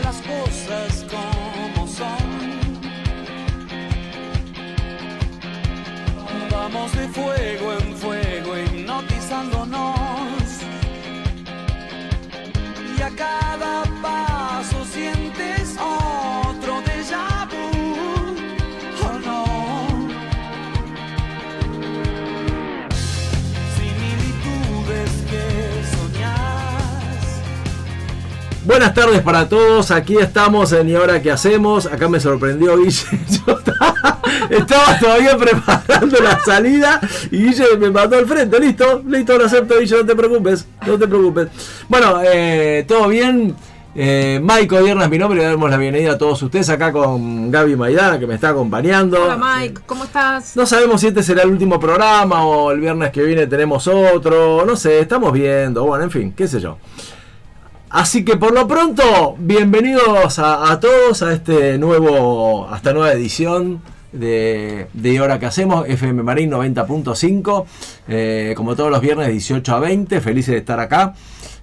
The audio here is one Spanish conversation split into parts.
las cosas como son. Vamos de fuego Buenas tardes para todos, aquí estamos en ¿Y ahora qué hacemos? Acá me sorprendió Guille, yo estaba, todavía preparando la salida y Guille me mandó al frente, listo, listo, lo acepto Guille, no te preocupes, no te preocupes. Bueno, eh, todo bien, eh, es mi nombre le damos la bienvenida a todos ustedes acá con Gaby Maidana que me está acompañando. Hola Mike, ¿cómo estás? No sabemos si este será el último programa o el viernes que viene tenemos otro, no sé, estamos viendo, bueno, en fin, qué sé yo. Así que por lo pronto, bienvenidos a, todos a este nuevo, a esta nueva edición de, de Hora que hacemos, FM Marín 90.5, eh, como todos los viernes 18 a 20, felices de estar acá.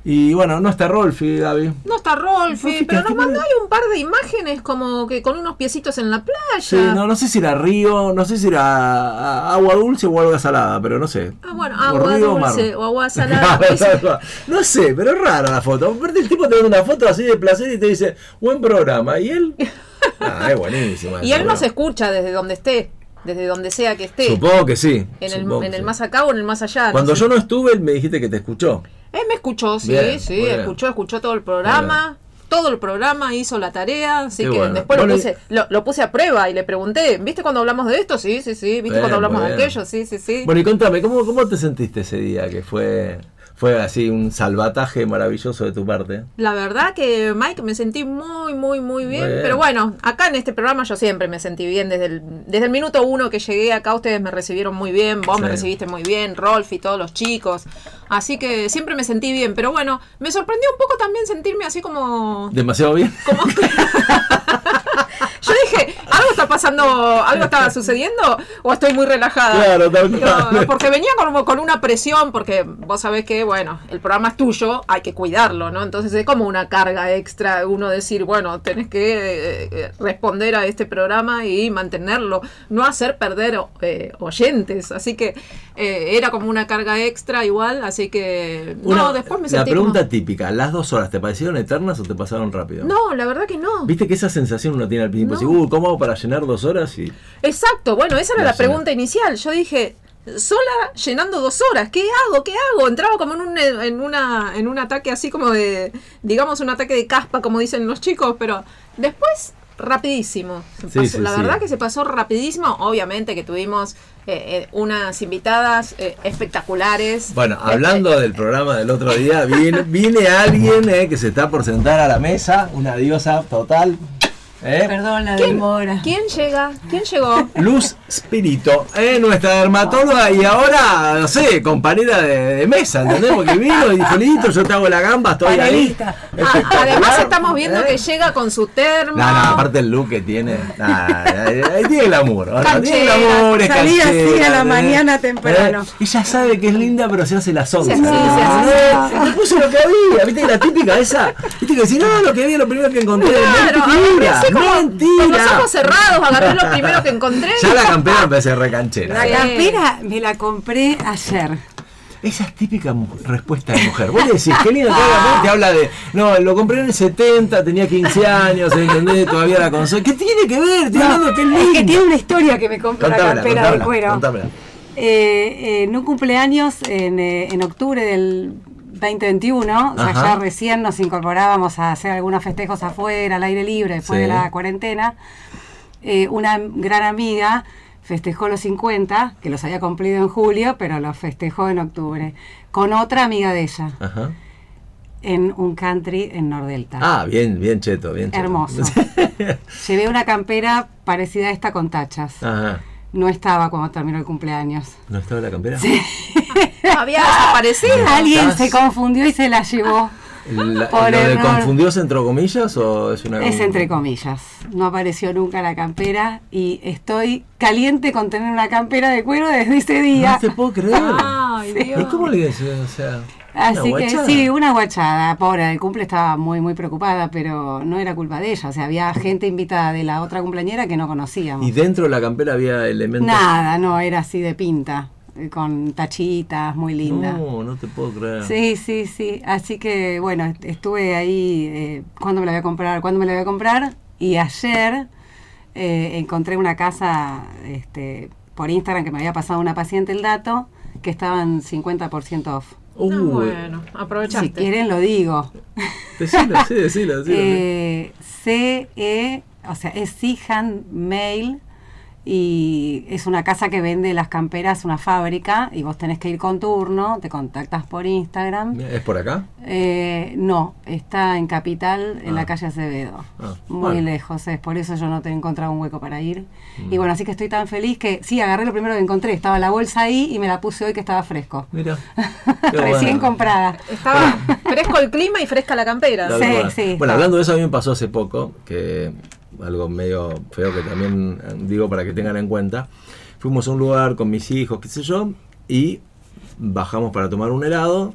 Y bueno, no está Rolfi, Gaby. No está Rolfi, pero ¿qué- nos mandó ahí un par de imágenes como que con unos piecitos en la playa. Sí, no, no sé si era río, no sé si era agua dulce o agua salada, pero no sé. Ah, bueno, agua río o mar. dulce o agua salada. no sé, pero es rara la foto. Aparte el tipo te da una foto así de placer y te dice, buen programa. Y él... Ah, es buenísima. y él nos escucha desde donde esté, desde donde sea que esté. Supongo que sí. en el, en el más acá o en el más allá. no Cuando sé. yo no estuve, me dijiste que te escuchó. Él me escuchó, sí, Bien, sí, escuchó, escuchó todo el programa. Todo el programa hizo la tarea, así Qué que bueno. después Bueno, lo, puse, lo, lo puse a prueba y le pregunté, ¿viste cuando hablamos de esto? Sí, sí, sí, ¿viste Bien, cuando hablamos de aquello? Sí, sí, sí. Bueno, y contame, ¿cómo, ¿cómo te sentiste ese día que fue, fue así un salvataje maravilloso de tu parte? La verdad que, Mike, me sentí muy, muy, muy bien. Muy bien. Pero bueno, acá en este programa yo siempre me sentí bien. Desde el, desde el minuto uno que llegué acá, ustedes me recibieron muy bien. Vos me recibiste muy bien, Rolf y todos los chicos. Así que siempre me sentí bien. Pero bueno, me sorprendió un poco también sentirme así como. ¿Demasiado bien? como yo dije, ¿algo está pasando? ¿Algo está sucediendo? ¿O estoy muy relajada? Claro, No, cual. porque venía como con una presión, porque vos sabés que, bueno, el programa es tuyo, hay que cuidarlo, ¿no? Entonces es como una carga extra uno decir, bueno, tenés que eh, eh, responder a este programa y mantenerlo, no hacer perder eh, oyentes. Así que eh, era como una carga extra igual, así que... Una- no, después me la sentí pregunta como- típica, ¿las dos horas te parecieron eternas o te pasaron rápido? No, la verdad que no. Viste que esa sensación uno tiene al principio, No. así, uh, ¿cómo hago para llenar dos horas? Y Exacto, bueno, esa era la pregunta inicial. Yo dije, sola llenando dos horas, ¿qué hago? ¿Qué hago? Entraba como en un, en una, en un ataque así como de, digamos, un ataque de caspa, como dicen los chicos, pero después rapidísimo. Sí, pasó- sí, la sí. verdad que se pasó rapidísimo. Obviamente que tuvimos eh, eh, unas invitadas eh, espectaculares. Bueno, Eh, hablando del programa del otro día, viene, viene alguien que se está por sentar a la mesa, una diosa total. ¿Eh? Perdón la ¿Quién, demora. ¿Quién llega? ¿Quién llegó? Luz Spirito, eh, nuestra dermatóloga y ahora, no sé, compañera de, de mesa, ¿entendés? Porque vino y dijo, listo, yo te hago la gamba, estoy ahí. Ah, además estamos viendo ¿Eh? que llega con su termo. No, no, aparte el look que tiene. nah, tiene el amor. Tiene el Canchera. amor, es Salí así canchera, a la mañana temprano. Eh, Ella sabe que es linda, pero se hace la hace, Eh, se hace. Me puse lo que había, viste que la típica esa. Viste que decís, no, lo que había, lo primero que encontré. Claro, así como mentira. con los ojos cerrados, agarré lo primero que encontré. Ya la campera empecé a recanchera. La Sí. campera me la compré ayer. Esa es típica respuesta de mujer. Vos le decís, qué lindo que habla, te habla de, no, lo compré en el 70, tenía 15 años, ¿entendés? Todavía la consola. ¿Qué tiene que ver? Estoy hablando de qué es que tiene una historia que me compré la Contámela, campera de contámela, cuero. contámela. Eh, eh, en un cumpleaños en, eh, en octubre del 2021, o sea, Ajá. ya recién nos incorporábamos a hacer algunos festejos afuera, al aire libre, después Sí. de la cuarentena. Eh, una gran amiga festejó los 50, que los había cumplido en julio, pero los festejó en octubre, con otra amiga de ella, Ajá. en un country en Nordelta. Ah, bien, bien cheto, bien cheto. Hermoso. Llevé una campera parecida a esta con tachas. Ajá. No estaba cuando terminó el cumpleaños. ¿No estaba la campera? Había desaparecido. Alguien estás? se confundió y se la llevó. La- ¿Lo de confundióse entre comillas o es una.? Es entre comillas. No apareció nunca la campera y estoy caliente con tener una campera de cuero desde ese día. No te puedo creer. Ay, Dios. ¿Y cómo le dices? O sea, Así que guachada. sí, una guachada, pobre, el cumple estaba muy, muy preocupada, pero no era culpa de ella, o sea, había gente invitada de la otra cumpleañera que no conocíamos. Y dentro de la campera había elementos. Nada, no, era así de pinta, con tachitas, muy linda. No, no te puedo creer. Sí, sí, sí. Así que bueno, est- estuve ahí, eh, ¿cuándo me la voy a comprar? ¿Cuándo me la voy a comprar? Y ayer eh, encontré una casa este, por Instagram que me había pasado una paciente el dato, que estaban 50% off. Uy, Ah, bueno, aprovechaste. Si quieren lo digo. decilo, sí, decilo, decilo. Eh, CE, o sea, es Sihan Mail y es una casa que vende las camperas, una fábrica, y vos tenés que ir con turno, te contactas por Instagram. ¿Es por acá? Eh, no, está en Capital, en Ah. la calle Acevedo. Ah, Muy bueno. Mm. lejos, es por eso yo no te he encontrado un hueco para ir. Y bueno, así que estoy tan feliz que sí, agarré lo primero que encontré, estaba la bolsa ahí y me la puse hoy que estaba fresco. Mira. Recién comprada. Estaba fresco el clima y fresca la campera. Sí, sí, Bueno, hablando de eso, a mí me pasó hace poco, que algo medio feo que también eh, digo para que tengan en cuenta. Fuimos a un lugar con mis hijos, qué sé yo, y bajamos para tomar un helado.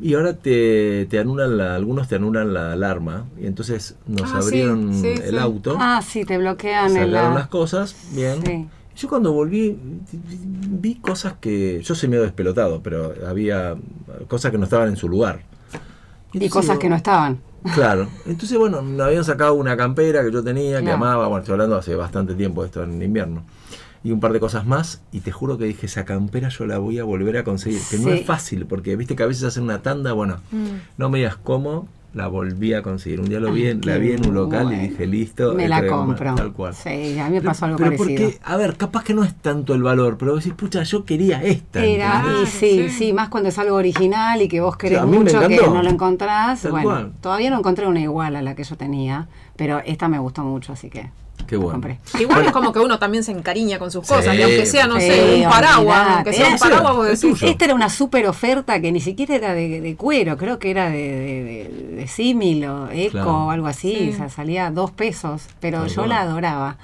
Y ahora te, te anulan la, algunos te anulan la alarma. Y entonces nos Ah, abrieron sí, el sí. auto, Ah, sí, te bloquean sacaron la... las cosas, bien. Yo cuando volví vi cosas que yo soy medio despelotado, pero había cosas que no estaban en su lugar. Y cosas digo, que no estaban. Claro, entonces bueno, me habían sacado una campera que yo tenía, que amaba, bueno, estoy hablando hace bastante tiempo de esto en invierno, y un par de cosas más, y te juro que dije, esa campera yo la voy a volver a conseguir, que no es fácil, porque viste que a veces hacen una tanda, bueno, Mm. no me digas cómo, la volví a conseguir. Un día lo vi, Ay, la vi en un local bueno. y dije, listo, Me la compro. Tal cual. Sí, a mí me Pero- pasó algo pero parecido. porque, a ver, capaz que no es tanto el valor, pero decís, pucha, yo quería esta. Era, y sí, sí. sí, más cuando es algo original y que vos querés mucho que no lo encontrás. Tal bueno, cual. todavía no encontré una igual a la que yo tenía, pero esta me gustó mucho, así que Qué bueno. compré. Igual es como que uno también se encariña con sus Sí, cosas, y aunque sea, no sí, sé, un paraguas, olvidate. aunque sea un paraguas, vos decís. Esta era una super oferta que ni siquiera era de, de cuero, creo que era de, de, de- de símil o eco Claro. o algo así, Sí. o sea, salía dos pesos, pero yo la adoraba.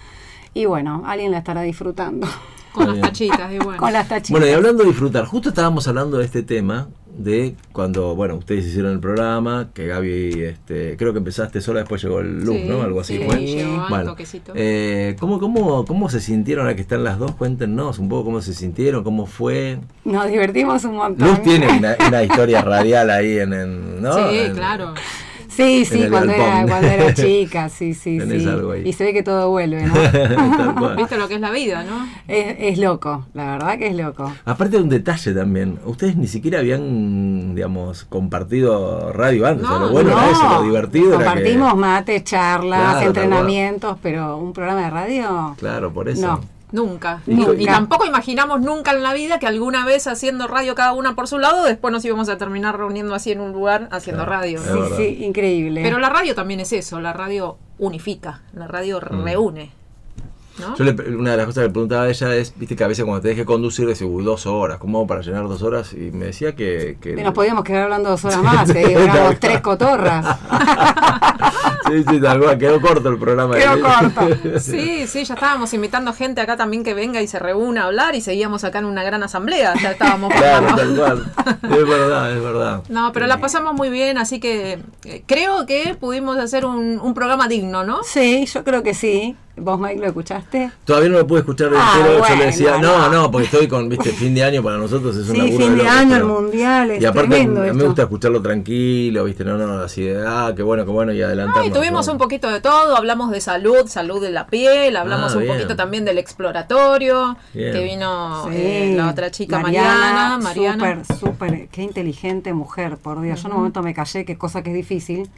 Y bueno, alguien la estará disfrutando con las tachitas, y bueno. con las tachitas. Bueno, y hablando de disfrutar, justo estábamos hablando de este tema de cuando, bueno, ustedes hicieron el programa, que Gaby, este, creo que empezaste sola, después llegó el Luz, Sí, ¿no? Algo así sí, fue. llegó Bueno, toquecito. eh, ¿cómo, cómo, ¿cómo se sintieron ahora que están las dos? Cuéntenos un poco cómo se sintieron, cómo fue. Nos divertimos un montón. Luz tiene una, una historia radial ahí en, en- ¿no? Sí, En- claro. Sí, en sí, el cuando era, cuando era chica, sí, sí, Tenés sí. algo ahí. Y se ve que todo vuelve, ¿no? Viste lo que es la vida, ¿no? es, es loco, la verdad que es loco. Aparte de un detalle también, ustedes ni siquiera habían, digamos, compartido radio antes. No, o lo bueno era No, eso, lo divertido era que- Compartimos mates, charlas, Claro, tal entrenamientos, pero un programa de radio. Claro, por eso. No. Nunca. Y tampoco imaginamos nunca en la vida que alguna vez haciendo radio cada una por su lado, después nos íbamos a terminar reuniendo así en un lugar haciendo Claro. radio. Sí, verdad. sí, increíble. Pero la radio también es eso, la radio unifica, la radio reúne. ¿no? Mm. Yo le- una de las cosas que le preguntaba a ella es, viste que a veces cuando tenés que conducir decís, uy, dos horas, ¿cómo para llenar dos horas? Y me decía que... que nos podíamos quedar hablando dos horas más, que éramos tres cotorras. sí, sí, tal cual, quedó corto el programa. Quedó corto. Sí, sí, ya estábamos invitando gente acá también que venga y se reúna a hablar y seguíamos acá en una gran asamblea, ya estábamos Claro, formando. tal cual. Es verdad, es verdad. No, pero la pasamos muy bien, así que eh, creo que pudimos hacer un, un programa digno, ¿no? Sí, yo creo que sí. ¿Vos, Mike, lo escuchaste? Todavía no lo pude escuchar Ah, entero, yo le decía, no, no. no, porque estoy con, viste, fin de año para nosotros es un Sí, fin de año, el mundial, es Y aparte, tremendo a mí me gusta escucharlo tranquilo, viste, no, no, así de, ah, qué bueno, qué bueno, y adelantamos. y tuvimos ¿no? un poquito de todo, hablamos de salud, salud de la piel, hablamos Ah, un bien. poquito también del exploratorio, Bien. que vino Sí. eh, la otra chica Mariana, Mariana. Súper, súper, qué inteligente mujer, por Dios. Yo en un momento me callé, que cosa que es difícil,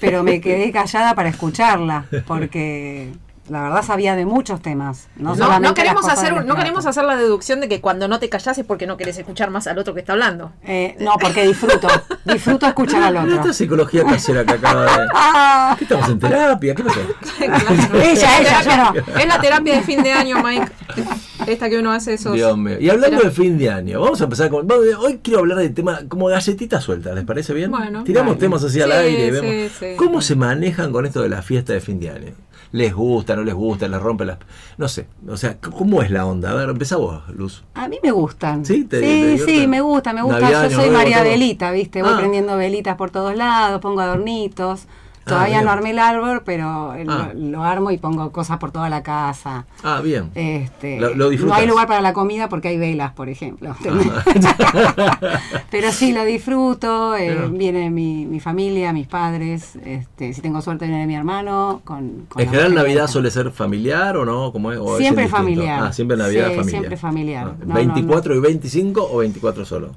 pero me quedé callada para escucharla, porque la verdad sabía de muchos temas. No, queremos hacer no queremos teatro. hacer la deducción de que cuando no te callas es porque no querés escuchar más al otro que está hablando. Eh, no, porque disfruto, disfruto escuchar al otro. Esta psicología casera que acaba de... Ah, ¿Qué estamos en terapia? ¿Qué pasó? Ella, ella, yo no. Es la terapia de fin de año, Mike. Esta que uno hace esos. Dios mío. Y hablando de fin de año, vamos a empezar con. Hoy quiero hablar de tema como galletitas sueltas, ¿les parece bien? Bueno. Tiramos temas así al Sí, aire y sí, vemos. sí. ¿Cómo se manejan con esto de la fiesta de fin de año? ¿Les gusta, no les gusta, les rompe las. No sé. O sea, ¿cómo es la onda? A ver, empezá vos, Luz. A mí me gustan. ¿Sí? ¿Te- te sí, sí, me gusta, me gusta. Navidad, Yo soy María. Velita, ¿viste? Voy Ah. prendiendo velitas por todos lados, pongo adornitos. Ah, Todavía no armé el árbol, pero Ah. lo, lo armo y pongo cosas por toda la casa. Ah, bien. Este, Lo- lo no hay lugar para la comida porque hay velas, por ejemplo. Pero sí, lo disfruto. eh, viene mi, mi familia, mis padres. Este, si tengo suerte, viene mi hermano. Con, con ¿En general Navidad suele ser familiar o no? ¿Cómo es? ¿O es Siempre indistinto? familiar. Ah, siempre Navidad Sí, familiar. siempre familiar. Ah, No, no, ¿24 y 25 o 24 solo?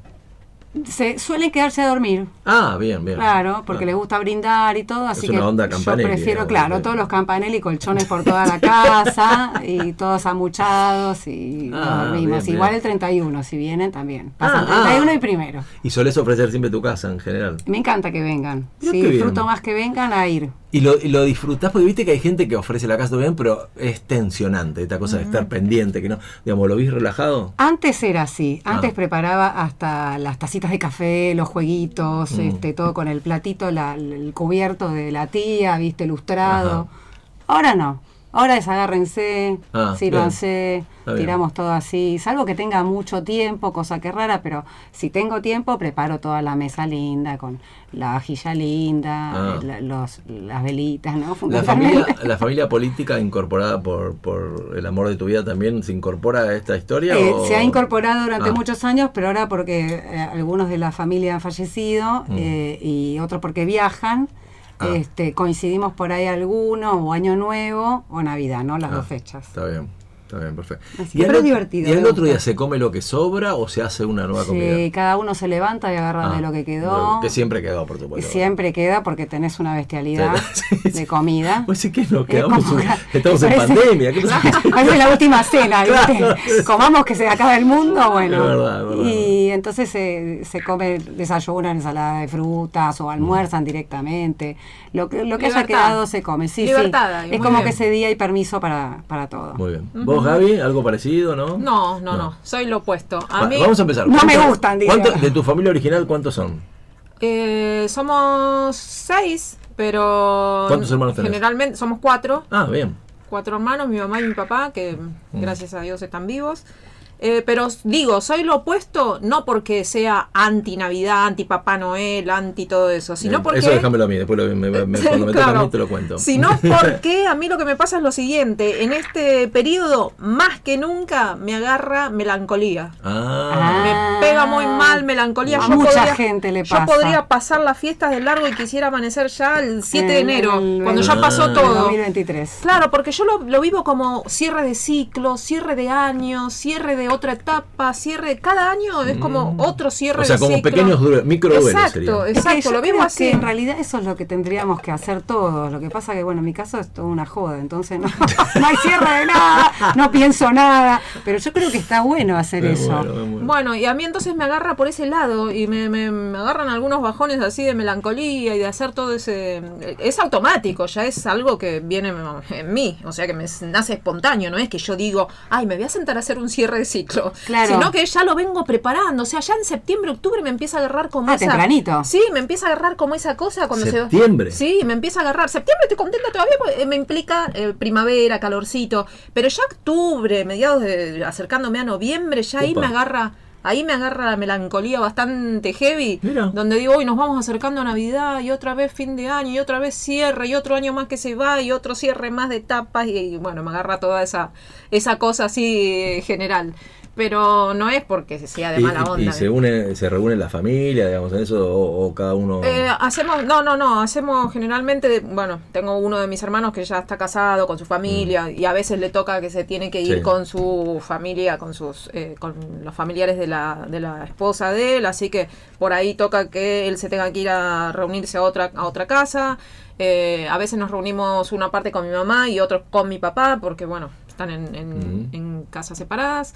Se suelen quedarse a dormir. Ah, bien, bien. Claro, porque Ah. les gusta brindar y todo, así una que onda yo Campanelli, prefiero, claro, todos los campanelli colchones por toda la casa y todos amuchados y Ah, dormimos. bien, Igual bien. el 31, si vienen también. Pasan Ah, 31 ah. y primero. Y solés ofrecer siempre tu casa en general. Me encanta que vengan. Sí, disfruto más que vengan a ir. Y lo, y lo disfrutás porque viste que hay gente que ofrece la casa bien, pero es tensionante esta cosa de estar pendiente, que no, digamos, ¿lo vís relajado? Antes era así, antes Ah. preparaba hasta las tacitas de café, los jueguitos, Mm. este, todo con el platito, la- el cubierto de la tía, viste, ilustrado. Ahora no, ahora desagárrense, Ah, sírvanse, tiramos todo así, salvo que tenga mucho tiempo, cosa que es rara, pero si tengo tiempo preparo toda la mesa linda, con la vajilla linda, Ah. la- los, las velitas, ¿no? La familia, la familia política incorporada por, por el amor de tu vida también se incorpora a esta historia. Eh, o- se ha incorporado durante Ah. muchos años, pero ahora porque eh, algunos de la familia han fallecido Mm. eh, y otros porque viajan, Ah. este, coincidimos por ahí alguno, o Año Nuevo o Navidad, ¿no? Las Ah, dos fechas. Está bien, está bien, perfecto. Así ¿Y que, es divertido, ¿Y me otro día se come lo que sobra o se hace una nueva comida? Sí, cada uno se levanta y agarra Ah, de lo que quedó. Que siempre quedó, por Y supuesto. siempre queda porque tenés una bestialidad Sí, sí. de comida. Pues sí que nos Es quedamos, como- estamos en parece- pandemia. Parece la última cena, ¿viste? Claro. Comamos que se acaba el mundo, bueno. Es verdad, es verdad. Y entonces se, se come, desayunan ensalada de frutas o almuerzan directamente. Lo que, lo que haya quedado se come, sí, sí. Es como bien. que ese día hay permiso para, para todo. Muy bien. ¿Vos, Gaby, algo parecido, no? No, no, no, soy lo opuesto. A Va- mí, Vamos a empezar. No me ¿Cuánto- gustan, diría. ¿De tu familia original cuántos son? eh, somos seis, pero ¿Cuántos hermanos tenés? generalmente somos cuatro. Ah, bien. cuatro hermanos, mi mamá y mi papá, que Mm. gracias a Dios están vivos. Eh, pero digo, soy lo opuesto, no porque sea anti Navidad, anti Papá Noel, anti todo eso, sino porque... Eso déjamelo a mí, después lo, me, me- cuando me toca a Claro. mí te lo cuento. Sino porque a mí lo que me pasa es lo siguiente, en este periodo, más que nunca, me agarra melancolía. Ah, Me pega muy mal melancolía. A Yo mucha podría- gente le Yo pasa. podría pasar las fiestas de largo y quisiera amanecer ya el 7 de En enero, el cuando ya 20 pasó Ah. todo. 2023. Claro, porque yo lo, lo vivo como cierre de ciclo, cierre de año, cierre de otra etapa, cierre. Cada año es como otro cierre Mm. o sea, de como ciclo. pequeños micro Exacto, serían. Es que exacto, lo creo así. que en realidad eso es lo que tendríamos que hacer todos. Lo que pasa que, bueno, en mi caso es toda una joda, entonces no, no hay cierre de nada, no pienso nada. Pero yo creo que está bueno hacer Me eso. Bueno, y a mí entonces me agarra por ese lado y me, me- me agarran algunos bajones así de melancolía y de hacer todo ese... Es automático, ya es algo que viene en mí, o sea que me nace espontáneo, no es que yo digo, ay, me voy a sentar a hacer un cierre de ciclo, Claro. sino que ya lo vengo preparando, o sea, ya en septiembre, octubre me empieza a agarrar como Ah, esa... tempranito. Sí, me empieza a agarrar como esa cosa cuando Septiembre. se... Sí, me empieza a agarrar. Septiembre estoy contenta todavía porque me implica eh, primavera, calorcito, pero ya octubre, mediados de... acercándome a noviembre, ya ahí me agarra... Ahí me agarra la melancolía bastante heavy, Mira. donde digo, hoy nos vamos acercando a Navidad y otra vez fin de año y otra vez cierre y otro año más que se va y otro cierre más de etapas y, y, bueno, me agarra toda esa, esa cosa así eh, general. Pero no es porque sea de Y, mala onda. y se une, se reúne la familia, digamos, en eso, o, o cada uno. Eh, hacemos, no, no, no, hacemos generalmente, bueno, tengo uno de mis hermanos que ya está casado con su familia y a veces le toca que se tiene que ir. Sí. con su familia, con sus, eh, con los familiares de la, de la esposa de él, así que por ahí toca que él se tenga que ir a reunirse a otra, a otra casa. Eh, a veces nos reunimos una parte con mi mamá y otros con mi papá, porque bueno, están en, en casas separadas.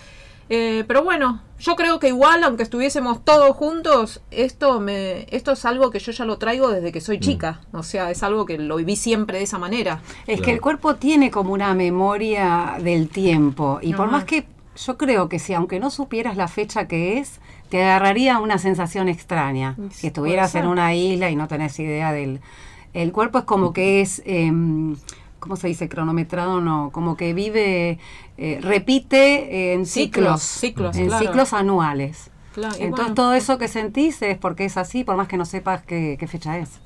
Eh, pero bueno, yo creo que igual, aunque estuviésemos todos juntos, esto me, esto es algo que yo ya lo traigo desde que Mm. soy chica. O sea, es algo que lo viví siempre de esa manera. Es que el cuerpo tiene como una memoria del tiempo y por más que yo creo que si aunque no supieras la fecha que es, te agarraría una sensación extraña. Si estuvieras en una isla y no tenés idea del... El cuerpo es como que es... em, ¿Cómo se dice? Cronometrado, no. Como que vive, eh, repite en Ciclos, ciclos. ciclos, en claro. ciclos anuales. Claro, Entonces bueno. todo eso que sentís es porque es así, por más que no sepas qué, qué fecha es.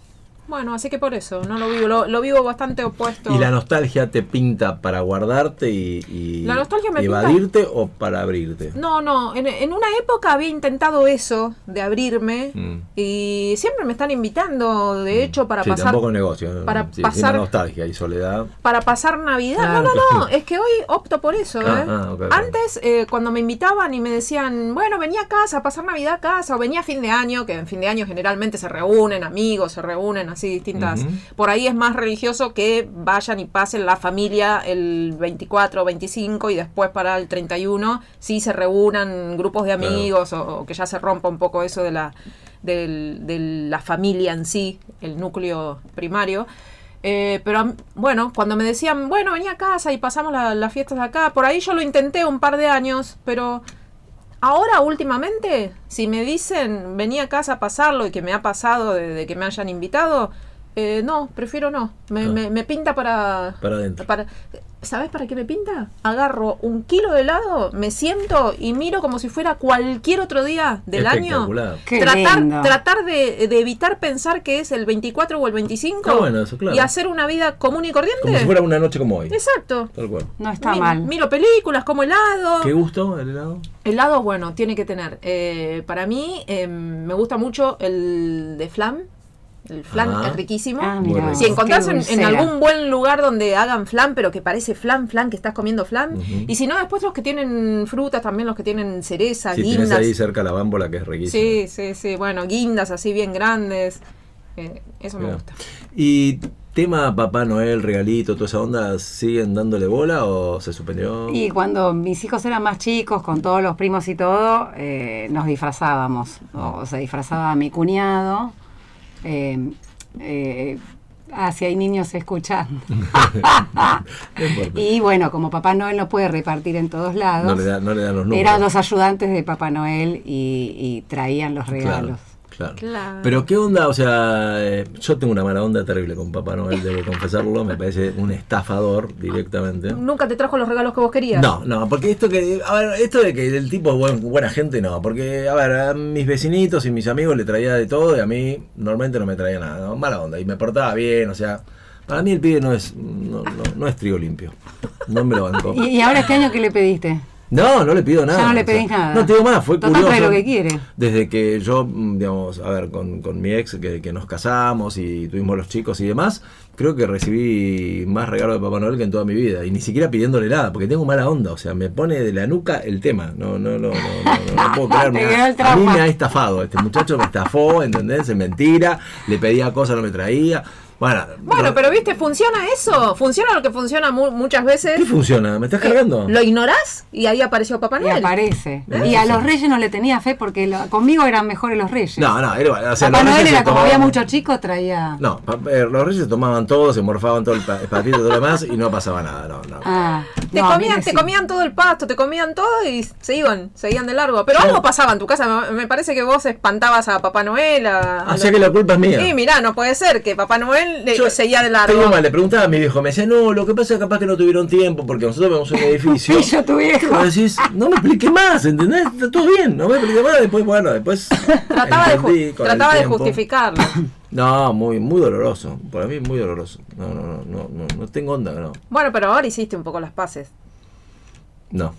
Bueno, así que por eso, no lo vivo, lo, lo vivo bastante opuesto. ¿Y la nostalgia te pinta para guardarte y, y La nostalgia me pinta- evadirte o para abrirte? No, no, en, en una época había intentado eso, de abrirme, Mm. y siempre me están invitando, de hecho, para sí, pasar tampoco negocio. para sí, pasar- nostalgia y soledad. para pasar Navidad. Claro. No, no, no, es que hoy opto por eso. Ah, ¿eh? ah. Antes, eh, cuando me invitaban y me decían, bueno, venía a casa, pasar Navidad a casa, o venía a fin de año, que en fin de año generalmente se reúnen amigos, se reúnen así distintas. Ujú. Por ahí es más religioso que vayan y pasen la familia el 24 o 25 y después para el 31 sí se reúnan grupos de Claro. amigos o, o que ya se rompa un poco eso de la, del- de la familia en sí, el núcleo primario. Eh, pero bueno, cuando me decían, bueno, venía a casa y pasamos la- las fiestas de acá, por ahí yo lo intenté un par de años, pero ahora últimamente, si me dicen, venía a casa a pasarlo y que me ha pasado de, de que me hayan invitado, eh, no, prefiero no. Me, Ah. me- me pinta para... Para adentro. para- ¿Sabes para qué me pinta? Agarro un kilo de helado, me siento y miro como si fuera cualquier otro día del año. Qué tratar lindo. tratar de, de evitar pensar que es el 24 o el 25 Está bueno eso, claro. y hacer una vida común y corriente. Como si fuera una noche como hoy. Exacto. Tal cual. No está Mi- mal. Miro películas, como helado. ¿Qué gusto el helado? Helado, bueno, tiene que tener. eh, para mí, eh, me gusta mucho el de flan. El flan Ah. es riquísimo. Ah, mira. Si encontrás en, algún buen lugar donde hagan flan, pero que parece flan, flan, que estás comiendo flan. Y si no, después los que tienen frutas, también los que tienen cereza, Si tienes guindas. ahí cerca la bámbola que es riquísima. Sí, sí, sí. Bueno, guindas así bien grandes. Eh, eso me gusta. ¿Y tema Papá Noel, regalito, toda esa onda, siguen dándole bola o se suspendió? Y cuando mis hijos eran más chicos, con todos los primos y todo, eh, nos disfrazábamos. O se disfrazaba mi cuñado. Eh, eh, ah, si hay niños escuchando. No y bueno, como Papá Noel no puede repartir en todos lados, no, le da- no le dan los números. eran los ayudantes de Papá Noel y, y traían los regalos. Claro, claro. Claro. Pero qué onda, o sea, eh, yo tengo una mala onda terrible con Papá Noel, debo confesarlo, me parece un estafador directamente. ¿Nunca te trajo los regalos que vos querías? No, no, porque esto que, a ver, esto de que el tipo es buen- buena gente, no, porque, a ver, a mis vecinitos y mis amigos le traía de todo y a mí normalmente no me traía nada, ¿no? mala onda, y me portaba bien, o sea, para mí el pibe no es, no, no, no es trigo limpio, no me lo banco. ¿Y, y ahora este año qué le pediste? No, no le pido nada. Ya no le o sea, pedís nada. No te digo más, fue Total, curioso. lo que quiere. Desde que yo, mm, digamos, a ver, con, con mi ex, que, que nos casamos y tuvimos los chicos y demás, creo que recibí más regalo de Papá Noel que en toda mi vida. Y ni siquiera pidiéndole nada, porque tengo mala onda. O sea, me pone de la nuca el tema. No, no, no, no, no, no, no puedo creer. Te me quedó ha- el a mí me ha estafado. Este muchacho me estafó, ¿entendés? Es mentira. Le pedía cosas, no me traía. Bueno, Bueno, no- pero viste, funciona eso. Funciona lo que funciona mu- muchas veces. ¿Qué funciona? ¿Me estás cargando? Lo ignorás y ahí apareció Papá Y Noel. aparece. ¿Eh? Y a los reyes no le tenía fe porque lo- conmigo eran mejores los reyes. No, no, era, o sea, Papá Noel era como había muchos chicos, traía. No, eh, los reyes se tomaban todo, se morfaban todo el, pa- el patito y todo lo demás y no pasaba nada, no, no. Ah, Te, no, comían, te sí. comían todo el pasto, te comían todo y se iban, seguían de largo. Pero algo pasaba en tu casa. Me- Me parece que vos espantabas a Papá Noel. A, a Ah, o sea los- que la culpa es mía. Sí, mirá, no puede ser que Papá Noel le- Yo seguía de te largo. digo mal, le preguntaba a mi viejo, me decía, no, lo que pasa es que capaz que no tuvieron tiempo porque nosotros vemos un edificio. Y yo tu viejo. Decís, no me expliqué más, ¿entendés? Está todo bien, no me expliqué más, después, bueno, después. Trataba, de, trataba de justificarlo. No, muy, muy doloroso. Para mí muy doloroso. No, no, no, no, no, no tengo onda, no. Bueno, pero ahora hiciste un poco las paces. No.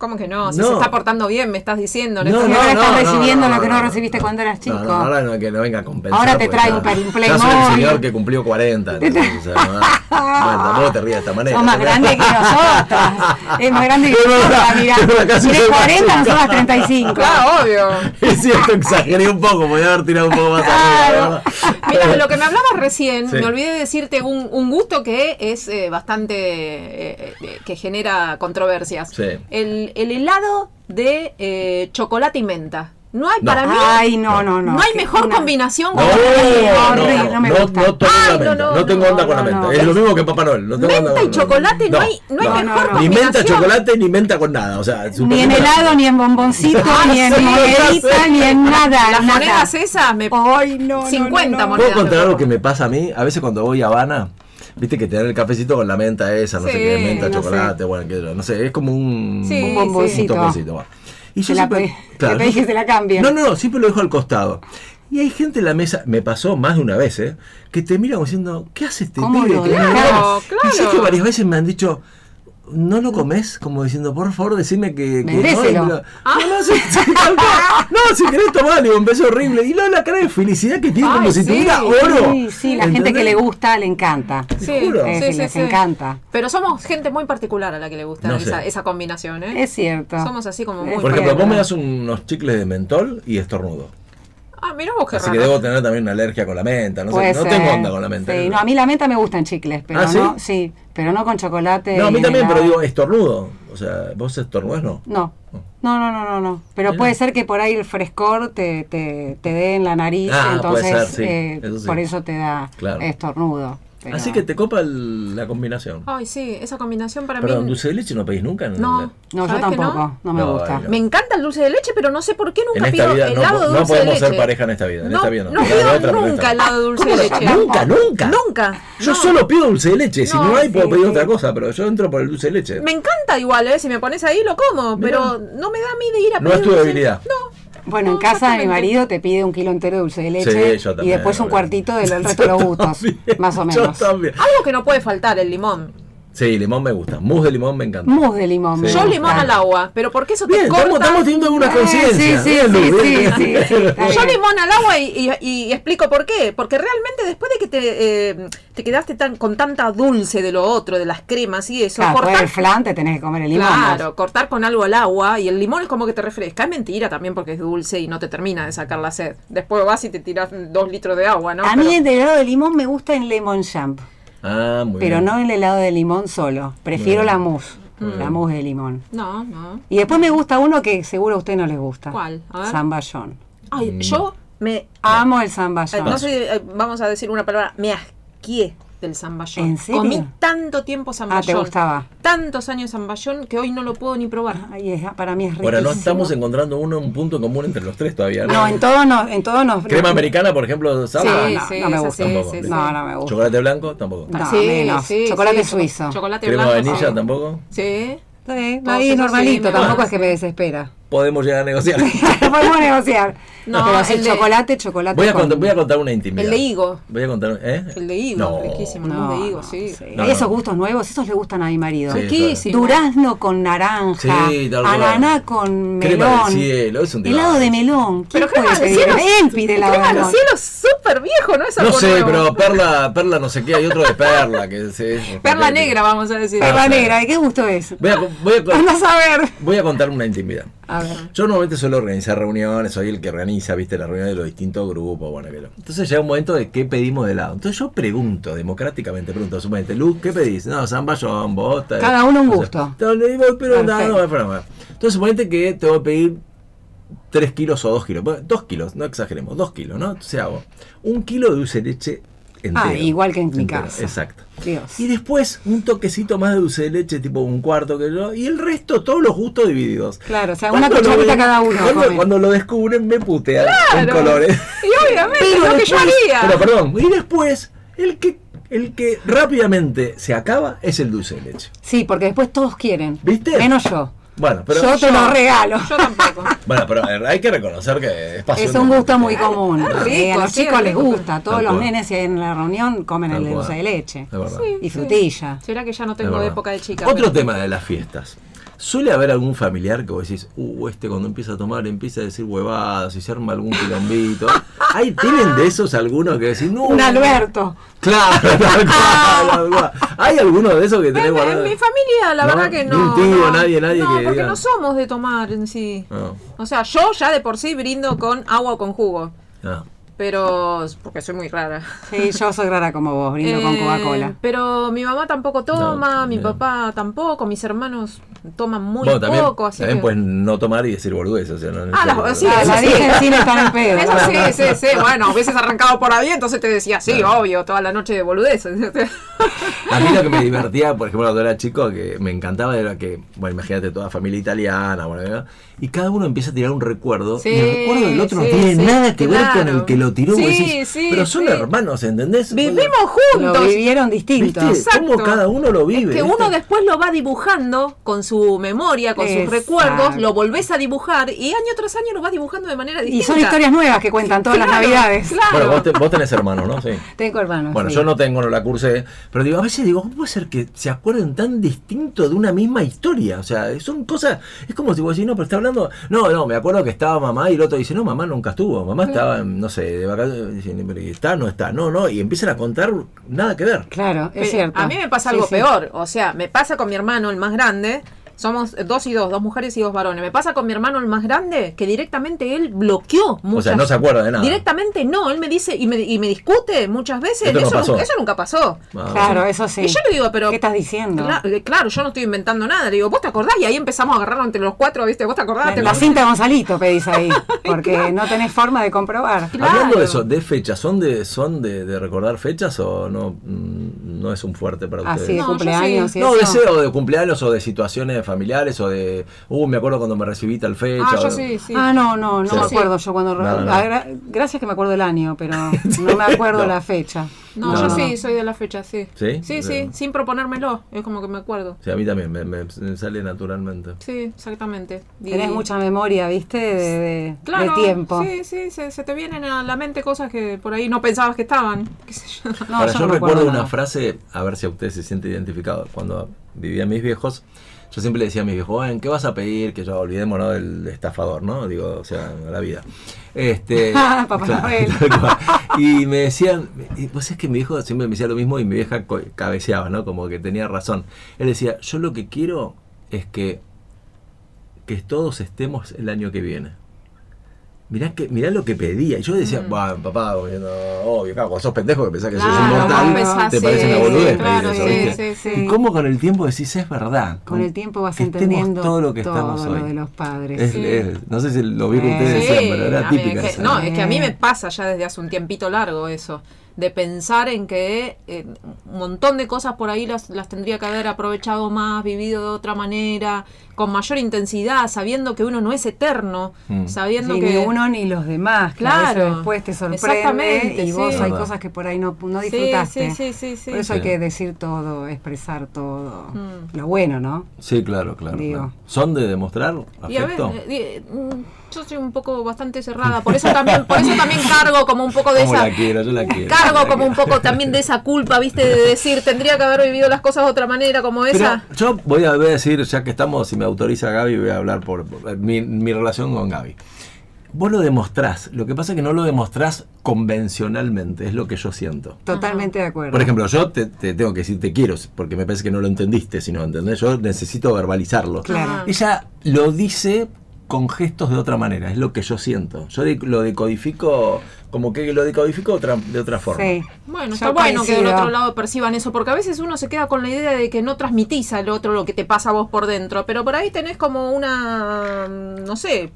¿Cómo que no? Si No. se está portando bien, me estás diciendo. No, Néstor. Y ahora no, estás no, recibiendo no, lo que no, no no. recibiste cuando eras chico. No, no, ahora no, que no venga a compensar. Ahora te ya- un Ya soy el Playmobil. señor que cumplió 40. entonces, o sea, no, bueno, tampoco te rías de esta manera. Sos más grande que nosotras. Es más grande que Tienes soy más 40, chica. nosotras 35. Claro, obvio. Es cierto, exageré un poco, podía haber tirado un poco más Claro. arriba. Mira, de lo que me hablabas recién, Sí. me olvidé de decirte un, un gusto que es eh, bastante. eh, eh, que genera controversias. Sí. El, el helado de eh, chocolate y menta. No hay No. para mí. Ay, no, no, no. No hay mejor una- combinación No, con no, horrible, no, no me no, gusta. no tengo Ay, la menta, no, onda con la menta. no. Es lo mismo que Papá Noel. No tengo onda Menta con- y chocolate, no hay- no hay mejor Ni combinación. menta, chocolate, ni menta con nada. O sea, Ni en helado, ni en bomboncito, ni en monedita, ni en nada. Las monedas esas me. Ay, no, no, 50 no, no. monedas. ¿Puedo contar algo que me pasa a mí? A veces cuando voy a Habana, viste que te dan el cafecito con la menta esa, no sé qué, menta, no chocolate, bueno, qué, no sé, es como un, Sí, Un bomboncito. Y la pe- le pedí que se la cambien. No, no, no, siempre lo dejo al costado. Y hay gente en la mesa, me pasó más de una vez, ¿eh? Que te mira como diciendo, ¿qué hace este ¿Cómo pibe? Claro, come?". Y sé claro. que varias veces me han dicho, ¿no lo comes? Como diciendo, por favor, decime que. que no, lo- No, no, tal cual. no, si querés tomar, digo, un beso horrible. Y luego la cara de felicidad que tiene, Ay, como si tuviera oro. Sí, sí, la gente que le gusta le encanta. Sí, juro. Sí, sí, les sí. encanta. Pero somos gente muy particular a la que le gusta No esa, esa combinación, ¿eh? Es cierto. Somos así como muy Por ejemplo, cierto. vos me das unos chicles de mentol y estornudo. Ah, mira vos qué Así raro. que debo tener también una alergia con la menta. No, sé, Puede no ser. tengo onda con la menta. Sí, no, a mí la menta me gusta en chicles, pero ¿Ah, sí? no, sí, pero no con chocolate. No, a mí también, pero digo, estornudo. O sea, vos estornudás, no. No. No, no, no, no, no. Pero puede ser que por ahí el frescor te, te, te dé en la nariz, Ah, puede entonces ser, sí, eh, eso sí. por eso te da Claro. estornudo. Pero- Así que te copa el- la combinación. Ay, sí, esa combinación para Perdón, mí. dulce de leche no pedís nunca. en No. No, yo ¿Sabes que tampoco, no? no, me No, gusta. ay, no. Me encanta el dulce de leche, pero no sé por qué En nunca esta pido vida helado no, de no dulce de podemos leche. ser pareja en esta vida. En no, esta vida no. no pido nunca helado de dulce de leche. Nunca, nunca. Nunca. Yo no. solo pido dulce de leche. Si no, No, hay, puedo pedir sí. otra cosa, pero yo entro por el dulce de leche. Me encanta igual, ¿eh? Si me pones ahí lo como, pero no me da a mí de ir a No pedir es tu dulce- debilidad. No. Bueno, No, en casa de mi marido te pide un kilo entero de dulce de leche Sí, y después un cuartito del resto de los gustos, también, más o Yo menos. también. Algo que no puede faltar, el limón. Sí, limón me gusta. Mousse de limón me encanta. Mousse de limón. me Sí. Yo limón al agua, pero porque eso te Bien, corta. estamos, estamos teniendo alguna Eh, conciencia. sí, sí, Bien, sí, Yo limón al agua y, y- y explico por qué. Porque realmente después de que te, eh, te quedaste tan, con tanta dulce de lo otro, de las cremas y eso, Claro, cortar, del flan te tenés que comer el limón. claro, cortar con algo el agua y el limón es como que te refresca. Es mentira también porque es dulce y no te termina de sacar la sed. Después vas y te tiras dos litros de agua, ¿no? A Pero- mí el helado de limón me gusta en lemon champ, Ah, muy pero bien. no el helado de limón solo. Prefiero la mousse, Muy la mousse de limón. No, no. Y después me gusta uno que seguro a usted no les gusta. ¿Cuál? A ver. Zamballón. Ay, yo me... Amo el eh, zamballón. no sé, eh, vamos a decir una palabra, me asqué del zamballón. ¿En serio? Comí tanto tiempo zamballón. Ah, ¿te gustaba? Tantos años zamballón que hoy no lo puedo ni probar. Ay, es- para mí es rico. Ahora, no estamos encontrando uno, un punto común entre los tres todavía. No, en todo no, en todo no. Crema no- americana, por ejemplo, ¿sabes? No, Sí, no, sí, no me gusta. sí, Tampoco. sí, sí. No, no me gusta. ¿Chocolate blanco? Tampoco. No, menos. Chocolate suizo. Chocolate ¿Crema blanco. vainilla? sí. ¿Tampoco? Sí. Sí, Todos ahí esos normalito, tampoco es que me desespera. Podemos llegar a negociar. Podemos negociar. No, el de- chocolate, chocolate. voy, a con- contar, voy a contar una intimidad. El de higo. Voy a contar. ¿eh? El de higo, No. riquísimo. El No, de higo, no, sí. sí. No, Esos no. gustos nuevos, esos le gustan a mi marido. Sí, Riquísimo. Durazno con naranja, Sí, tal cual. ananá con Crema melón, del cielo, es un helado de melón. ¿Quién Pero crema del cielo. Él pide Crema del cielo es súper viejo, ¿no es No sé, nuevo? pero perla, perla no sé qué, hay otro de perla que sí, es Perla negra, vamos a decir. Perla Ah, negra, ¿de qué gusto es? Voy a, voy, a, Anda a saber. voy a contar una intimidad. A ver. Yo normalmente suelo organizar reuniones, soy el que organiza, viste, la reunión de los distintos grupos, bueno, que lo- Entonces llega un momento de qué pedimos de helado. Entonces yo pregunto, democráticamente pregunto, suponete, Luz, ¿qué pedís? No, zamballón, bota. Cada uno un gusto. Entonces le suponete que te voy a pedir 3 kilos o 2 kilos. Bueno, 2 kilos, no exageremos, 2 kilos, ¿no? Entonces hago un kilo de dulce de leche entero. Ah, igual que en mi Entero, casa. Exacto. Dios. Y después un toquecito más de dulce de leche, tipo un cuarto que yo, y el resto todos los gustos divididos. Claro, o sea, una Cuando cucharita ven- cada uno. Cuando, cuando lo descubren me putean en colores. Y obviamente, Pero lo que yo haría. Pero perdón, y después el que el que rápidamente se acaba es el dulce de leche. Sí, porque después todos quieren. ¿Viste? Menos yo. Bueno, pero yo te lo regalo. Yo tampoco. bueno, pero ver, hay que reconocer que es pasión. Es un gusto muy común. Rico, Eh, a los sí, chicos es les rico. gusta. Todos los nenes en la reunión comen el de dulce de leche. Y sí. frutilla. ¿Será que ya no tengo época de chica? Otro pero- tema de las fiestas. Suele haber algún familiar que vos decís, uh, este cuando empieza a tomar empieza a decir huevadas y se arma algún quilombito. ¿Hay, ¿Tienen de esos algunos que decís, no? Un Alberto. Claro, tal cual, tal cual. ¿Hay alguno de esos que tenés En, mi familia, la No, verdad que ni no. un tío, no. nadie, nadie No, que porque diga. no somos de tomar en sí. No, O sea, yo ya de por sí brindo con agua o con jugo. no. Pero porque soy muy rara. Sí, yo soy rara como vos, brindo con Eh, Coca-Cola. Pero mi mamá tampoco toma, No, mi papá tampoco, mis hermanos toman muy Bueno, también, poco, así también que... puedes no tomar y decir boludeces. O sea, no Ah, sí, Ah, eso la sí. dije en pedo. Eso sí, sí, sí, bueno, hubieses arrancado por ahí, entonces te decía, sí, Claro. obvio, toda la noche de boludeces. A mí lo que me divertía, por ejemplo, cuando era chico, que me encantaba era que, bueno, imagínate toda familia italiana, bueno, y cada uno empieza a tirar un recuerdo, Sí, y el recuerdo del otro sí, no tiene sí, nada que ver con el que lo tiró. Sí, decís, sí, pero son sí. hermanos, ¿entendés? Vivimos Lo juntos. vivieron distinto. ¿Viste? ¿Cómo cada uno lo vive? Es que ¿viste? uno después lo va dibujando con su memoria, con sus recuerdos, lo volvés a dibujar y año tras año lo vas dibujando de manera distinta. Y son historias nuevas que cuentan todas las navidades. Claro. Bueno, vos, te- vos tenés hermanos, ¿no? Sí. Tengo hermanos. Bueno, sí. yo no tengo, no la cursé, pero digo, a veces digo, ¿cómo puede ser que se acuerden tan distinto de una misma historia? O sea, son cosas, es como si vos decís, no, pero está hablando, no, no, me acuerdo que estaba mamá y el otro dice, no, mamá nunca estuvo, mamá estaba, en, no sé, de vacaciones, dicen, pero ¿y está, no está, no, no, y empiezan a contar nada que ver. Claro, es Pe- cierto. A mí me pasa Sí, algo sí. peor. O sea, me pasa con mi hermano, el más grande. Somos dos y dos, dos mujeres y dos varones. Me pasa con mi hermano, el más grande, que directamente él bloqueó muchas O sea, no se acuerda de nada. Directamente no, él me dice y me, y me discute muchas veces. Esto no eso, pasó. eso nunca pasó. Ah, Claro, eso sí. Y yo le digo, pero. ¿Qué estás diciendo? Eh, Claro, yo no estoy inventando nada. Le digo, ¿vos te acordás? Y ahí empezamos a agarrarlo entre los cuatro, ¿viste? ¿Vos te acordás? ¿Te La acordás? cinta Gonzalito pedís ahí, porque no tenés forma de comprobar. Claro. Hablando de eso, de fechas, ¿son de son de, de recordar fechas o no mm, no es un fuerte para ustedes? Así de No, cumpleaños sí. y No, de eso. ese, o de cumpleaños o de situaciones familiares o de, uh, me acuerdo cuando me recibí tal fecha. Ah, o- yo sí, sí. Ah, no, no, no Sí. me acuerdo yo cuando... No, no. Ah, gra- Gracias que me acuerdo el año, pero no me acuerdo No. la fecha. No, yo sí, soy de la fecha, sí. ¿Sí? Sí, sí, sin proponérmelo. Es como que me acuerdo. Sí, a mí también, me, me- sale naturalmente. Sí, exactamente. Y- Tenés mucha memoria, ¿viste? De, de- Claro, de tiempo. Sí, sí, se, se te vienen a la mente cosas que por ahí no pensabas que estaban. qué sé yo. No, Ahora, yo yo recuerdo acuerdo una nada. frase, a ver si a usted se siente identificado. Cuando vivía mis viejos, yo siempre le decía a mis viejos, "Bueno, ¿qué vas a pedir? Que yo olvidémonos del estafador, ¿no? Digo, o sea, a la vida. Este, Papá Noel. y me decían, y vos es que mi viejo siempre me decía lo mismo y mi vieja cabeceaba, ¿no? Como que tenía razón. Él decía, yo lo que quiero es que, que todos estemos el año que viene. Mirá, que, mirá lo que pedía. Y yo decía, Mm. bueno, papá, bueno, obvio, claro, cuando sos pendejo que pensás que sos Claro, inmortal, vos pensás, te sí, parece una boludez claro, sí, ¿viste? sí. Y cómo con el tiempo decís, es verdad. Con el tiempo vas entendiendo todo lo que estamos lo hoy. de los padres. Es- es- no sé si lo vi que Sí. ustedes pero era a mí típica es que- no, es que a mí Eh. me pasa ya desde hace un tiempito largo eso, de pensar en que eh, un montón de cosas por ahí las, las tendría que haber aprovechado más, vivido de otra manera, con mayor intensidad, sabiendo que uno no es eterno, Mm. sabiendo Sí, que... ni uno ni los demás. que veces Claro, después te sorprende exactamente, y vos sí. hay cosas que por ahí no, no Sí, disfrutaste. sí, sí, sí, sí. Por eso hay que decir todo, expresar todo. Mm. Lo bueno, ¿no? Sí, claro, claro, Digo. claro. ¿Son de demostrar Y a ver, afecto? eh, eh, mm, yo soy un poco bastante cerrada, por eso también, por eso también cargo como un poco de ¿Cómo esa la quiero? Yo la quiero. cargo La como un poco también de esa culpa, ¿viste? De decir, tendría que haber vivido las cosas de otra manera como Pero esa. yo voy a, voy a decir, ya que estamos, si me autoriza Gaby, voy a hablar por, por mi, mi relación con Gaby. Vos lo demostrás, lo que pasa es que no lo demostrás convencionalmente, es lo que yo siento. Totalmente de acuerdo. Por ejemplo, yo te, te tengo que decir te quiero, porque me parece que no lo entendiste, si no entendés, yo necesito verbalizarlo. Claro. Ella lo dice con gestos de otra manera, es lo que yo siento. Yo de- lo decodifico, como que lo decodifico otra, de otra forma. Sí. Bueno, Yo está bueno que del otro lado perciban eso, porque a veces uno se queda con la idea de que no transmitís al otro lo que te pasa a vos por dentro, pero por ahí tenés como una, mm, no sé,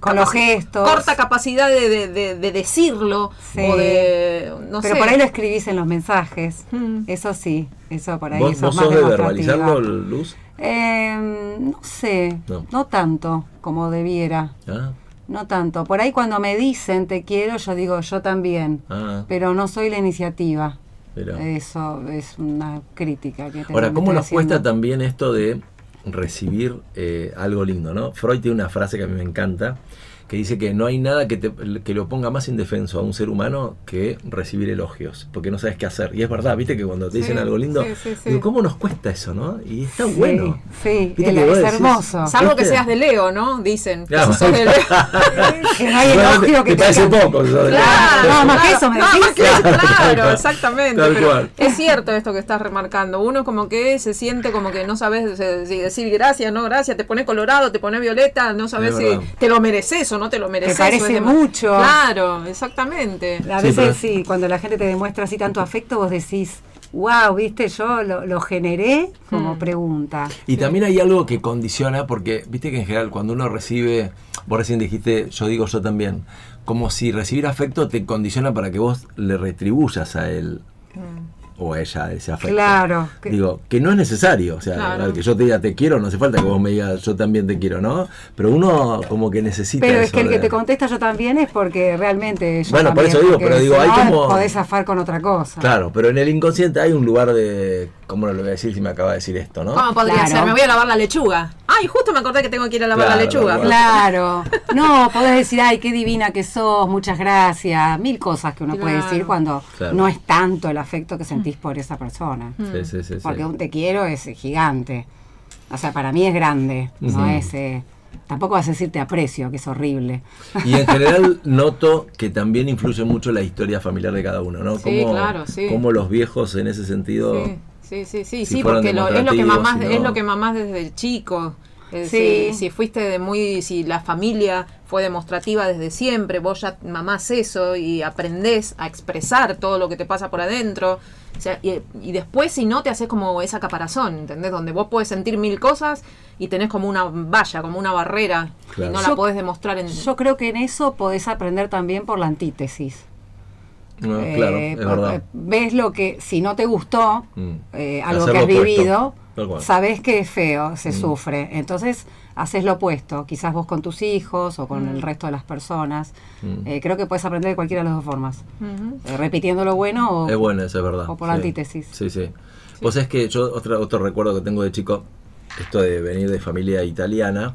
Con los gestos. corta capacidad de, de- de- de decirlo Sí. o de, no Pero sé. por ahí lo escribís en los mensajes. Mm. Eso sí, eso por ahí. ¿Vos, eso vos es más sos de verbalizarlo, Luz? Eh, no sé, No. no. tanto como debiera. Ah, No tanto. Por ahí cuando me dicen te quiero, yo digo yo también. ah, Pero no soy la iniciativa. mirá. Eso es una crítica que te Ahora, ¿cómo nos cuesta también esto de recibir eh, algo lindo, ¿no? Freud tiene una frase que a mí me encanta, que dice que no hay nada que, te- que lo ponga más indefenso a un ser humano que recibir elogios, porque no sabes qué hacer. Y es verdad, viste que cuando te dicen Sí, algo lindo, sí, sí, sí. digo, ¿cómo nos cuesta eso, no? Y está Sí, bueno. Sí, el- es decís- hermoso. Salvo que seas de Leo, ¿no? Dicen. que Claro. si sos de Leo. que no hay elogio te, que te parece alcance. poco. eso de- Claro, No, más que claro. eso me No, decís. Claro, tal claro, cual. exactamente. Tal pero cual. Es cierto esto que estás remarcando. Uno como que se siente como que no sabes eh, si decir gracias, no gracias, te pone colorado, te pone violeta, no sabes Es si te lo mereces o no te lo mereces. parece mucho. Claro, exactamente. A Sí, veces pero- sí, cuando la gente te demuestra así tanto afecto, vos decís, wow, viste, yo lo, lo generé como Mm. pregunta. Y también hay algo que condiciona, porque viste que en general cuando uno recibe, vos recién dijiste, yo digo yo también, como si recibir afecto te condiciona para que vos le retribuyas a él o a ella ese afecto. Claro. que- Digo, que no es necesario, o sea, Claro. que yo te diga te quiero, no hace falta que vos me digas yo también te quiero, ¿no? Pero uno como que necesita pero es eso que el que te contesta yo también es porque realmente yo Bueno, por también, eso digo, pero digo, hay como- podés zafar con otra cosa. Claro, pero en el inconsciente hay un lugar de... ¿Cómo no lo voy a decir si me acaba de decir esto, no? ¿Cómo podría Claro. ser? Me voy a lavar la lechuga. Ay, justo me acordé que tengo que ir a lavar Claro, la lechuga. Claro, no, podés decir, ay, qué divina que sos, muchas gracias, mil cosas que uno puede decir cuando Claro. no es tanto el afecto que sentís por esa persona. Sí, sí, sí, sí. Porque un te quiero es gigante. O sea, para mí es grande, no es... eh, tampoco vas a decir te aprecio, que es horrible. Y en general noto que también influye mucho la historia familiar de cada uno, ¿no? Sí, claro, sí. Cómo los viejos en ese sentido... Sí, sí, sí, sí, Si sí, porque lo- es lo que mamás, si es lo que mamás desde chico. Es Sí. decir, si fuiste de muy, si la familia fue demostrativa desde siempre, vos ya mamás eso y aprendés a expresar todo lo que te pasa por adentro. O sea, y, y después si no te haces como esa caparazón, ¿entendés? Donde vos podés sentir mil cosas y tenés como una valla, como una barrera Claro. y no Yo- la podés demostrar en... Yo creo que en eso podés aprender también por la antítesis. No, claro, Eh, es por- verdad. eh, Ves lo que, si no te gustó, Mm. eh, algo Hacer que has vivido, sabes que es feo, se Mm. sufre. Entonces, haces lo opuesto, quizás vos con tus hijos o con el resto de las personas. Mm. Eh, creo que puedes aprender de cualquiera de las dos formas. Ujú. Eh, repitiendo lo bueno o... Es bueno, eso es verdad. o por sí. antítesis. Sí, sí. Vos sabés que yo, otro, otro recuerdo que tengo de chico, esto de venir de familia italiana,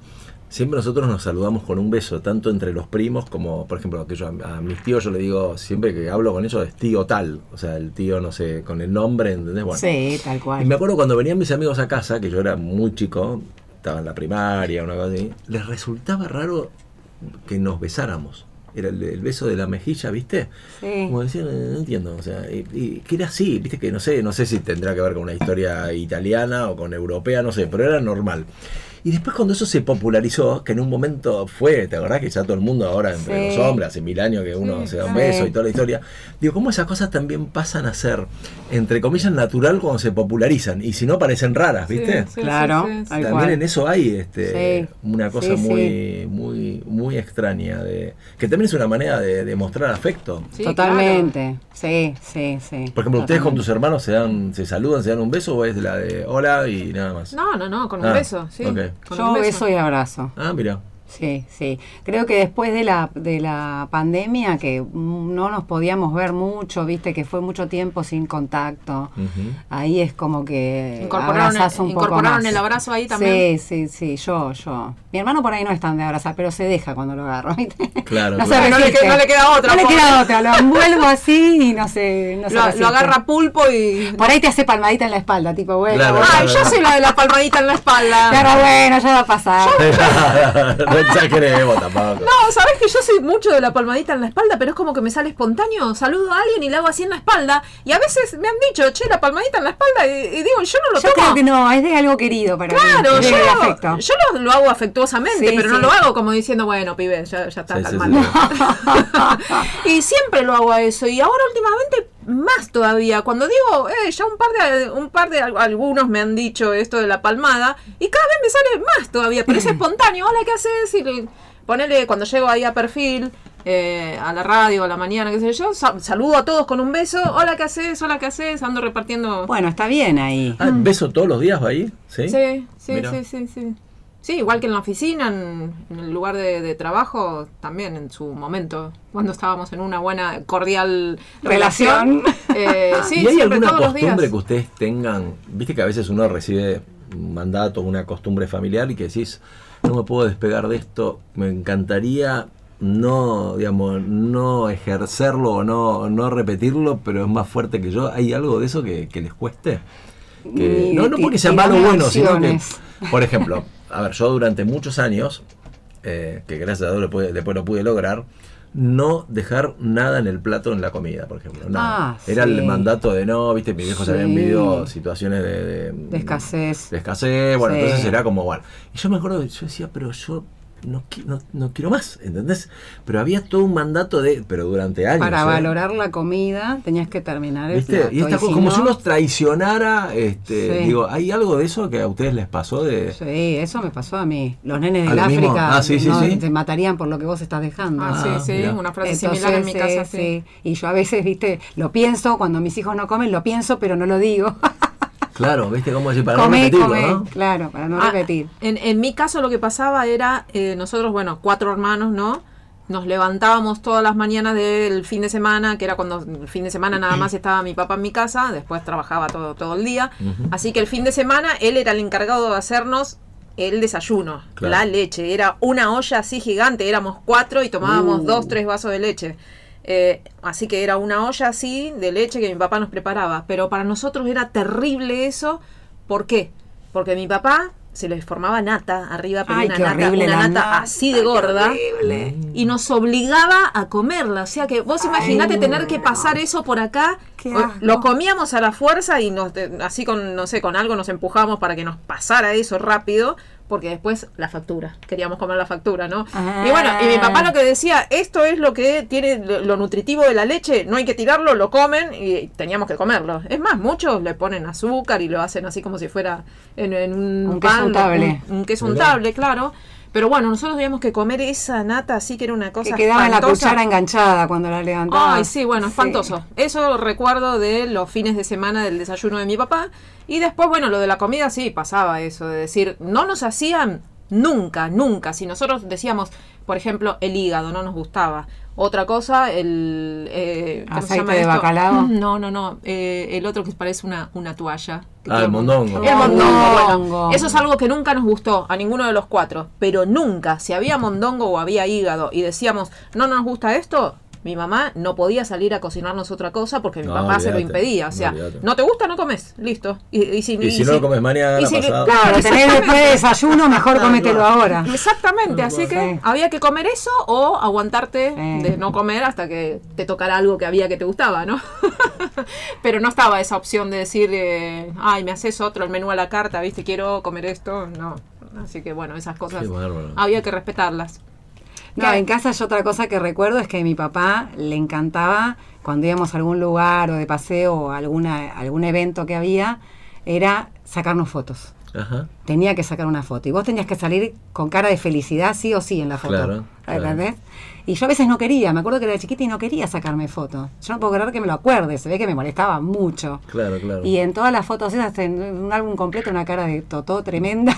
siempre nosotros nos saludamos con un beso, tanto entre los primos como, por ejemplo, que yo a, a mis tíos yo le digo, siempre que hablo con ellos es tío tal, o sea, el tío, no sé, con el nombre, ¿entendés? Bueno, Sí, tal cual. Y me acuerdo cuando venían mis amigos a casa, que yo era muy chico, estaba en la primaria, una cosa así, les resultaba raro que nos besáramos. Era el, el beso de la mejilla, ¿viste? Sí. Como decían, eh, no entiendo, o sea, y, y que era así, viste que no sé, no sé si tendrá que ver con una historia italiana o con europea, no sé, pero era normal. Y después cuando eso se popularizó, que en un momento fue, ¿te acordás que ya todo el mundo ahora entre Sí. los hombres, hace mil años que uno Sí, se da un beso y toda la historia? Digo, ¿cómo esas cosas también pasan a ser, entre comillas, natural cuando se popularizan? Y si no, parecen raras, ¿viste? Sí, sí, Claro. sí, sí, sí. Tal También cual. en eso hay este, Sí. una cosa Sí, muy, muy, muy extraña de que también es una manera de, de mostrar afecto. Sí, Totalmente. Sí, sí, sí. Por ejemplo, ustedes con tus hermanos se dan, se saludan, se dan un beso o es la de hola y nada más. No, no, no, con un Ah, beso, sí. ok. Yo beso y abrazo. Ah, mira. Sí, sí. Creo que después de la, de la pandemia, que mm, no nos podíamos ver mucho, viste, que fue mucho tiempo sin contacto, ahí es como que Incorporaron, abrazás un poco más. el abrazo ahí también. Sí, sí, sí, yo, yo. Mi hermano por ahí no es tan de abrazar, pero se deja cuando lo agarro. ¿viste? Claro, no, claro. No le queda- no le queda otra, No le queda otra, lo envuelvo así y no se, no lo, lo agarra pulpo y. Por ahí te hace palmadita en la espalda, tipo, bueno, Claro, bueno, Ay, yo soy la de la palmadita en la espalda. pero bueno, ya va a pasar. no exageremos tampoco. No, sabes que yo soy mucho de la palmadita en la espalda, pero es como que me sale espontáneo. Saludo a alguien y le hago así en la espalda. Y a veces me han dicho, che, la palmadita en la espalda. Y, y digo, yo no lo Yo tomo. creo que no, es de algo querido para Claro, mí. es yo, afecto. yo lo, lo hago afectuosamente, Sí, pero no lo hago como diciendo, bueno, pibe, ya, ya está Sí, sí, calmando. sí. y siempre lo hago a eso. Y ahora últimamente más todavía. Cuando digo, eh, ya un par de, un par de algunos me han dicho esto de la palmada. Y cada vez me sale más todavía. Pero es espontáneo. Hola, ¿qué haces? Y le- ponele cuando llego ahí a perfil. eh, a la radio, a la mañana, qué sé yo, sa- saludo a todos con un beso, hola, ¿qué haces? Hola, ¿qué haces? Ando repartiendo... Bueno, está bien ahí. Ah, ¿Beso todos los días va ahí? Sí. Sí, sí, sí, sí. Sí, igual que en la oficina, en, en el lugar de, de trabajo, también en su momento, cuando estábamos en una buena, cordial Relación. relación. Eh, sí, ¿Y hay siempre, alguna todos los días. costumbre que ustedes tengan? Viste que a veces uno recibe un mandato, una costumbre familiar y que decís, no me puedo despegar de esto, me encantaría no, digamos, no ejercerlo o no, no repetirlo, pero es más fuerte que yo. ¿Hay algo de eso que, que les cueste? Que- no, no porque sea malo o bueno, sino que, por ejemplo, a ver, yo durante muchos años, eh, que gracias a Dios después lo pude lograr, no dejar nada en el plato en la comida, por ejemplo. nada. Ah, Era sí. el mandato de no, viste, mis viejos Sí. habían vivido situaciones de, de, De escasez. de escasez, bueno, Sí. entonces era como, bueno. Y yo me acuerdo, yo decía, pero yo no, no, no quiero más, ¿entendés? Pero había todo un mandato de, pero durante años. Para ¿eh? valorar la comida tenías que terminar el ¿Viste? plato. Y esta si como no- si uno traicionara, este, Sí. digo, ¿hay algo de eso que a ustedes les pasó de... Sí, eso me pasó a mí. Los nenes ¿A del? África Ah, sí, sí, no, sí. te matarían por lo que vos estás dejando. Ah, Ah, sí, sí, mirá. una frase Entonces, similar en mi casa, sí. Y yo a veces, viste, lo pienso, cuando mis hijos no comen, lo pienso, pero no lo digo. Claro, ¿viste? Cómo decir, para no repetirlo, come, ¿no? claro, para no Ah, repetir. En, en mi caso lo que pasaba era, eh, nosotros, bueno, cuatro hermanos, ¿no? Nos levantábamos todas las mañanas del fin de semana, que era cuando el fin de semana nada más estaba mi papá en mi casa, después trabajaba todo, todo el día. Así que el fin de semana él era el encargado de hacernos el desayuno, Claro. la leche. Era una olla así gigante, éramos cuatro y tomábamos Uh. dos, tres vasos de leche. Eh, así que era una olla así de leche que mi papá nos preparaba. Pero para nosotros era terrible eso. ¿Por qué? Porque mi papá se le formaba nata arriba, pero Ay, una nata, una nata nata, así de gorda. Y nos obligaba a comerla. O sea que vos imaginate tener que pasar eso por acá. Lo comíamos a la fuerza y nos de- así con, no sé, con algo nos empujamos para que nos pasara eso rápido. Porque después la factura, queríamos comer la factura, ¿no? Ah. Y bueno, y mi papá lo que decía, esto es lo que tiene lo, nutritivo de la leche, no hay que tirarlo, lo comen y teníamos que comerlo. Es más, muchos le ponen azúcar y lo hacen así como si fuera en, en un, Un queso pan. Un, un queso untable, claro. Pero bueno, nosotros teníamos que comer esa nata así que era una cosa Que quedaba en la espantosa. cuchara enganchada cuando la levantaba. Ay, sí, bueno, Sí. espantoso. Eso lo recuerdo de los fines de semana del desayuno de mi papá. Y después, bueno, lo de la comida sí pasaba eso, de decir, no nos hacían nunca, nunca. Si nosotros decíamos, por ejemplo, el hígado no nos gustaba. Otra cosa, el... eh, ¿Cómo se ¿Aceite llama de esto? bacalao? No, no, no. eh, el otro que parece una, una toalla. que Ah, el mondongo. El mondongo, bueno. Mondongo. Eso es algo que nunca nos gustó a ninguno de los cuatro. Pero nunca, si había mondongo o había hígado y decíamos, no nos gusta esto, mi mamá no podía salir a cocinarnos otra cosa porque mi No, papá se lo impedía. O sea, olvídate. no te gusta, no comes. Listo. Y, y si, Y si no lo comes mañana, y si-. Claro, tenés después de desayuno, mejor cómetelo ahora. Exactamente, así que Sí. había que comer eso o aguantarte Sí. de no comer hasta que te tocara algo que había que te gustaba, ¿no? Pero no estaba esa opción de decir, eh, ay, me haces otro, el menú a la carta, ¿viste? Quiero comer esto. No. Así que bueno, esas cosas había que respetarlas. No, en casa yo otra cosa que recuerdo es que a mi papá le encantaba cuando íbamos a algún lugar o de paseo o alguna, algún evento que había, era sacarnos fotos. Ajá. Tenía que sacar una foto y vos tenías que salir con cara de felicidad sí o sí en la foto. Claro, claro. ¿Entendés? Y yo a veces no quería, me acuerdo que era chiquita y no quería sacarme fotos. Yo no puedo creer que me lo acuerde, se ve que me molestaba mucho. Claro, claro. Y en todas las fotos esas, en un álbum completo, una cara de Totó tremenda.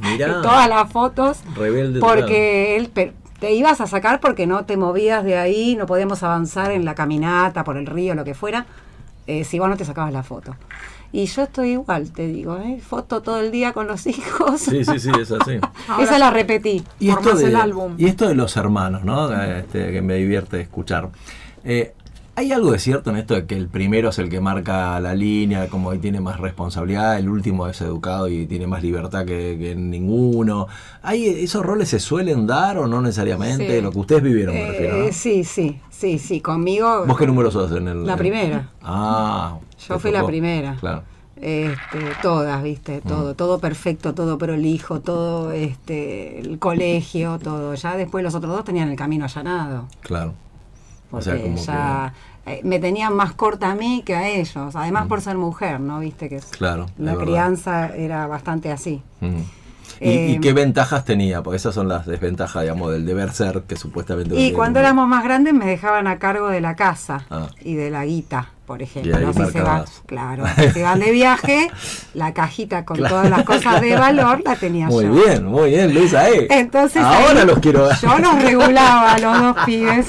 Mirá. en todas las fotos. Rebelde Porque él te ibas a sacar porque no te movías de ahí, no podíamos avanzar en la caminata, por el río, lo que fuera, eh, si vos no te sacabas la foto. Y yo estoy igual, te digo, ¿eh? foto todo el día con los hijos. Sí, sí, sí, es así. Ahora- Esa la repetí. Y esto, Formás de, el álbum. y esto de los hermanos, ¿no? Este, que me divierte escuchar. Eh, ¿Hay algo de cierto en esto de que el primero es el que marca la línea, como que tiene más responsabilidad, el último es educado y tiene más libertad que, que ninguno? ¿Hay, ¿Esos roles se suelen dar o no necesariamente? Sí. Lo que ustedes vivieron, me refiero. ¿no? Eh, sí, sí, sí, sí, conmigo. ¿Vos qué número sos en el...? La primera. Ah. Yo fui la primera. Claro. Este, todas, viste, Mm. todo, todo perfecto, todo prolijo, todo este, el colegio, todo. Ya después los otros dos tenían el camino allanado. Claro. O Porque sea, como ya eh, me tenían más corta a mí que a ellos. Además por ser mujer, ¿no? Viste que Mm. Claro, la verdad. crianza era bastante así. Mm. ¿Y, y Eh, qué ventajas tenía? Porque esas son las desventajas, digamos, del deber ser que supuestamente... Y cuando éramos más grandes me dejaban a cargo de la casa Ah. y de la guita, por ejemplo. ¿no? Si se van, claro, si se van de viaje, la cajita con Claro. todas las cosas de valor la tenía Muy yo. bien, muy bien, Luisa. eh. Entonces Ahora ahí los quiero. Yo los regulaba a los dos pibes,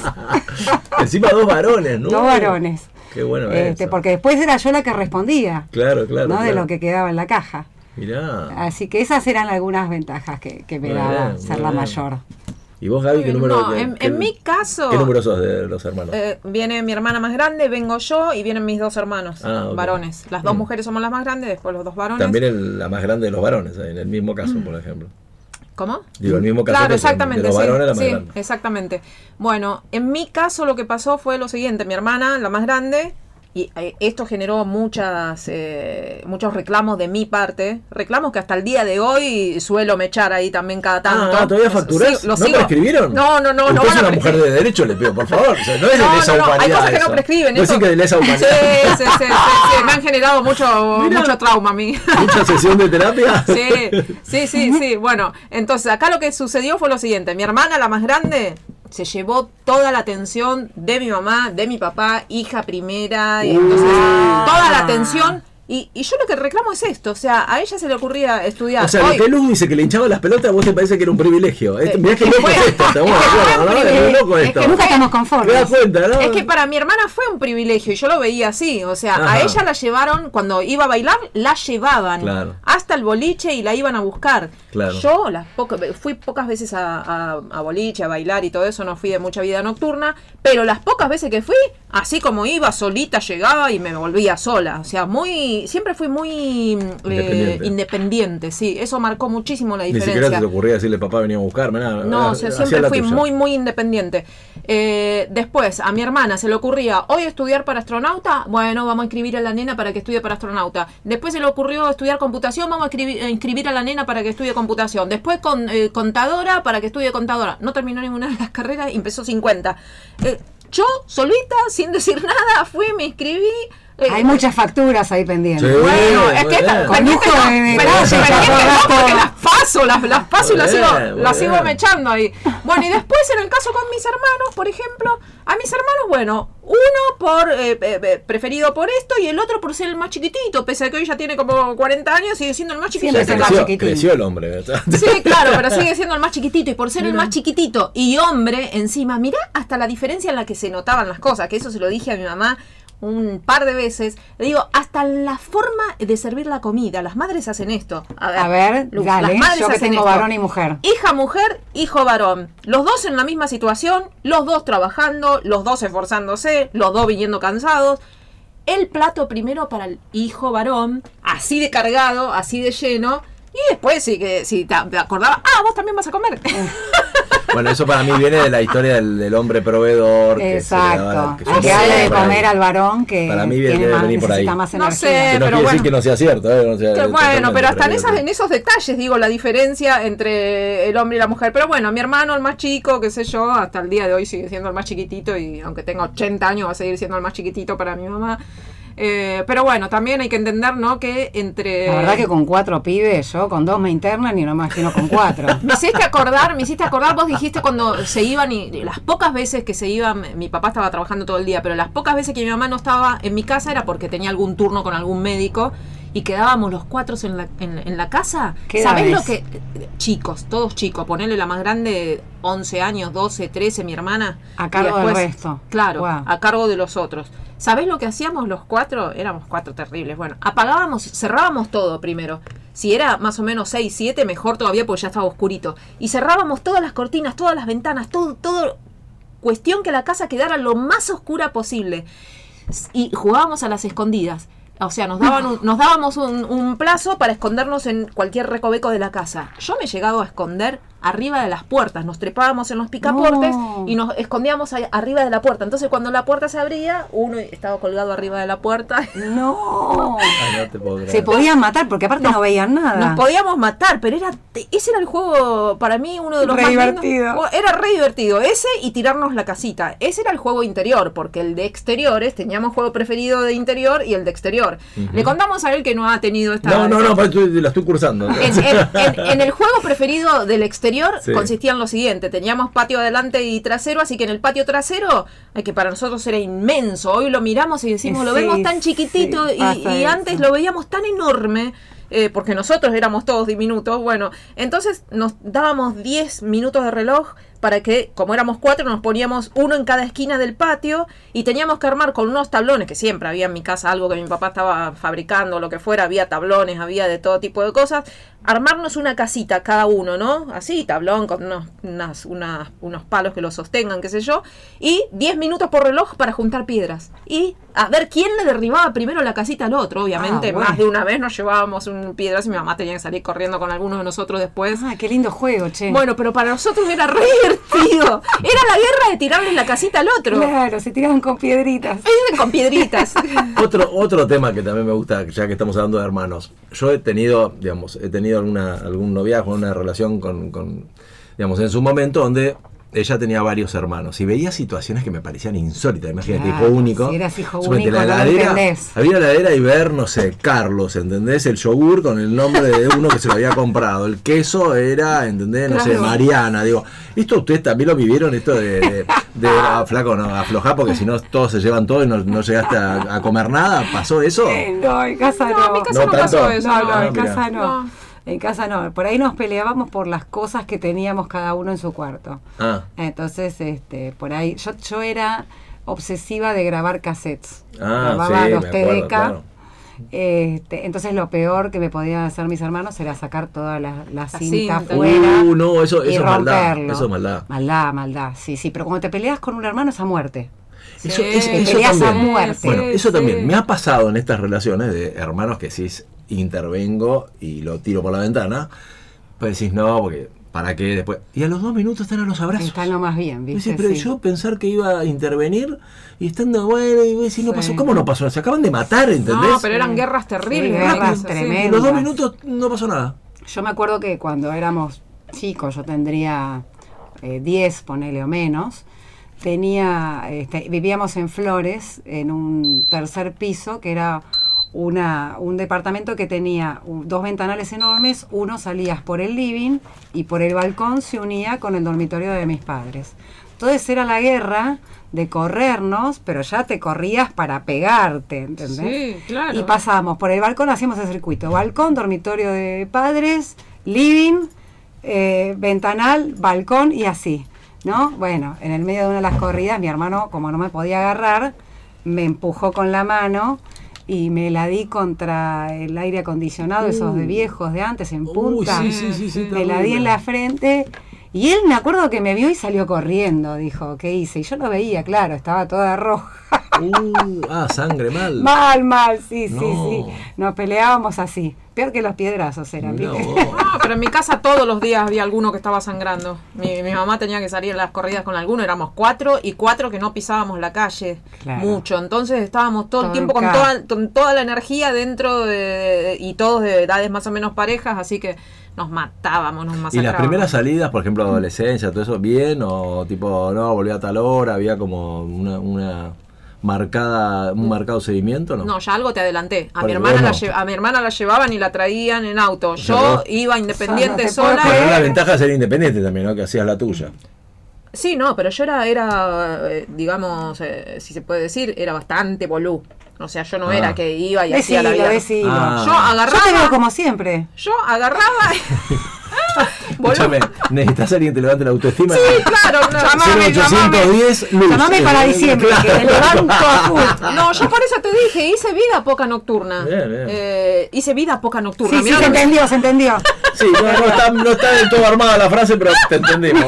Encima dos varones, ¿no? dos varones. Qué bueno Este, eso. porque después era yo la que respondía, Claro, claro. ¿no? De lo que quedaba en la caja. Mirá. Así que esas eran algunas ventajas que, que me daba ser la mayor. ¿Y vos, Gaby, qué número? No, qué- en, qué- en mi caso, ¿Qué número sos de los hermanos? eh, viene mi hermana más grande, vengo yo y vienen mis dos hermanos, Ah, ok. varones. Las dos Mm. mujeres somos las más grandes, después los dos varones. También el- la más grande de los varones, en el mismo caso, por ejemplo. ¿Cómo? Digo, el mismo caso Claro, que exactamente. de los sí, varones la más sí, grande. exactamente. Bueno, en mi caso lo que pasó fue lo siguiente. Mi hermana, la más grande, y eh, esto generó muchas eh, muchos reclamos de mi parte, reclamos que hasta el día de hoy suelo mechar ahí también cada tanto. Ah, ¿todavía facturás? Sí, ¿No sigo- prescribieron? No, no, no. no Usted van es a una mujer de derecho, le pido, por favor. O sea, no es de No, lesa no, no, humanidad. hay cosas que no eso. prescriben. No eso- decir que de lesa Sí, humanidad. sí, sí, sí, sí, me han generado mucho, mucho trauma a mí. Mucha sesión de terapia. Sí, sí, sí, sí. Bueno, entonces acá lo que sucedió fue lo siguiente. Mi hermana, la más grande, se llevó toda la atención de mi mamá, de mi papá, hija primera, y entonces Ah. toda la atención. Y, y yo lo que reclamo es esto, o sea, a ella se le ocurría estudiar. O sea, hoy. lo que Luz dice que le hinchaba las pelotas, a vos te parece que era un privilegio. Eh, mirá qué es que loco es esto, estamos es ¿no? Es loco Es esto. que Nunca estamos ¿Te das conformes. cuenta, no? Es que para mi hermana fue un privilegio y yo lo veía así. O sea, Ajá. a ella la llevaron, cuando iba a bailar, la llevaban Claro. hasta el boliche y la iban a buscar. Claro. Yo las pocas, fui pocas veces a, a- a boliche, a bailar y todo eso, no fui de mucha vida nocturna, pero las pocas veces que fui, así como iba, solita llegaba y me volvía sola. O sea, muy, siempre fui muy eh, Independiente. sí. Eso marcó muchísimo la Ni diferencia. siquiera te ocurría decirle papá venía a buscarme, nada. No, o sea, siempre fui tuya. muy, muy independiente. Eh, después, a mi hermana se le ocurría hoy estudiar para astronauta. Bueno, vamos a inscribir a la nena para que estudie para astronauta. Después se le ocurrió estudiar computación. Vamos a inscribir, a inscribir a la nena para que estudie computación. Después con eh, contadora para que estudie contadora. No terminó ninguna de las carreras y empezó 50. Eh, yo, solita, sin decir nada, fui, me inscribí. Eh, Hay muchas facturas ahí pendientes. Sí. bueno, es que esta- de porque las paso, las, las paso y las sigo, bien, las sigo mechando ahí. Bueno, y después en el caso con mis hermanos, por ejemplo, a mis hermanos, bueno, uno por eh, eh, eh, preferido por esto y el otro por ser el más chiquitito, pese a que hoy ya tiene como 40 años, sigue siendo el más chiquitito. Más creció, creció el hombre. ¿verdad? Sí, claro, pero sigue siendo el más chiquitito. Y por ser el más chiquitito y hombre encima, mirá hasta la diferencia en la que se notaban las cosas, que eso se lo dije a mi mamá un par de veces. Le digo, hasta la forma de servir la comida. Las madres hacen esto. A ver, Luz, dale, las madres yo que hacen tengo esto. varón y mujer. Hija mujer, hijo varón. Los dos en la misma situación, los dos trabajando, los dos esforzándose, los dos viniendo cansados. El plato primero para el hijo varón, así de cargado, así de lleno. Y después, si, que, si te te acordaba, ah, vos también vas a comer. Bueno, eso para mí viene de la historia del, del hombre proveedor. que Exacto. que que darle de comer al varón que Para mí tiene debe más, venir por ahí. más No sé, Que no pero quiere bueno. decir que no sea cierto. ¿eh? No sea Que bueno, pero hasta en, esas, en esos detalles digo la diferencia entre el hombre y la mujer. Pero bueno, mi hermano, el más chico, qué sé yo, hasta el día de hoy sigue siendo el más chiquitito y aunque tenga 80 años va a seguir siendo el más chiquitito para mi mamá. Eh, pero bueno, también hay que entender, ¿no? Que entre... La verdad que con cuatro pibes, yo con dos me internan y no me imagino con cuatro. Me hiciste acordar, me hiciste acordar, vos dijiste cuando se iban y y las pocas veces que se iban, mi papá estaba trabajando todo el día, pero las pocas veces que mi mamá no estaba en mi casa era porque tenía algún turno con algún médico y quedábamos los cuatro en la, en, en la casa. ¿Qué ¿Sabés lo que? Chicos, todos chicos, ponele la más grande, 11 años, 12, 13, mi hermana. A cargo del resto. Claro, a cargo de los otros. ¿Sabés lo que hacíamos los cuatro? Éramos cuatro terribles. Bueno, apagábamos, cerrábamos todo primero. Si era más o menos 6, 7, mejor todavía porque ya estaba oscurito. Y cerrábamos todas las cortinas, todas las ventanas, todo, todo. Cuestión que la casa quedara lo más oscura posible. Y jugábamos a las escondidas. O sea, nos, daban un- nos dábamos un, un plazo para escondernos en cualquier recoveco de la casa. Yo me he llegado a esconder arriba de las puertas. Nos trepábamos en los picaportes No. y nos escondíamos ahí arriba de la puerta. Entonces, cuando la puerta se abría, uno estaba colgado arriba de la puerta. No. Ay, no te. Se podían matar porque aparte no, veían nada. Nos podíamos matar, pero era ese era el juego para mí uno de los Re más divertido. Era re divertido ese y tirarnos la casita. Ese era el juego interior, porque el de exteriores teníamos juego preferido de interior y el de exterior. Le contamos a él que no ha tenido esta No, no, no, la estoy cursando. en, en- en- en el juego preferido del exterior Sí. consistía en lo siguiente, teníamos patio adelante y trasero, así que en el patio trasero, que para nosotros era inmenso, hoy lo miramos y decimos, lo vemos tan chiquitito sí, y, y antes lo veíamos tan enorme. eh, porque nosotros éramos todos diminutos, bueno, entonces nos dábamos 10 minutos de reloj para que, como éramos cuatro, nos poníamos uno en cada esquina del patio y teníamos que armar con unos tablones, que siempre había en mi casa algo que mi papá estaba fabricando, lo que fuera, había tablones, había de todo tipo de cosas, armarnos una casita cada uno, ¿no? Así, tablón con unos, unas- unas- unos palos que lo sostengan, qué sé yo, y 10 minutos por reloj para juntar piedras. Y a ver quién le derribaba primero la casita al otro, obviamente, Ah, bueno. más de una vez nos llevábamos un piedras y mi mamá tenía que salir corriendo con algunos de nosotros después. Ah, qué lindo juego, che. Bueno, pero para nosotros era re divertido. Era la guerra de tirarle la casita al otro. Claro, se tiraban con piedritas. Con piedritas. Otro, otro tema que también me gusta, ya que estamos hablando de hermanos. Yo he tenido, digamos, he tenido alguna, algún noviazgo, una relación con, con, digamos, en su momento donde ella tenía varios hermanos y veía situaciones que me parecían insólitas. Imagínate, Claro, hijo único. si eras hijo único, entendés. Había la heladera y ver, no sé, Carlos, ¿entendés? El yogur con el nombre de uno que se lo había comprado. El queso era, ¿entendés? No sé. Mariana. Digo, esto ustedes también lo vivieron, esto de, de, de- ah, flaco, no, aflojar porque si no todos se llevan todo y no, no llegaste a, a comer nada. ¿Pasó eso? Eh, no, en casa no. No, en mi casa No no, pasó eso. No, no, Ah, en mira. casa no. En casa no. Por ahí nos peleábamos por las cosas que teníamos cada uno en su cuarto. Ah, Entonces, este, por ahí, yo, yo era obsesiva de grabar cassettes. ah Grababa sí, los me acuerdo, TDK. claro. Este, entonces lo peor que me podían hacer mis hermanos era sacar toda la, la cinta cinta. afuera Uh, no, eso, y eso es maldad. romperlo. Eso es maldad. Maldad, maldad, sí, sí. Pero cuando te peleas con un hermano es a muerte. Eso, es- te eso peleas a también. muerte. Bueno, eso sí. también. Me ha pasado en estas relaciones de hermanos que decís, intervengo y lo tiro por la ventana. Pues decís, no, porque ¿para qué después? Y a los dos minutos están a los abrazos. Está lo más bien, ¿viste? decís, pero Sí. yo pensar que iba a intervenir y estando bueno, y decís, no Sí. pasó. ¿Cómo no pasó? Se acaban de matar, ¿entendés? No, pero eran guerras terribles. Sí, ¿no? guerras tremendas. En los dos minutos no pasó nada. Yo me acuerdo que cuando éramos chicos, yo tendría eh, 10, ponele o menos, tenía, este, vivíamos en Flores, en un tercer piso, que era una, un departamento que tenía dos ventanales enormes, uno salías por el living y por el balcón se unía con el dormitorio de mis padres. Entonces era la guerra de corrernos, pero ya te corrías para pegarte, ¿entendés? Sí, claro. Y pasábamos por el balcón, hacíamos el circuito. Balcón, dormitorio de padres, living, eh, ventanal, balcón y así. ¿No? Bueno, en el medio de una de las corridas, mi hermano, como no me podía agarrar, me empujó con la mano y me la di contra el aire acondicionado, esos de viejos de antes, en punta. sí, sí, sí, sí, me la di en la frente. Y él me acuerdo que me vio y salió corriendo, dijo, ¿qué hice? Y yo lo veía, claro, estaba toda roja. Uh, ah, sangre mal. Mal, mal, sí, sí, No. sí. Nos peleábamos así. Peor que los piedrazos eran. No, pero en mi casa todos los días había alguno que estaba sangrando. Mi, mi mamá tenía que salir en las corridas con alguno, éramos cuatro y cuatro que no pisábamos la calle Claro. mucho. Entonces estábamos todo, Todo el tiempo con toda, con toda la energía dentro de, de- y todos de edades más o menos parejas, así que nos matábamos, nos ¿Y masacrábamos. las primeras salidas, por ejemplo, adolescencia, todo eso, bien? ¿O tipo, no, volví a tal hora? ¿Había como una, una marcada, un marcado seguimiento? No, No, ya algo te adelanté. A mi, hermana la lle- a mi hermana la llevaban y la traían en auto. Yo iba Yo independiente sola. Pero la ventaja de ser independiente también, ¿no? Que hacías la tuya. Sí, no, pero yo era, era eh, digamos, eh, si se puede decir, era bastante bolú. O sea, yo no Ah. era que iba y hacía la Decilo, vida. decilo. Ah. Yo Yo agarraba, te veo como siempre. yo agarraba. Escúchame, necesitas alguien que te levante la autoestima. Sí, claro, no. Llamame, 0810 Luz. Llamame para Eh, diciembre, claro. que te levanto a full. No, yo por eso te dije, hice vida poca nocturna. Bien, bien. Eh, hice vida poca nocturna. Sí, sí, se entendió, se entendió. Sí, no, no está, no está del todo armada la frase, pero te entendimos.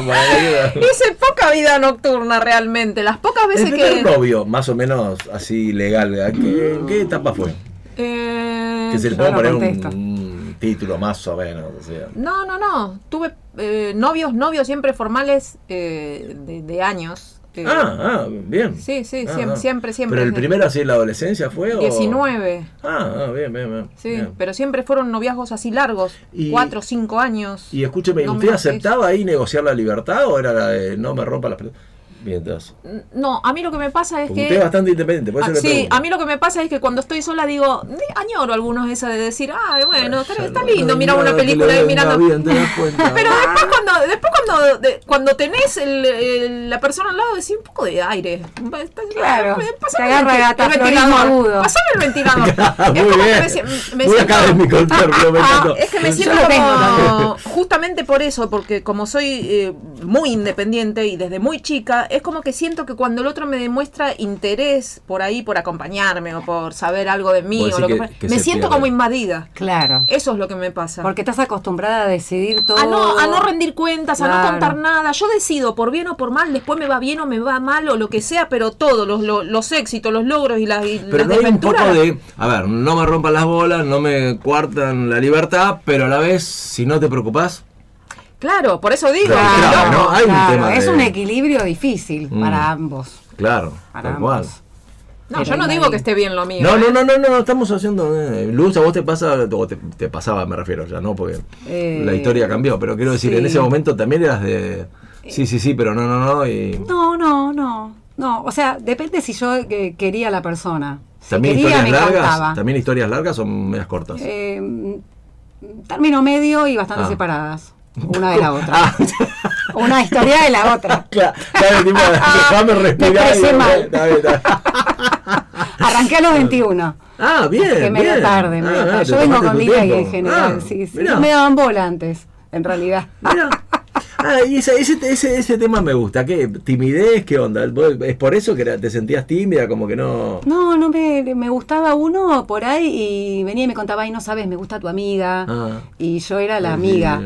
Hice poca vida nocturna realmente. Las pocas El veces que. novio, más o menos así legal, ¿a ¿qué, en qué etapa fue? Eh, Que se le puede poner contesto. un, título más o menos. O sea. No, no, no. Tuve eh, novios, novios siempre formales eh, de, de años. eh, Ah, ah, bien. Sí, sí, Ah, siempre, ah. siempre, siempre. ¿Pero el primero así en la adolescencia fue? o- 19. Ah, ah, bien, bien, bien. Sí, bien. pero siempre fueron noviazgos así largos, Y- cuatro, cinco años. Y escúcheme, No ¿usted aceptaba ahí negociar la libertad o era la de no me rompa las pelotas? No, a mí lo que me pasa es Porque que... usted es bastante independiente, eso Ah, sí, pregunto. a mí lo que me pasa es que cuando estoy sola digo, "Ni- añoro algunos esa de decir, ah, bueno, está, Ya está no- lindo no una película venga mirando. bien, te das cuenta. Pero después cuando, después cuando, de- cuando tenés el, el- la persona al lado, decís un poco de aire. Claro, te pasame agarra el, gata, el ventilador. Pasame el ventilador. Muy es como bien. que me, me Muy siento- académico término, me Ah, encantó. es que me siento como justamente por eso, porque como soy eh, muy independiente y desde muy chica, es como que siento que cuando el otro me demuestra interés por ahí, por acompañarme o por saber algo de mí o lo que, que- que me siento pierde. como invadida. Claro. Eso es lo que me pasa. Porque estás acostumbrada a decidir todo. A no, a no rendir cuentas, a no contar nada. Yo decido por bien o por mal, después me va bien o me va mal o lo que sea, pero todo, los, los, los éxitos, los logros y las, y Pero las no hay un poco de, a ver, no me rompan las bolas, no me cuartan la libertad, pero a la vez, si no te preocupás, Claro, por eso digo. Claro, no- ¿no? Hay un tema es de- un equilibrio difícil Mm. para ambos. Claro, Para tal cual. ambos. No, Pero yo no digo que esté bien lo mío. No, ¿eh? no, no, no, no, estamos haciendo. eh, Luz, a vos te pasa, o te, te pasaba, me refiero ya, ¿no? Porque Eh, la historia cambió, pero quiero decir, en ese momento también eras de. Sí, sí, sí, pero no, no, no. Y No, no, no. No, o sea, depende si yo eh, quería a la persona. Si también quería, historias me largas. También historias largas o medias cortas. Eh, término medio y bastante Ah. separadas. Una de la otra. Ah, Una historia de la otra. claro, claro, tipo, déjame respirar. expresé y- mal. está bien. Arranqué a los 21. Ah, bien. que medio bien. tarde, medio Ah, tarde. te Yo vengo con liga y en general, Ah, sí, sí. mirá. Me daban bola antes, en realidad. Mira. Ah, y ese, ese, ese, ese tema me gusta. ¿Qué? ¿Timidez? ¿Qué onda? ¿Vos- ¿Es por eso que era- te sentías tímida? Como que no. No, no me, me gustaba uno por ahí y venía y me contaba, ay, no sabes, me gusta tu amiga. Ah. Y yo era la Sí, amiga.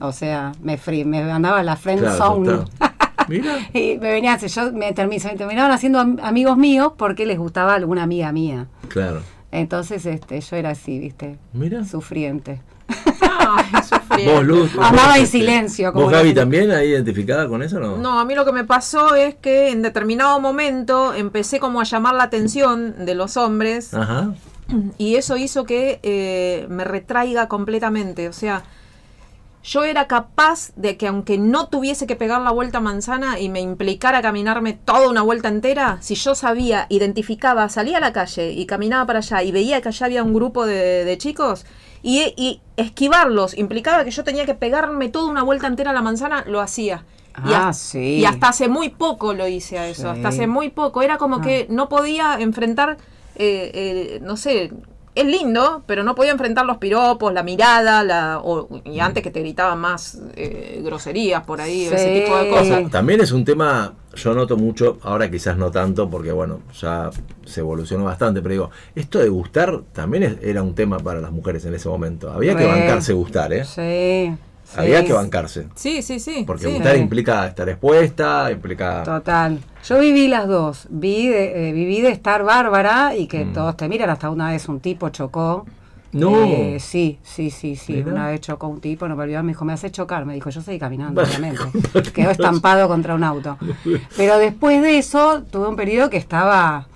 O sea, me, me andaba la friend Claro, zone. Mira. y me venía, yo me, me terminaban haciendo am- amigos míos porque les gustaba alguna amiga mía. Claro. Entonces, este, yo era así, viste, Mira. sufriente. Ay, sufriendo. Vos, Luz. Amaba vos, en silencio, como ¿Vos, Gaby, gente. también ahí identificada con eso no? No, a mí lo que me pasó es que en determinado momento empecé como a llamar la atención de los hombres Ajá. y eso hizo que eh, me retraiga completamente. O sea, yo era capaz de que aunque no tuviese que pegar la vuelta a manzana y me implicara caminarme toda una vuelta entera, si yo sabía, identificaba, salía a la calle y caminaba para allá y veía que allá había un grupo de, de chicos y, y esquivarlos implicaba que yo tenía que pegarme toda una vuelta entera a la manzana, lo hacía. Y Ah, has- sí. Y hasta hace muy poco lo hice a eso, Sí. hasta hace muy poco. Era como Ah. que no podía enfrentar, eh, eh, no sé, es lindo, pero no podía enfrentar los piropos, la mirada, la, o- y antes que te gritaban más eh, groserías por ahí, ese tipo de O sea, cosas. también es un tema, yo noto mucho, ahora quizás no tanto, porque bueno, ya se evolucionó bastante, pero digo, esto de gustar también es- era un tema para las mujeres en ese momento. Había que Re. bancarse gustar, ¿eh? Sí. Había que bancarse. Sí, sí, sí. Porque gustar Sí. implica estar expuesta, implica... Total. Yo viví las dos. Vi de, eh, viví de estar bárbara y que Mm. todos te miran. Hasta una vez un tipo chocó. No. Eh, sí, sí, sí, sí. Mira. Una vez chocó un tipo, no me olvidaba, me dijo, me hace chocar. Me dijo, yo seguí caminando, obviamente. Quedó estampado contra un auto. Pero después de eso, tuve un periodo que estaba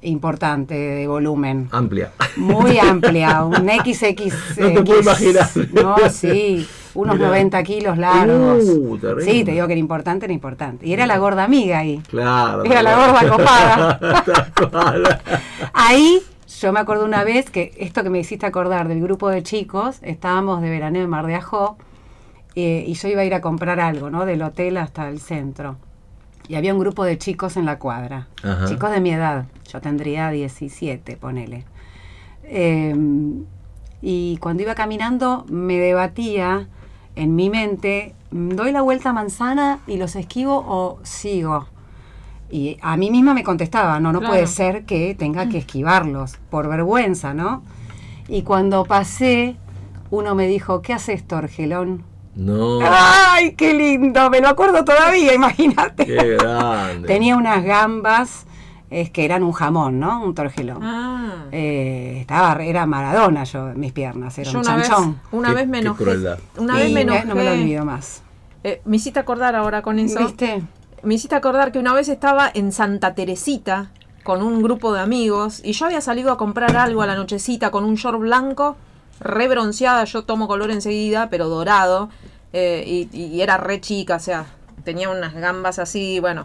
importante de volumen. Amplia. Muy amplia, un XX. No te puedo imaginar. No, sí, unos Mirá. 90 kilos largos. Uh, sí, te digo que era importante, era importante. Y era la gorda amiga ahí. Claro. Era la gorda copada. Ahí yo me acuerdo una vez que esto que me hiciste acordar del grupo de chicos, estábamos de veraneo en Mar de Ajó eh, y yo iba a ir a comprar algo, ¿no? Del hotel hasta el centro. Y había un grupo de chicos en la cuadra, Ajá. chicos de mi edad, yo tendría 17, ponele. Eh, y cuando iba caminando me debatía en mi mente, ¿doy la vuelta a manzana y los esquivo o sigo? Y a mí misma me contestaba, no, no Claro. puede ser que tenga que esquivarlos, por vergüenza, ¿no? Y cuando pasé, uno me dijo, ¿qué haces, Torgelón? No. ¡Ay, qué lindo! Me lo acuerdo todavía, imagínate. Qué grande. Tenía unas gambas, es que eran un jamón, ¿no? Un torgelón. Ah. Eh, estaba, era Maradona yo mis piernas, era Yo un una vez, chanchón. una Qué- vez me qué enojé. Una vez me me- enojé. no me lo olvido más. Eh, me hiciste acordar ahora con eso. ¿Viste? Me hiciste acordar que una vez estaba en Santa Teresita con un grupo de amigos y yo había salido a comprar algo a la nochecita con un short blanco, re bronceada, yo tomo color enseguida, pero dorado, eh, y, y era re chica, o sea, tenía unas gambas así, bueno.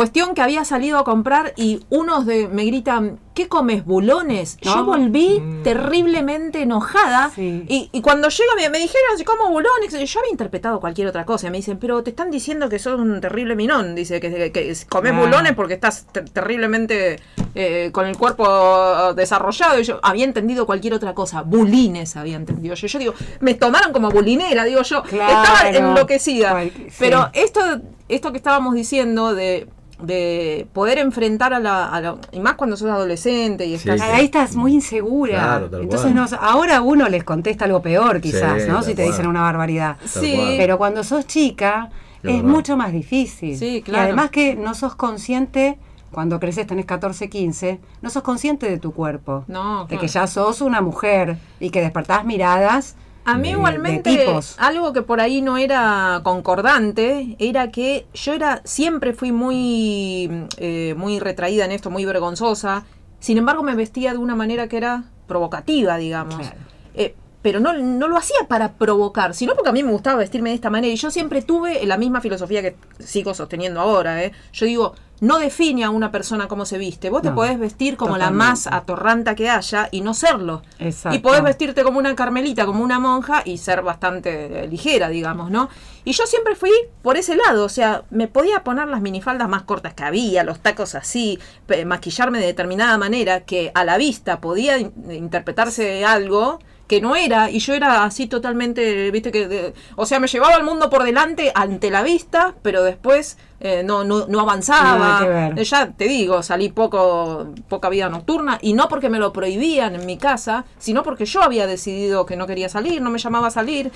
Cuestión que había salido a comprar y unos de me gritan, ¿qué comes, bulones? Yo volví Mm. terriblemente enojada Sí. y, y cuando llego me, me dijeron si como bulones, yo había interpretado cualquier otra cosa. Me dicen, pero te están diciendo que sos un terrible minón. Dice que, que, que comes Ah. bulones porque estás ter- terriblemente eh, con el cuerpo desarrollado. Y yo había entendido cualquier otra cosa. Bulines había entendido yo. Yo digo, me tomaron como bulinera, digo yo. Claro. Estaba enloquecida. Cual- sí. Pero esto, esto que estábamos diciendo de de poder enfrentar a la, a la- y más cuando sos adolescente y estás sí. Ahí estás muy insegura. Claro, tal Entonces cual. no, ahora uno les contesta algo peor quizás, Sí, ¿no? Si te cual. dicen una barbaridad. Sí. Pero cuando sos chica Es es verdad. mucho más difícil. Sí, claro. Y además que no sos consciente, cuando creces tenés 14, 15, no sos consciente de tu cuerpo. No, De que ya sos una mujer y que despertás miradas A mí de- igualmente de algo que por ahí no era concordante era que yo era siempre fui muy eh, muy retraída en esto, muy vergonzosa. Sin embargo, me vestía de una manera que era provocativa, digamos. Claro. Eh, pero no, no lo hacía para provocar, sino porque a mí me gustaba vestirme de esta manera. Y yo siempre tuve la misma filosofía que sigo sosteniendo ahora. ¿eh? Yo digo, no define a una persona cómo se viste. Vos te podés vestir como la más atorranta que haya y no serlo. Exacto. Y podés vestirte como una carmelita, como una monja y ser bastante eh, ligera, digamos, ¿no? Y yo siempre fui por ese lado, o sea, me podía poner las minifaldas más cortas que había, los tacos así, maquillarme de determinada manera que a la vista podía in- interpretarse algo que no era, y yo era así totalmente, viste que, de- o sea, me llevaba el mundo por delante ante la vista, pero después eh, no, no, no avanzaba. Eh, ya te digo, salí poco, poca vida nocturna, y no porque me lo prohibían en mi casa, sino porque yo había decidido que no quería salir, no me llamaba a salir.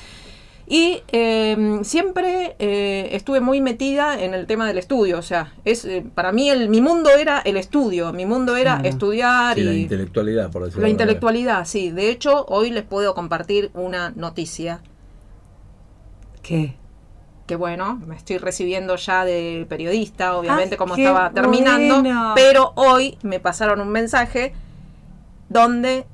Y eh, siempre eh, estuve muy metida en el tema del estudio, o sea, es eh, para mí el, mi mundo era el estudio, mi mundo era estudiar Sí, la y intelectualidad, por decirlo la intelectualidad, sí. De hecho, hoy les puedo compartir una noticia ¿Qué? que bueno, me estoy recibiendo ya de periodista, obviamente Ah, como estaba terminando, bueno. pero hoy me pasaron un mensaje donde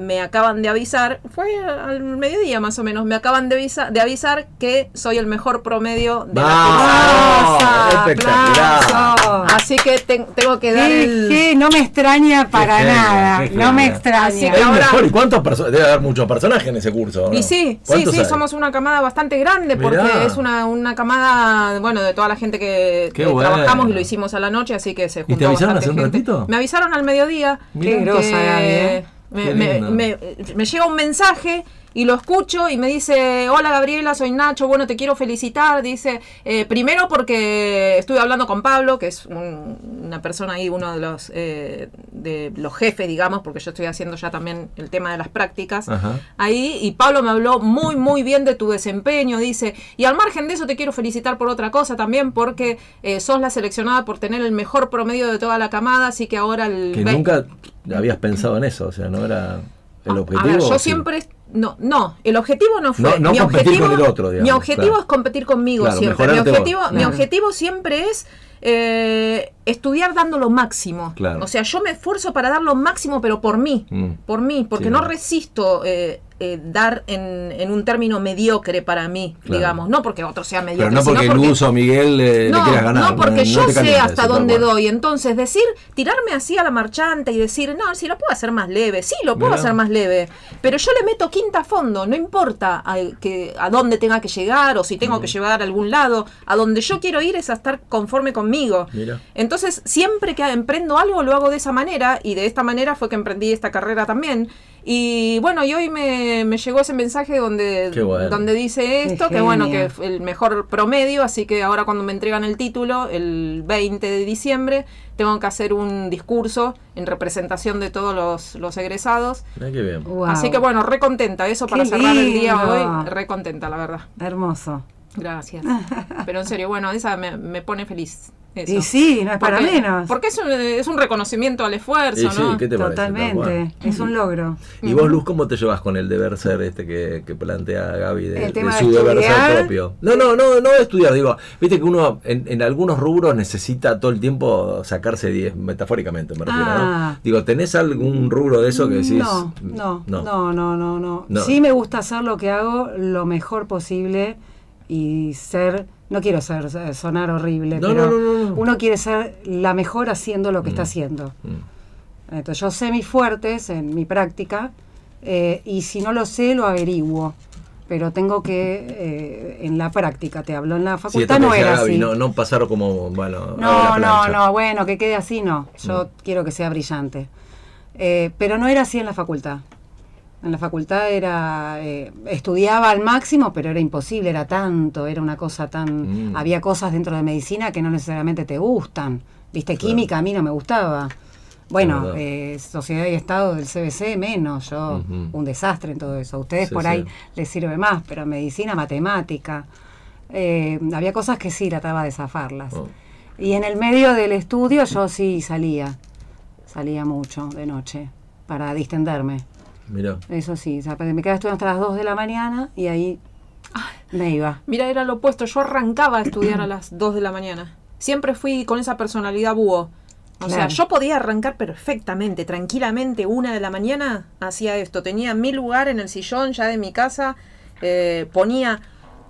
me acaban de avisar, fue al mediodía más o menos, me acaban de, avisa- de avisar que soy el mejor promedio de la espectacular. Así que te- tengo que dar ¿Qué, el... No me extraña para nada. No me extraña. Así Es que ahora- mejor. ¿Y cuántos personajes? Debe haber muchos personajes en ese curso. ¿no? Y sí, sí, ¿Cuántos sí, hay? somos una camada bastante grande porque Mirá. es una, una camada, bueno, de toda la gente que, Qué que bueno. trabajamos y lo hicimos a la noche, así que se te juntó avisaron bastante hace un gente. ratito? Me avisaron al mediodía. Mirá. Qué grosa, Gaby, ¿eh? Me, me- me- me llega un mensaje y lo escucho y me dice, hola Gabriela, soy Nacho, bueno, te quiero felicitar. Dice, eh, primero porque estuve hablando con Pablo, que es un- una persona ahí, uno de los, eh, de los jefes, digamos, porque yo estoy haciendo ya también el tema de las prácticas Ajá. ahí y Pablo me habló muy muy bien de tu desempeño, dice, y al margen de eso te quiero felicitar por otra cosa también, porque eh, sos la seleccionada por tener el mejor promedio de toda la camada, así que ahora el... Que nunca habías pensado en eso, o sea, no era el objetivo. A ver, yo siempre... No, no, el objetivo no fue... No- no mi competir objetivo, con el otro, digamos, Mi objetivo claro. es competir conmigo Claro, siempre. Mi vos, objetivo, mi objetivo siempre es eh, estudiar dando lo máximo. Claro. O sea, yo me esfuerzo para dar lo máximo, pero por mí. Mm. Por mí, porque Sí, no no. resisto eh, eh, dar en, en un término mediocre para mí, Claro. digamos. No porque otro sea mediocre, Pero no porque sino Luz o Miguel eh, le no, quieras ganar. no, porque yo sé hasta dónde doy. Entonces, decir, tirarme así a la marchanta y decir, no, si lo puedo hacer más leve. Sí, lo puedo hacer más leve. Pero yo le meto quinta a fondo. No importa a, que, a dónde tenga que llegar o si tengo Mm. que llegar a algún lado. A donde yo quiero ir es a estar conforme conmigo. Mira. Entonces, siempre que emprendo algo, lo hago de esa manera. Y de esta manera fue que emprendí esta carrera también. Y bueno, y hoy me, me llegó ese mensaje donde, Qué bueno. donde dice esto, Qué que bueno, que el mejor promedio, así que ahora cuando me entregan el título, el 20 de diciembre, tengo que hacer un discurso en representación de todos los, los egresados. Mirá qué bien. Wow. Así que bueno, re contenta, eso Qué para cerrar el día hoy, re contenta, la verdad. Hermoso. Gracias. Pero en serio, bueno, esa me, me pone feliz. Eso. Y sí, no es para Porque- menos. Porque es un, es un reconocimiento al esfuerzo, Y sí, ¿no? ¿qué te Totalmente. Es un logro. ¿Y vos, Luz, cómo te llevas con el deber ser este que, que plantea Gaby de, El de tema de su deber ser propio? No, no, no, no de estudiar, digo, viste que uno en, en algunos rubros necesita todo el tiempo sacarse 10, metafóricamente me refiero, Ah. ¿no? Digo, ¿tenés algún rubro de eso que decís? No, no, no, no, no, no, No. Sí me gusta hacer lo que hago lo mejor posible y ser, no quiero ser eh, sonar horrible, No, pero no, no, no. uno quiere ser la mejor haciendo lo que está haciendo. Mm. Entonces yo sé mis fuertes en mi práctica eh, y si no lo sé lo averiguo. Pero tengo que, eh, en la práctica, te hablo, en la facultad no era Gaby, así. no, no como, bueno, No, bueno, que quede así, no. Yo Mm. quiero que sea brillante. Eh, pero no era así en la facultad. En la facultad era, eh, estudiaba al máximo, pero era imposible, era tanto, era una cosa tan... Mm. Había cosas dentro de medicina que no necesariamente te gustan. Viste, Claro. química a mí no me gustaba. Bueno, eh, Sociedad y Estado del CBC menos, yo un desastre en todo eso. A ustedes Sí, por sí. ahí les sirve más, pero medicina, matemática. eh, había cosas que sí trataba de zafarlas. Oh. Y en el medio del estudio yo sí salía, salía mucho de noche para distenderme. Mira. Eso sí, o sea, me quedaba estudiando hasta las 2 de la mañana y ahí me iba. Mira, era lo opuesto. Yo arrancaba a estudiar a las 2 de la mañana. Siempre fui con esa personalidad búho. O sea, yo podía arrancar perfectamente, tranquilamente, una de la mañana hacía esto. Tenía mi lugar en el sillón ya de mi casa, eh, ponía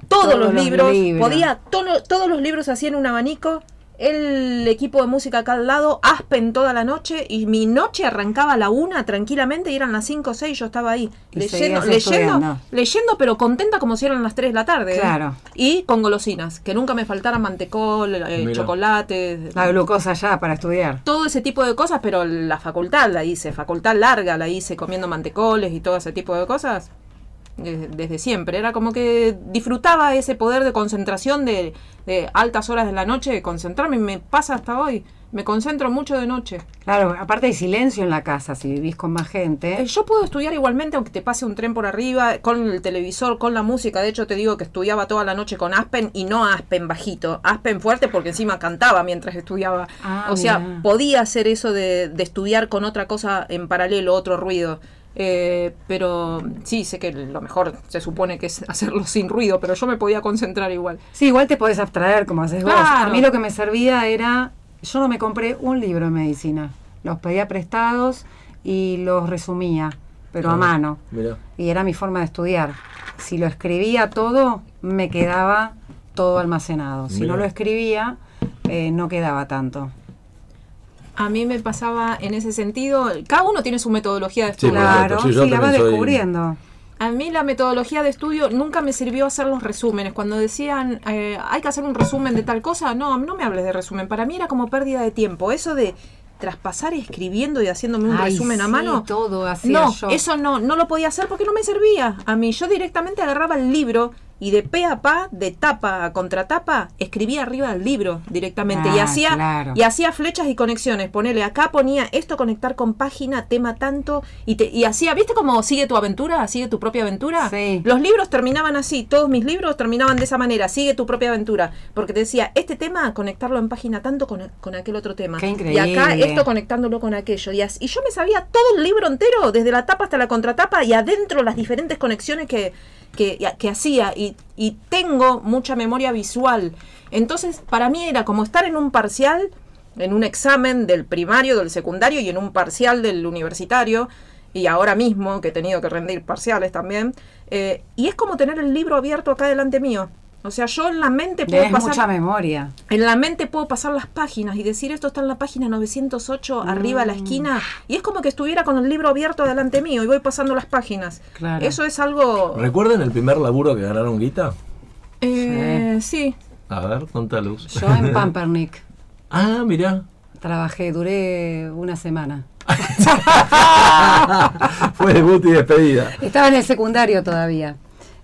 todos, Todos los, los libros, libros. podía todo- todos los libros así en un abanico, el equipo de música acá al lado, Aspen toda la noche, y mi noche arrancaba a la una tranquilamente y eran las cinco o seis, yo estaba ahí, Y leyendo, leyendo, leyendo, pero contenta como si eran las 3 de la tarde. ¿eh? Claro. Y con golosinas, que nunca me faltaran mantecol, eh, Mira. chocolate, La glucosa ya para estudiar. todo ese tipo de cosas, pero la facultad la hice, facultad larga la hice comiendo mantecoles y todo ese tipo de cosas desde siempre. Era como que disfrutaba ese poder de concentración de, de altas horas de la noche, de concentrarme, y me pasa hasta hoy. Me concentro mucho de noche. Claro, aparte hay silencio en la casa si vivís con más Eh, gente. Yo puedo estudiar igualmente aunque te pase un tren por arriba, con el televisor, con la música. De hecho, te digo que estudiaba toda la noche con Aspen y no Aspen bajito, Aspen fuerte porque encima cantaba mientras estudiaba. Ah, o sea, podía hacer eso de, de estudiar con otra cosa en paralelo, otro ruido. Eh, pero sí, sé que lo mejor se supone que es hacerlo sin ruido, pero yo me podía concentrar igual. Sí, igual te podés abstraer como haces vos. A mí lo que me servía era, yo no me compré un libro de medicina. Los pedía prestados y los resumía, pero a mano. Mira. Y era mi forma de estudiar. Si lo escribía todo, me quedaba todo almacenado. Si Mira. no lo escribía, eh, no quedaba tanto. A mí me pasaba en ese sentido, cada uno tiene su metodología de estudio. claro, Sí, yo sí, la soy- descubriendo. A mí la metodología de estudio nunca me sirvió hacer los resúmenes. Cuando decían, eh, hay que hacer un resumen de tal cosa, no, no me hables de resumen. Para mí era como pérdida de tiempo. Eso de traspasar escribiendo y haciéndome un Ay, resumen a mano. todo No, yo. eso no, no lo podía hacer porque no me servía. A mí yo directamente agarraba el libro y de pe a pa, de tapa a contratapa, escribía arriba del libro directamente y Ah, hacía claro. y hacía flechas y conexiones. Ponele acá ponía esto conectar con página, tema tanto y te y hacía, ¿viste cómo sigue tu aventura? Sigue tu propia aventura. Sí. Los libros terminaban así, todos mis libros terminaban de esa manera, sigue tu propia aventura, porque te decía, este tema conectarlo en página tanto con, con aquel otro tema. Qué Y acá increíble. esto conectándolo con aquello. Y, as- y yo me sabía todo el libro entero, desde la tapa hasta la contratapa y adentro las diferentes conexiones que, que, hacía. Y, y tengo mucha memoria visual. Entonces, para mí era como estar en un parcial, en un examen del primario, del secundario y en un parcial del universitario. Y ahora mismo, que he tenido que rendir parciales también. eh, y es como tener el libro abierto acá delante mío. O sea, yo en la mente puedo Tenés pasar. mucha memoria. En la mente puedo pasar las páginas y decir esto está en la página 908 arriba a Mm. la esquina y es como que estuviera con el libro abierto delante mío y voy pasando las páginas. Claro. Eso es algo... ¿Recuerdan el primer laburo que ganaron guita? Eh, sí. A ver, tonta luz. Yo en Pampernick ah, mirá. trabajé, duré una semana. Fue debut y despedida. Estaba en el secundario todavía.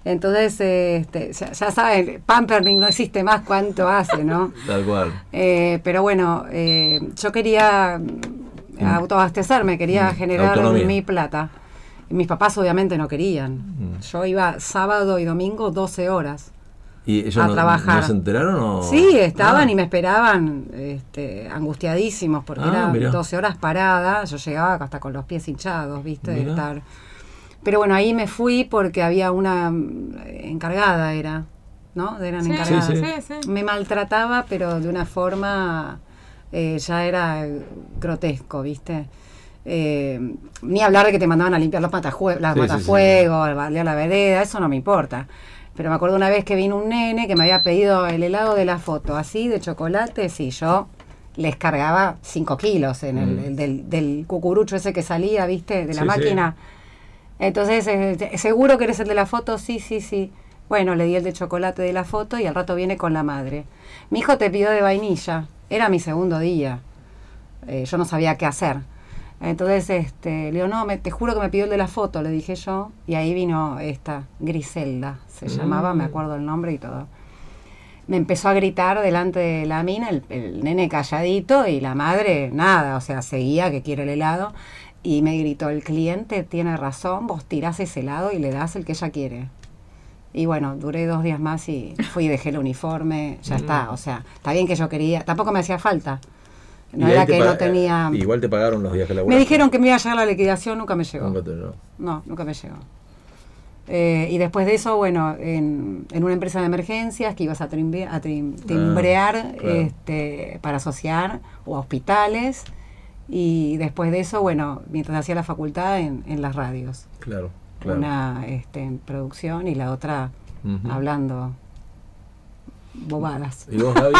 Entonces, este, ya, ya saben, Pampernick no existe más cuánto hace, ¿no? Tal cual. Eh, pero bueno, eh, yo quería mm, autoabastecerme, quería Mm, generar autonomía. mi plata. Mis papás obviamente no querían. Mm. Yo iba sábado y domingo 12 horas. ¿Y ellos A no, trabajar. no se enteraron o...? Sí, estaban Ah, y me esperaban este, angustiadísimos porque Ah, eran mirá. 12 horas paradas. Yo llegaba hasta con los pies hinchados, ¿viste? De Mirá. estar. Pero bueno, ahí me fui porque había una mm, encargada, era, ¿no? Eran Sí, encargadas. Sí, sí, sí. Me maltrataba, pero de una forma eh, ya era grotesco, ¿viste? Eh, ni hablar de que te mandaban a limpiar los las Sí, sí, sí. matafuegos, a balear la vereda, eso no me importa. Pero me acuerdo una vez que vino un nene que me había pedido el helado de la foto, así, de chocolate, y yo les cargaba 5 kilos en el, Mm. el del, del cucurucho ese que salía, ¿viste? De la Sí, sí. máquina. Entonces, eh, ¿seguro que eres el de la foto? Sí, sí, sí. Bueno, le di el de chocolate de la foto y al rato viene con la madre. Mi hijo te pidió de vainilla. Era mi segundo día. Eh, yo no sabía qué hacer. Entonces, este, le digo, no, me, te juro que me pidió el de la foto, le dije yo. Y ahí vino esta, Griselda, se llamaba, me acuerdo el nombre y todo. Me empezó a gritar delante de la mina, el, el nene calladito y la madre, nada, o sea, seguía que quiere el helado. Y me gritó, el cliente tiene razón, vos tirás ese helado y le das el que ella quiere. Y bueno, duré dos días más y fui y dejé el uniforme, ya está. O sea, está bien que yo quería, tampoco me hacía falta. No era que no tenía... Igual te pagaron los días que Me dijeron que me iba a llegar la liquidación, nunca me llegó. Nunca te- no. No, nunca me llegó. Eh, y después de eso, bueno, en, en una empresa de emergencias que ibas a, trimbe- a trim- timbrear Ah, claro. este, para asociar o a hospitales. Y después de eso, bueno, mientras hacía la facultad en, en las radios. Claro, claro. Una este, en producción y la otra hablando bobadas. ¿Y vos, Gaby?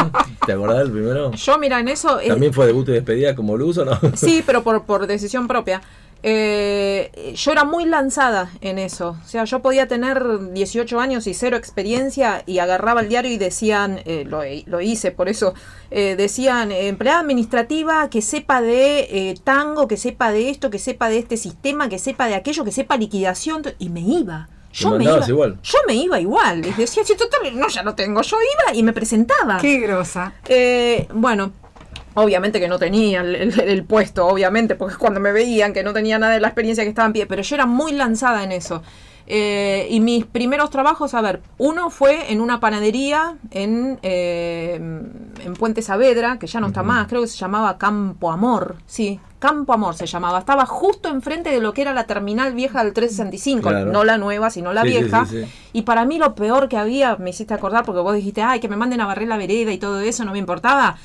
¿Te acordás del primero? Yo, mira, en eso. ¿También fue debut y despedida como luz o no? Sí, pero por, por decisión propia. Eh, yo era muy lanzada en eso. O sea, yo podía tener 18 años y cero experiencia y agarraba el diario y decían, eh, lo, lo hice por eso, eh, decían, eh, empleada administrativa que sepa de eh, tango, que sepa de esto, que sepa de este sistema, que sepa de aquello, que sepa liquidación. Y me iba. Yo me iba, igual. yo me iba igual. Y decía, sí, total, no, ya lo tengo. Yo iba y me presentaba. ¡Qué grosa! Eh, bueno, obviamente que no tenía el, el- el puesto, obviamente, porque cuando me veían que no tenía nada de la experiencia que estaba en pie, pero yo era muy lanzada en eso. Eh, y mis primeros trabajos, a ver, uno fue en una panadería en, eh, en Puente Saavedra, que ya no está más, creo que se llamaba Campo Amor, sí, Campo Amor se llamaba. Estaba justo enfrente de lo que era la terminal vieja del 365, Claro. no la nueva, sino la sí, vieja. sí, sí. Y para mí lo peor que había, me hiciste acordar porque vos dijiste, ay, que me manden a barrer la vereda y todo eso, no me importaba.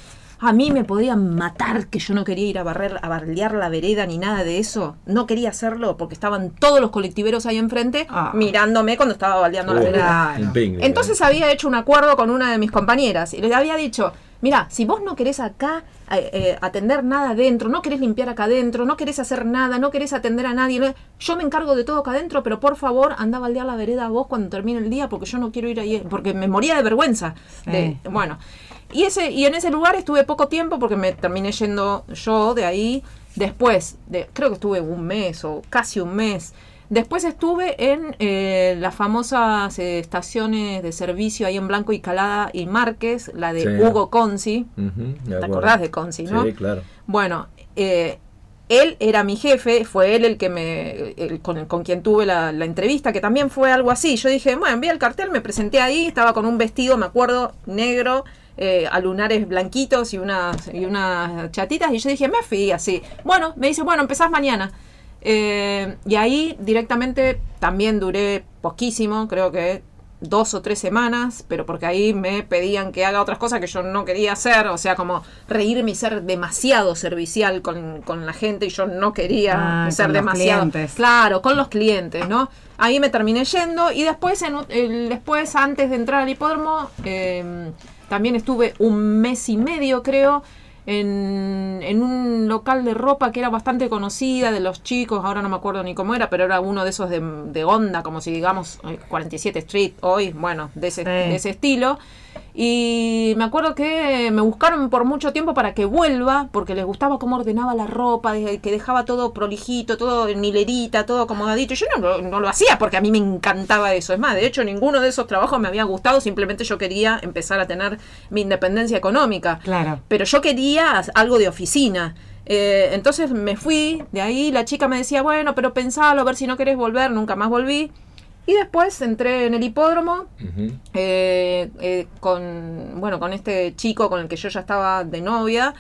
A mí me podían matar que yo no quería ir a barrer, a bardear la vereda ni nada de eso. No quería hacerlo porque estaban todos los colectiveros ahí enfrente Ah. mirándome cuando estaba baldeando la vereda. Entonces había hecho un acuerdo con una de mis compañeras y le había dicho, mira, si vos no querés acá eh, eh, atender nada adentro, no querés limpiar acá adentro, no querés hacer nada, no querés atender a nadie, no- yo me encargo de todo acá adentro, pero por favor anda a baldear la vereda vos cuando termine el día porque yo no quiero ir ahí, porque me moría de vergüenza. De- bueno, y, ese, y en ese lugar estuve poco tiempo porque me terminé yendo yo de ahí. Después, de, creo que estuve un mes o casi un mes. Después estuve en eh, las famosas eh, estaciones de servicio ahí en Blanco y Calada y Márquez, la de Sí. Hugo Conci. ¿Te acuerdo. acordás de Conci, no? Sí, claro. Bueno, eh, él era mi jefe, fue él el que me, el con, con quien tuve la, la entrevista, que también fue algo así. Yo dije, bueno, vi el cartel, me presenté ahí, estaba con un vestido, me acuerdo, negro, eh, a lunares blanquitos y unas, y unas chatitas, y yo dije, me fui así. Bueno, me dice, bueno, empezás mañana. Eh, y ahí directamente también duré poquísimo, creo que dos o tres semanas, pero porque ahí me pedían que haga otras cosas que yo no quería hacer, o sea, como reírme y ser demasiado servicial con, con la gente y yo no quería Ah, ser con los demasiado... clientes. Claro, con los clientes, ¿no? Ahí me terminé yendo y después, en, después antes de entrar al hipódromo, eh, también estuve un mes y medio, creo, en, en un local de ropa que era bastante conocida de los chicos, ahora no me acuerdo ni cómo era, pero era uno de esos de, de onda, como si digamos eh, 47 Street hoy, bueno, de ese, Sí. de ese estilo. Y me acuerdo que me buscaron por mucho tiempo para que vuelva, porque les gustaba cómo ordenaba la ropa, que dejaba todo prolijito, todo en hilerita, todo acomodadito. Yo no, lo- no lo hacía porque a mí me encantaba eso. Es más, de hecho, ninguno de esos trabajos me había gustado, simplemente yo quería empezar a tener mi independencia económica. Claro. Pero yo quería algo de oficina. Eh, entonces me fui, de ahí la chica me decía, bueno, pero pensalo, a ver si no querés volver, nunca más volví. Y después entré en el hipódromo, eh, eh, con bueno con este chico con el que yo ya estaba de novia.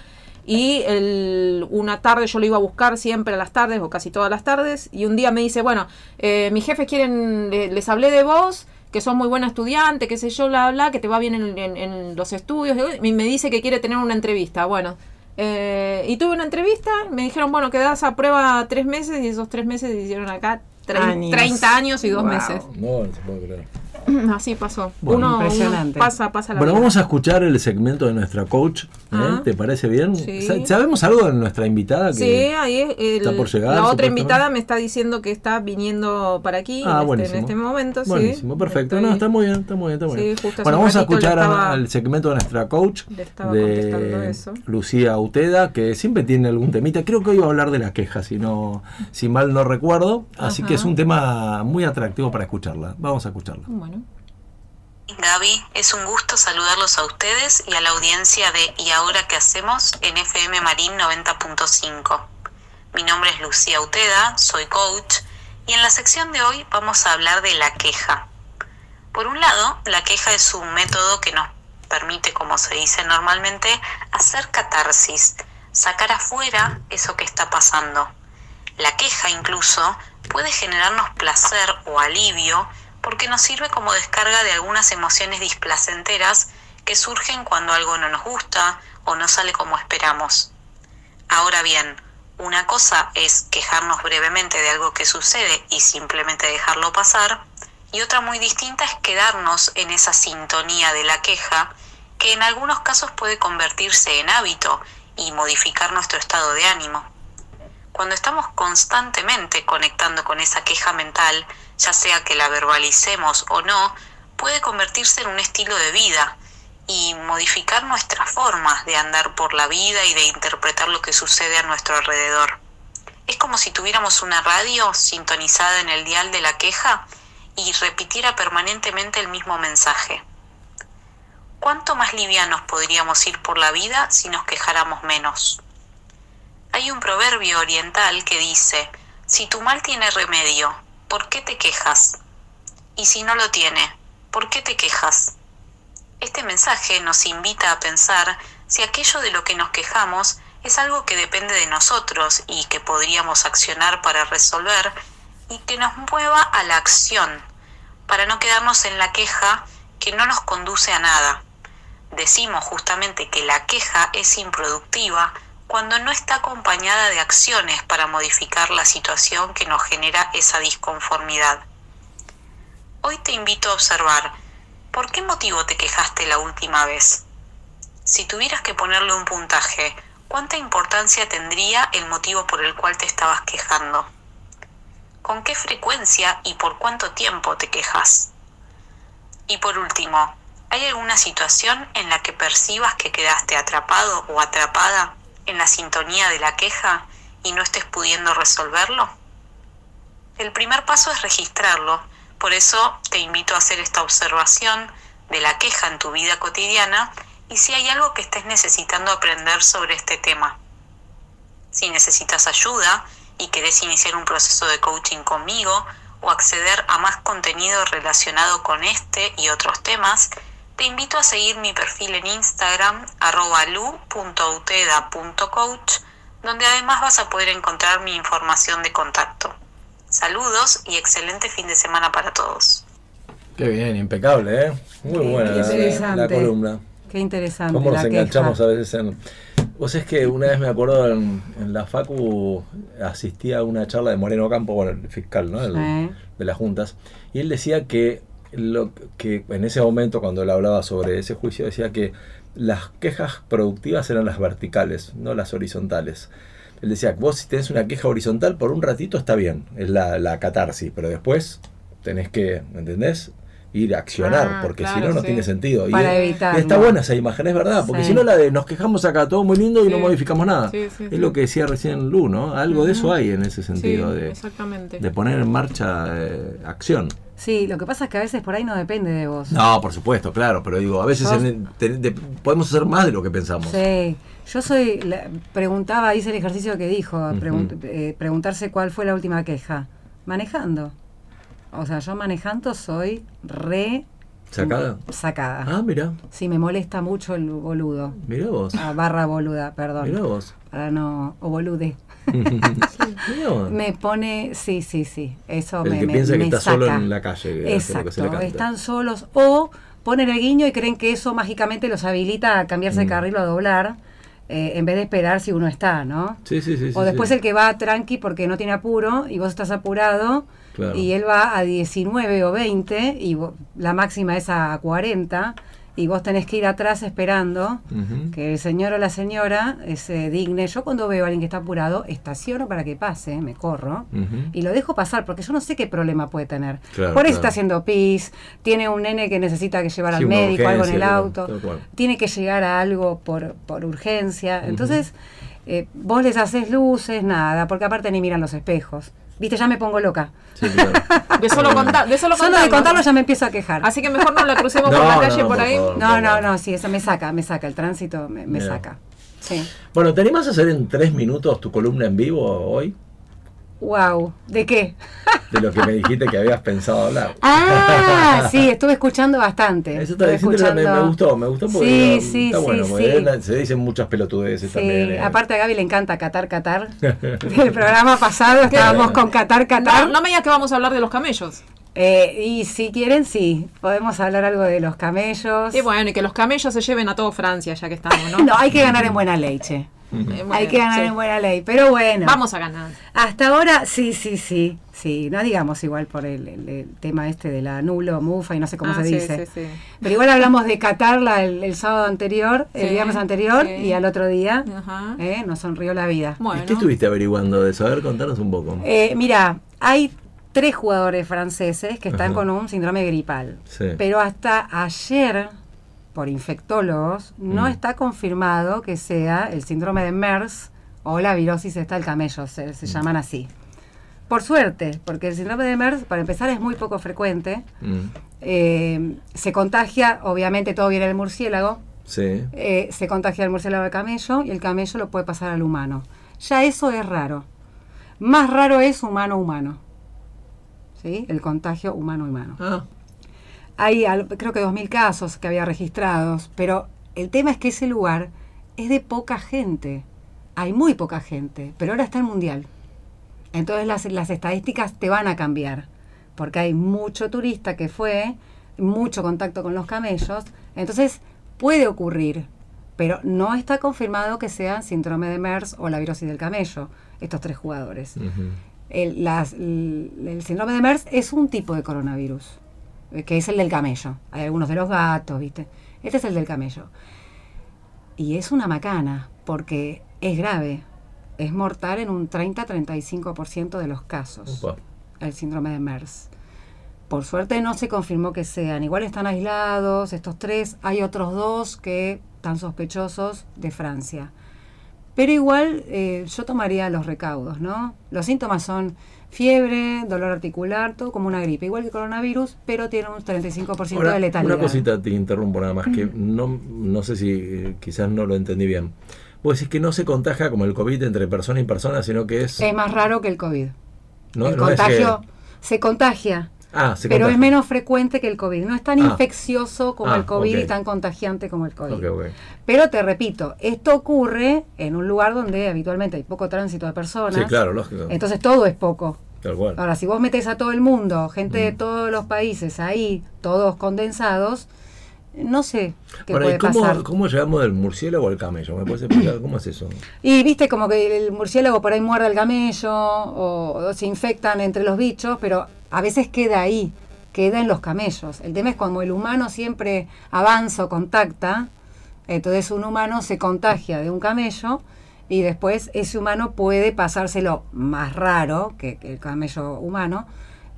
Y el- una tarde yo lo iba a buscar siempre a las tardes o casi todas las tardes. Y un día me dice bueno eh, mis jefes quieren le- les hablé de vos que sos muy buena estudiante qué sé yo bla bla que te va bien en, en- en los estudios y me dice que quiere tener una entrevista bueno eh, y tuve una entrevista me dijeron bueno quedás a prueba tres meses y esos tres meses se hicieron acá Años. 30 años y dos Wow. meses No, no se puede creer. Así pasó. Bueno, uno, uno impresionante. pasa, pasa la Bueno, vida. vamos a escuchar el segmento de nuestra coach. ¿eh? Ah. ¿Te parece bien? Sí. Sa- ¿Sabemos algo de nuestra invitada? Que... Sí, ahí es el- está por llegar, la otra invitada me está diciendo que está viniendo para aquí Ah, en, este, en este momento. sí. Buenísimo, perfecto. Estoy- No, está muy bien, está muy bien, está muy bien. Bueno, vamos a escuchar estaba- al segmento de nuestra coach, contestando eso. Lucía Uteda, que siempre tiene algún temita. Creo que hoy va a hablar de la queja, si no, si mal no recuerdo. Así Ajá. que es un tema muy atractivo para escucharla. Vamos a escucharla. Bueno. Gaby, es un gusto saludarlos a ustedes y a la audiencia de ¿Y ahora qué hacemos? en FM Marín 90.5. Mi nombre es Lucía Uteda, soy coach y en la sección de hoy vamos a hablar de la queja. Por un lado, la queja es un método que nos permite, como se dice normalmente, hacer catarsis, sacar afuera eso que está pasando. La queja incluso puede generarnos placer o alivio porque nos sirve como descarga de algunas emociones displacenteras que surgen cuando algo no nos gusta o no sale como esperamos. Ahora bien, una cosa es quejarnos brevemente de algo que sucede y simplemente dejarlo pasar, y otra muy distinta es quedarnos en esa sintonía de la queja que en algunos casos puede convertirse en hábito y modificar nuestro estado de ánimo. Cuando estamos constantemente conectando con esa queja mental, ya sea que la verbalicemos o no, puede convertirse en un estilo de vida y modificar nuestras formas de andar por la vida y de interpretar lo que sucede a nuestro alrededor. Es como si tuviéramos una radio sintonizada en el dial de la queja y repitiera permanentemente el mismo mensaje. ¿Cuánto más livianos podríamos ir por la vida si nos quejáramos menos? Hay un proverbio oriental que dice, si tu mal tiene remedio, ¿por qué te quejas? Y si no lo tiene, ¿por qué te quejas? Este mensaje nos invita a pensar si aquello de lo que nos quejamos es algo que depende de nosotros y que podríamos accionar para resolver y que nos mueva a la acción, para no quedarnos en la queja que no nos conduce a nada. Decimos justamente que la queja es improductiva cuando no está acompañada de acciones para modificar la situación que nos genera esa disconformidad. Hoy te invito a observar, ¿por qué motivo te quejaste la última vez? Si tuvieras que ponerle un puntaje, ¿cuánta importancia tendría el motivo por el cual te estabas quejando? ¿Con qué frecuencia y por cuánto tiempo te quejas? Y por último, ¿hay alguna situación en la que percibas que quedaste atrapado o atrapada en la sintonía de la queja y no estés pudiendo resolverlo? El primer paso es registrarlo, por eso te invito a hacer esta observación de la queja en tu vida cotidiana y si hay algo que estés necesitando aprender sobre este tema. Si necesitas ayuda y querés iniciar un proceso de coaching conmigo o acceder a más contenido relacionado con este y otros temas, te invito a seguir mi perfil en Instagram arroba lu.uteda.coach, donde además vas a poder encontrar mi información de contacto. Saludos y excelente fin de semana para todos. Qué bien, impecable, ¿eh? Muy buena la- columna. Qué interesante. ¿Cómo nos la enganchamos queja. a veces en... Vos es que una vez me acuerdo en, en la Facu asistía a una charla de Moreno Campo, bueno, el fiscal, ¿no? El- Sí. De las juntas. Y él decía que, lo, que en ese momento, cuando él hablaba sobre ese juicio, decía que las quejas productivas eran las verticales, no las horizontales. Él decía, vos si tenés una queja horizontal por un ratito está bien, es la, la catarsis, pero después tenés que, ¿me entendés? Ir a accionar, Ah, porque si no, no sí. tiene sentido. Para evitar. y está ¿no? buena esa imagen, es verdad, porque Sí. si no la de nos quejamos acá, todo muy lindo y no modificamos nada. Es lo que decía recién Lu, ¿no? Algo de eso hay en ese sentido, de, de poner en marcha eh, acción. Sí, lo que pasa es que a veces por ahí no depende de vos. No, por supuesto, claro, pero digo, a veces Yo- en- te- de- podemos hacer más de lo que pensamos. Sí, yo soy, la- preguntaba, hice el ejercicio que dijo, eh, preguntarse cuál fue la última queja. Manejando. O sea, yo manejando soy re ¿Sacada? sacada. Ah, mira, Sí, me molesta mucho el boludo. mira vos. Ah, barra boluda, perdón. Mira vos. Para no, o bolude. Me pone, sí, sí, sí. Eso El me, que me- piensa que está saca. solo en la calle. lo que Exacto, están solos o ponen el guiño y creen que eso mágicamente los habilita a cambiarse de Mm. carril o a doblar eh, en vez de esperar si uno está, ¿no? Sí, sí, sí. o después sí. el que va tranqui porque no tiene apuro y vos estás apurado Claro. y él va a 19 o 20 y la máxima es a 40 y vos tenés que ir atrás esperando que el señor o la señora eh, se digne. Yo cuando veo a alguien que está apurado, estaciono para que pase, me corro y lo dejo pasar porque yo no sé qué problema puede tener. Claro, Por eso claro. está haciendo pis, tiene un nene que necesita que llevar Sí, al médico, algo en el auto, tiene que llegar a algo por, por urgencia. Entonces, eh, vos les haces luces, nada, porque aparte ni miran los espejos. Viste, ya me pongo loca. Sí, claro. De solo, contar, de solo, Solo de contarlo. ya me empiezo a quejar. Así que mejor no la crucemos No, por la no, calle no, por por ahí. favor. No, no, no, sí, eso me saca, me saca, el tránsito me, me saca. Sí. Bueno, ¿te animás a hacer en tres minutos tu columna en vivo hoy? Wow, ¿de qué? de lo que me dijiste que habías pensado hablar. Ah, sí, estuve escuchando bastante. Eso está Estuve diciendo, me, me gustó, me gustó porque Sí, sí, está sí, bueno, sí. porque se dicen muchas pelotudeces Sí, también. eh. aparte a Gaby le encanta Qatar, Qatar. Del programa pasado estábamos con Qatar, Qatar. No, no me digas que vamos a hablar de los camellos. Eh, y si quieren, sí, podemos hablar algo de los camellos. Y bueno, y que los camellos se lleven a todo Francia, ya que estamos, ¿no? No, hay que ganar en buena ley, Eh, bueno, hay que ganar sí. en buena ley. Pero bueno. Vamos a ganar. Hasta ahora, sí, sí, sí. Sí, no digamos igual por el, el- el tema este de la nulo, mufa y no sé cómo Ah, se sí, dice. sí, sí. Pero igual hablamos de Qatar la- el, el sábado anterior, el viernes anterior sí. y al otro día. Ajá. eh, nos sonrió la vida. Bueno. ¿Y qué estuviste averiguando de eso? A ver, contanos un poco. Eh, mira, hay tres jugadores franceses que están Ajá. con un síndrome gripal. Sí. Pero hasta ayer, por infectólogos, no Mm. está confirmado que sea el síndrome de MERS o la virosis esta del camello, se, Mm. llaman así. Por suerte, porque el síndrome de MERS, para empezar, es muy poco frecuente. Mm, Eh, se contagia, obviamente todo viene del murciélago, sí. eh, se contagia el murciélago al camello y el camello lo puede pasar al humano. Ya eso es raro. Más raro es humano-humano. ¿Sí? El contagio humano-humano. Ah, Hay al- creo que 2.000 casos que había registrados, pero el tema es que ese lugar es de poca gente. Hay muy poca gente, pero ahora está el mundial. Entonces las, las estadísticas te van a cambiar, porque hay mucho turista que fue, mucho contacto con los camellos, entonces puede ocurrir, pero no está confirmado que sean síndrome de MERS o la virosis del camello, estos tres jugadores. El, las- el- el síndrome de MERS es un tipo de coronavirus, que es el del camello. Hay algunos de los gatos, ¿viste? Este es el del camello. Y es una macana, porque es grave. Es mortal en un 30-35% de los casos, el síndrome de MERS. Por suerte no se confirmó que sean. Igual están aislados estos tres. Hay otros dos que están sospechosos de Francia. Pero igual eh, yo tomaría los recaudos, ¿no? Los síntomas son fiebre, dolor articular, todo como una gripe, igual que coronavirus, pero tiene un 35% Ahora, de letalidad. una cosita te interrumpo nada más, que no, no sé si eh, quizás no lo entendí bien. Vos decís que no se contagia como el COVID entre persona y persona, sino que es... Es más raro que el COVID. no, el no es que- contagio se contagia, ah, se pero contagia. es menos frecuente que el COVID. No es tan Ah. infeccioso como Ah, el COVID y tan contagiante como el COVID. Pero te repito, esto ocurre en un lugar donde habitualmente hay poco tránsito de personas. Sí, claro, lógico. Entonces todo es poco. Tal cual. Ahora, si vos metes a todo el mundo, gente de Mm. todos los países ahí, todos condensados, no sé qué Ahora, ¿y puede cómo, pasar. cómo llegamos del murciélago al camello? ¿Me puedes explicar cómo es eso? Y viste como que el murciélago por ahí muerde al camello o, o se infectan entre los bichos, pero a veces queda ahí, queda en los camellos. El tema es cuando el humano siempre avanza o contacta, entonces un humano se contagia de un camello y después ese humano puede pasárselo más raro que, que el camello humano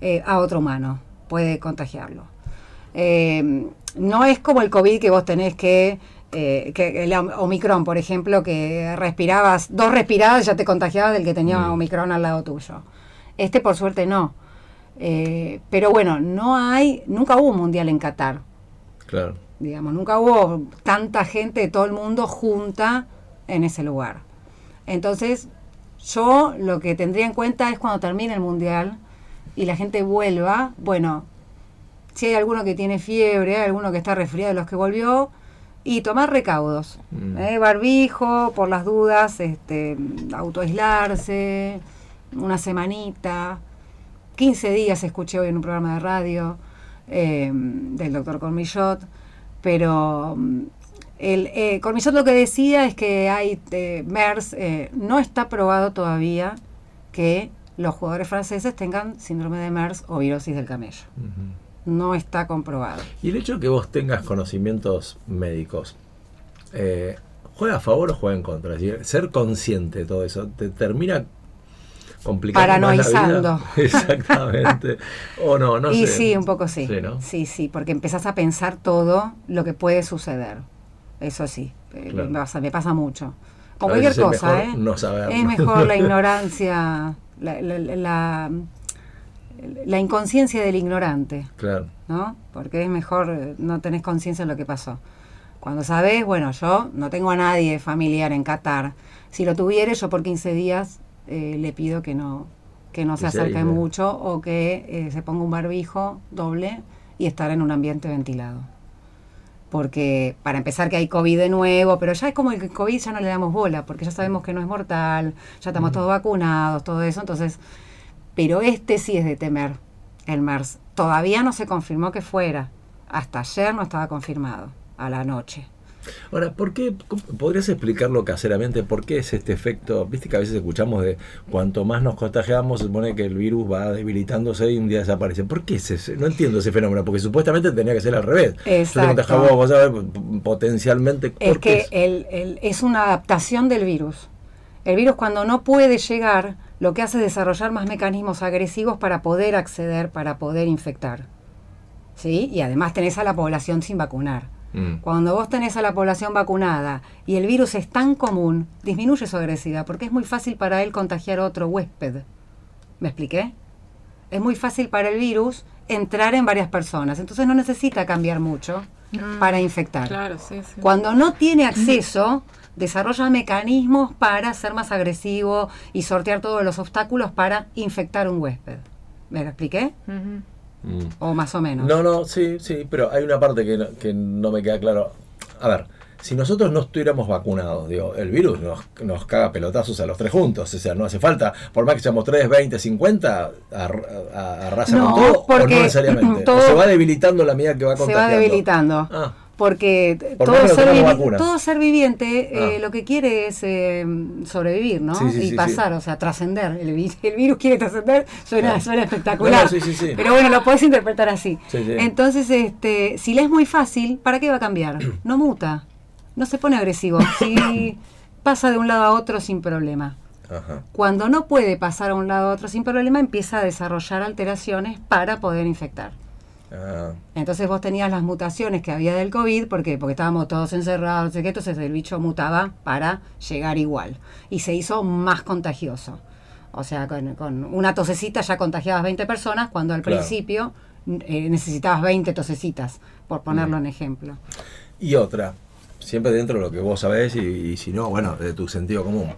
eh, a otro humano, puede contagiarlo. Eh, no es como el COVID que vos tenés que, eh, que el om- Omicron, por ejemplo, que respirabas, dos respiradas y ya te contagiabas del que tenía Mm. Omicron al lado tuyo. Este por suerte no. Eh, pero bueno, no hay, nunca hubo un mundial en Qatar, Claro. digamos, nunca hubo tanta gente de todo el mundo junta en ese lugar. Entonces, yo lo que tendría en cuenta es cuando termine el mundial y la gente vuelva, bueno, si hay alguno que tiene fiebre, hay alguno que está resfriado de los que volvió, y tomar recaudos. Mm. ¿eh? Barbijo, por las dudas, este, autoaislarse, una semanita, 15 días escuché hoy en un programa de radio eh, del doctor Cormillot, pero mm, el, eh, Cormillot lo que decía es que hay eh, MERS, eh, no está probado todavía que los jugadores franceses tengan síndrome de MERS o virosis del camello. No está comprobado. Y el hecho de que vos tengas conocimientos médicos, ¿juega a favor o juega en contra? Es decir, ser consciente de todo eso, ¿te termina complicando más la Paranoizando. vida? Exactamente. o no, no y sé. sí, un poco sí. Sí, ¿no? sí, sí, porque empezás a pensar todo lo que puede suceder. Eso sí, eh, Claro. me, pasa, me pasa mucho. Con cualquier veces es cosa, mejor ¿eh? no saberlo. Es mejor la ignorancia, la, la, la- la inconsciencia del ignorante, Claro. ¿no? Porque es mejor eh, no tenés conciencia de lo que pasó. Cuando sabés, bueno, yo no tengo a nadie familiar en Qatar. Si lo tuviere, yo por 15 días eh, le pido que no, que no se Que se acerque mucho o que eh, se ponga un barbijo doble y estar en un ambiente ventilado. Porque para empezar que hay COVID de nuevo, pero ya es como el COVID ya no le damos bola, porque ya sabemos que no es mortal, ya estamos todos vacunados, todo eso, entonces, pero este sí es de temer, el MERS. Todavía no se confirmó que fuera, hasta ayer no estaba confirmado, a la noche. Ahora, ¿por qué? ¿Podrías explicarlo caseramente? ¿Por qué es este efecto? Viste que a veces escuchamos de cuanto más nos contagiamos, se supone que el virus va debilitándose y un día desaparece. ¿Por qué es ese? No entiendo ese fenómeno, porque supuestamente tenía que ser al revés. Yo te Exacto. contagié a vos, sabés, p- potencialmente. ¿por Es qué que es? el- el- es una adaptación del virus. El virus cuando no puede llegar, lo que hace es desarrollar más mecanismos agresivos para poder acceder, para poder infectar. ¿Sí? Y además tenés a la población sin vacunar. Mm. Cuando vos tenés a la población vacunada y el virus es tan común, disminuye su agresividad porque es muy fácil para él contagiar a otro huésped. ¿Me expliqué? Es muy fácil para el virus entrar en varias personas, entonces no necesita cambiar mucho Mm. para infectar. Claro, sí, sí. Cuando no tiene acceso, desarrolla mecanismos para ser más agresivo y sortear todos los obstáculos para infectar un huésped. ¿Me lo expliqué? Ujú. Mm. O más o menos. No, no, sí, sí, pero hay una parte que no, que no me queda claro. A ver, si nosotros no estuviéramos vacunados, digo, el virus nos, nos caga pelotazos a los tres juntos. O sea, no hace falta, por más que seamos 3, 20, 50, ar- a- arrasa No, con todo, o porque no necesariamente. todo- O se va debilitando la medida que va se va contagiando. debilitando. Ah, Porque Por todo, ser todo viviente eh, Ah. lo que quiere es eh, sobrevivir, ¿no? Sí, sí, y sí, pasar, o sea, trascender. El, el virus quiere trascender, suena, espectacular. No. Pero bueno, lo puedes interpretar así. Sí, sí. Entonces, este, si le es muy fácil, ¿para qué va a cambiar? No muta, no se pone agresivo. Si pasa de un lado a otro sin problema. ajá. Cuando no puede pasar a un lado a otro sin problema, empieza a desarrollar alteraciones para poder infectar. Ah, Entonces vos tenías las mutaciones que había del COVID, ¿por qué? Porque estábamos todos encerrados, no sé qué, entonces el bicho mutaba para llegar igual. Y se hizo más contagioso. O sea, con, con una tosecita ya contagiabas 20 personas, cuando al Claro. principio eh, necesitabas 20 tosecitas, por ponerlo en ejemplo. Y otra, siempre dentro de lo que vos sabés y, y si no, bueno, de tu sentido común.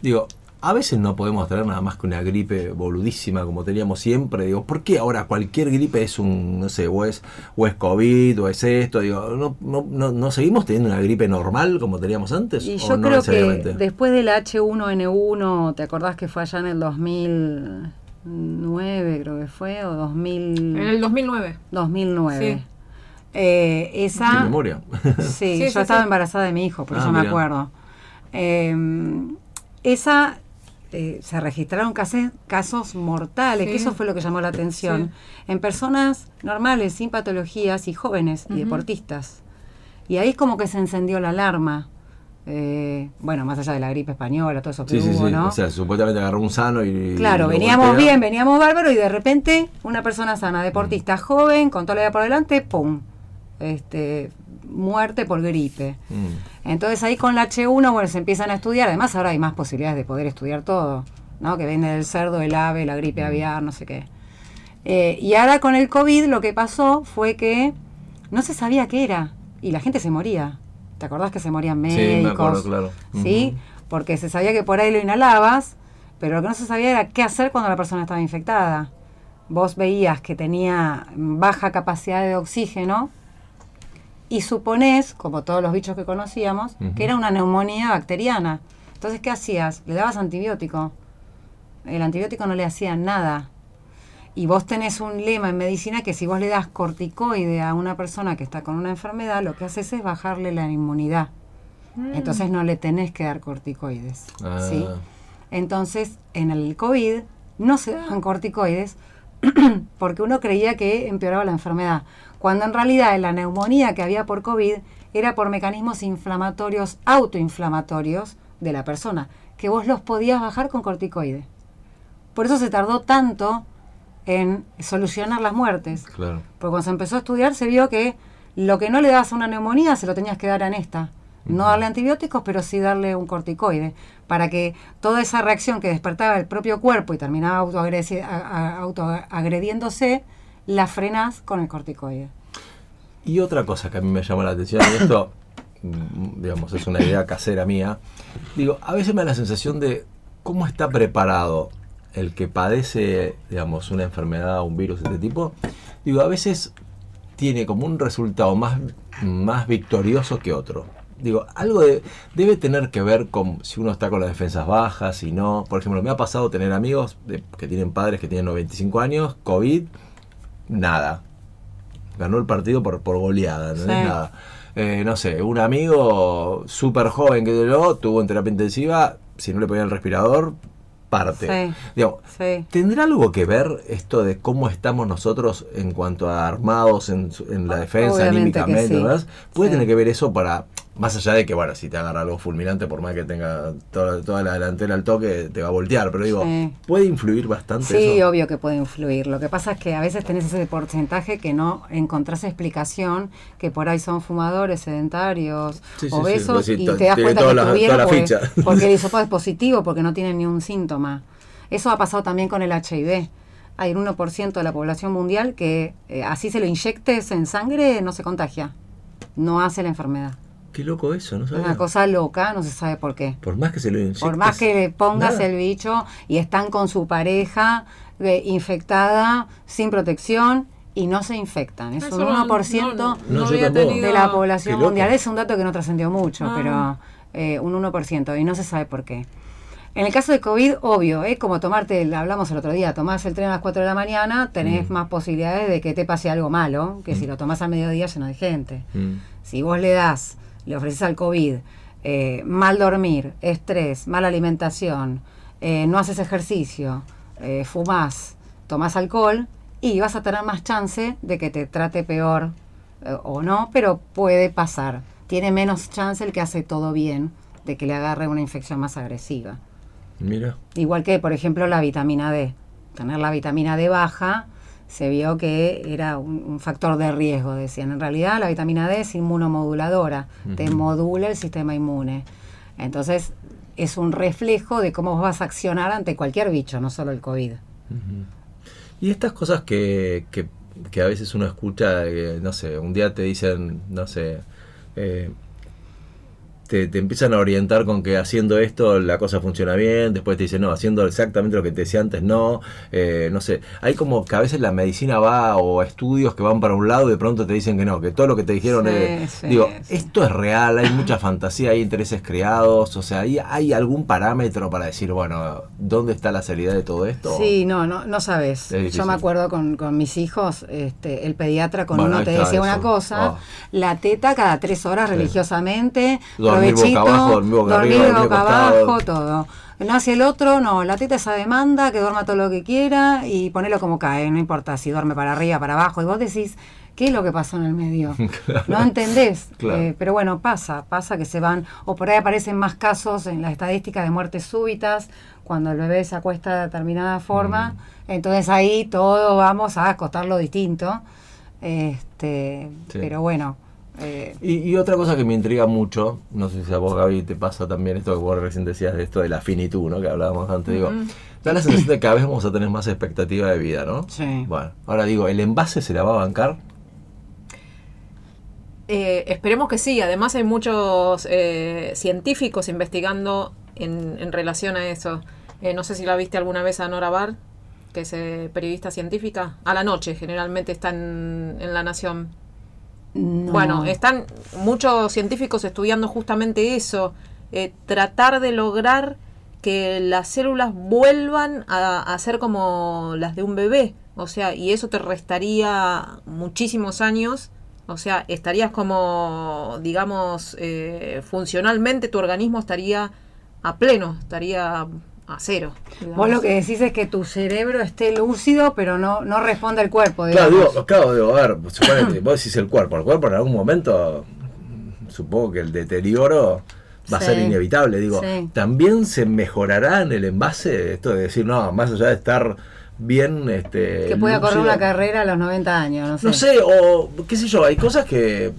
Digo, a veces no podemos tener nada más que una gripe boludísima como teníamos siempre. Digo, ¿por qué ahora cualquier gripe es un, no sé, o es, o es COVID o es esto? Digo, ¿no, no, no, no seguimos teniendo una gripe normal como teníamos antes? Y ¿O yo no creo que necesariamente? después del H1N1, ¿te acordás que fue allá en el 2009, creo que fue? ¿O 2000, En el 2009. 2009? Sí. Eh, ¿Qué esa... memoria? Sí, Sí, yo sí, estaba sí. embarazada de mi hijo, por Ah, eso me acuerdo. Eh, esa eh, se registraron casi- casos mortales, que eso fue lo que llamó la atención, en personas normales, sin patologías y jóvenes y deportistas. Y ahí es como que se encendió la alarma. Eh, bueno, más allá de la gripe española, todo eso que Sí, sí, hubo, sí. ¿no? O sea, supuestamente agarró un sano y. Claro, veníamos golpea. bien, veníamos bárbaro y de repente una persona sana, deportista joven, con toda la vida por delante, ¡pum! Este, muerte por gripe. Mm. Entonces ahí con la H1, bueno, se empiezan a estudiar. Además ahora hay más posibilidades de poder estudiar todo, ¿no? Que viene del cerdo, el ave, la gripe aviar, no sé qué. Eh, y ahora con el COVID lo que pasó fue que no se sabía qué era y la gente se moría. ¿Te acordás que se morían Sí, médicos? me acuerdo, claro. ¿Sí? Porque se sabía que por ahí lo inhalabas, pero lo que no se sabía era qué hacer cuando la persona estaba infectada. Vos veías que tenía baja capacidad de oxígeno y suponés, como todos los bichos que conocíamos, que era una neumonía bacteriana. Entonces, ¿qué hacías? Le dabas antibiótico. El antibiótico no le hacía nada. Y vos tenés un lema en medicina que si vos le das corticoide a una persona que está con una enfermedad, lo que haces es bajarle la inmunidad. Entonces no le tenés que dar corticoides. Ah. ¿sí? Entonces, en el COVID no se daban corticoides porque uno creía que empeoraba la enfermedad, cuando en realidad la neumonía que había por COVID era por mecanismos inflamatorios, autoinflamatorios de la persona, que vos los podías bajar con corticoides. Por eso se tardó tanto en solucionar las muertes. Claro. Porque cuando se empezó a estudiar se vio que lo que no le dabas a una neumonía se lo tenías que dar en esta. No darle antibióticos, pero sí darle un corticoide, para que toda esa reacción que despertaba el propio cuerpo y terminaba autoagrediéndose, la frenás con el corticoide. Y otra cosa que a mí me llama la atención, y esto, mm, digamos, es una idea casera mía, digo, a veces me da la sensación de cómo está preparado el que padece, digamos, una enfermedad, un virus de este tipo, digo, a veces tiene como un resultado más, más victorioso que otro. Digo, algo de- debe tener que ver con si uno está con las defensas bajas, si no. Por ejemplo, me ha pasado tener amigos que tienen padres que tienen 95 años, COVID, nada. Ganó el partido por, por goleada. Sí. Nada. Eh, no sé, un amigo súper joven que yo tuvo en terapia intensiva, si no le ponía el respirador, parte. Sí. Digamos, Sí. ¿Tendrá algo que ver esto de cómo estamos nosotros en cuanto a armados en, en la defensa, Obviamente anímicamente? Puede tener que ver eso para, más allá de que, bueno, si te agarra algo fulminante, por más que tenga toda, toda la delantera al toque, te va a voltear, pero digo, Sí. ¿puede influir bastante Sí, eso? obvio que puede influir. Lo que pasa es que a veces tenés ese porcentaje que no encontrás explicación, que por ahí son fumadores, sedentarios, Sí, sí, sí, obesos, pues sí, y te das tiene cuenta toda que la- tuvieron toda la porque, ficha. porque el hisopado es positivo, porque no tienen ni un síntoma. Eso ha pasado también con el HIV. Hay un 1% de la población mundial que eh, así se lo inyectes en sangre, no se contagia. No hace la enfermedad. Qué loco eso, ¿no Es sabía? una cosa loca, no se sabe por qué. Por más que se lo inyectes, Por más que le pongas nada. el bicho y están con su pareja eh, infectada, sin protección, y no se infectan. Es Eso un no- 1% no- No, no de la población mundial. Es un dato que no trascendió mucho, Ah. pero eh, un 1%, y no se sabe por qué. En el caso de COVID, obvio, es como tomarte, hablamos el otro día, tomás el tren a las 4 de la mañana, tenés Mm. más posibilidades de que te pase algo malo que si lo tomás al mediodía lleno de gente. Mm. Si vos le das, le ofreces al COVID eh, mal dormir, estrés, mala alimentación, eh, no haces ejercicio, eh, fumás, tomás alcohol y vas a tener más chance de que te trate peor eh, o no, pero puede pasar. Tiene menos chance el que hace todo bien de que le agarre una infección más agresiva. Mira. Igual que, por ejemplo, la vitamina D. Tener la vitamina D baja se vio que era un, un factor de riesgo, decían. En realidad, la vitamina D es inmunomoduladora, te modula el sistema inmune. Entonces, es un reflejo de cómo vas a accionar ante cualquier bicho, no solo el COVID. Y estas cosas que, que, que a veces uno escucha, eh, no sé, un día te dicen, no sé, eh, te, te empiezan a orientar con que haciendo esto la cosa funciona bien, después te dicen, no, haciendo exactamente lo que te decía antes, no, eh, no sé, hay como que a veces la medicina va o estudios que van para un lado y de pronto te dicen que no, que todo lo que te dijeron Sí, es... sí, digo, sí. esto es real, hay mucha fantasía, hay intereses creados, o sea, ¿hay, hay algún parámetro para decir, bueno, ¿dónde está la seriedad de todo esto? Sí, no, no, no sabes. Yo me acuerdo con, con mis hijos, este, el pediatra con Bueno, uno te decía eso. una cosa, Ah. la teta cada tres horas religiosamente, Dormir boca abajo, dormir boca arriba, boca abajo, todo. No hacia el otro, no, la teta esa demanda, que duerma todo lo que quiera y ponelo como cae, no importa si duerme para arriba, para abajo, y vos decís, ¿qué es lo que pasó en el medio? No entendés, Claro. Eh, pero bueno, pasa, pasa que se van, o por ahí aparecen más casos en las estadísticas de muertes súbitas, cuando el bebé se acuesta de determinada forma, entonces ahí todo vamos a acostarlo distinto, este, Sí. pero bueno, eh, Y, y otra cosa que me intriga mucho, no sé si a vos Gaby te pasa también esto que vos recién decías de esto de la finitud, ¿no? Que hablábamos antes, digo, da la sensación de que cada vez vamos a tener más expectativa de vida, ¿no? Sí. Bueno, ahora digo, ¿el envase se la va a bancar? Eh, esperemos que sí. Además hay muchos eh, científicos investigando en, en relación a eso. Eh, no sé si la viste alguna vez a Nora Bar, que es eh, periodista científica. A la noche, generalmente está en, en La Nación. No. Bueno, están muchos científicos estudiando justamente eso. eh, tratar de lograr que las células vuelvan a, a ser como las de un bebé. O sea, y eso te restaría muchísimos años. O sea, estarías como, digamos, eh, funcionalmente tu organismo estaría a pleno, estaría a cero. digamos. Vos lo que decís es que tu cerebro esté lúcido, pero no, no responde al cuerpo, Claro, digamos. digo, claro, digo, a ver, suponete, vos decís el cuerpo, el cuerpo en algún momento, supongo que el deterioro va a ser inevitable, digo, Sí. también se mejorará en el envase esto de decir, no, más allá de estar bien, este... que pueda correr una carrera a los 90 años, no sé. No sé, o qué sé yo, hay cosas que,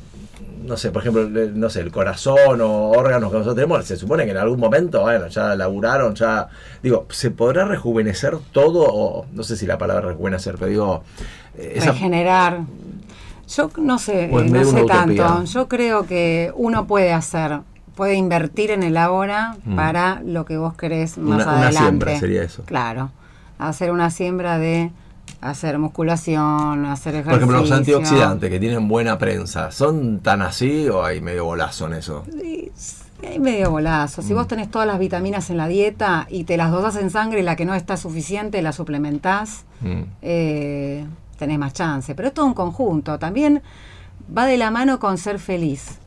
no sé, por ejemplo, no sé, el corazón o órganos que nosotros tenemos, se supone que en algún momento, bueno, ya laburaron, ya, digo, ¿se podrá rejuvenecer todo? O no sé si la palabra rejuvenecer, pero digo, eh, esa- Regenerar. Yo no sé, no sé una utopía. tanto. Yo creo que uno puede hacer, puede invertir en el ahora Mm. para lo que vos querés más Una- una adelante. siembra sería eso. Claro. hacer una siembra de hacer musculación, hacer ejercicio. Por ejemplo, los antioxidantes que tienen buena prensa, ¿son tan así o hay medio bolazo en eso? Hay medio bolazo. Si Mm. vos tenés todas las vitaminas en la dieta y te las dosas en sangre y la que no está suficiente la suplementás, Mm. eh, tenés más chance. Pero es todo un conjunto. También va de la mano con ser feliz.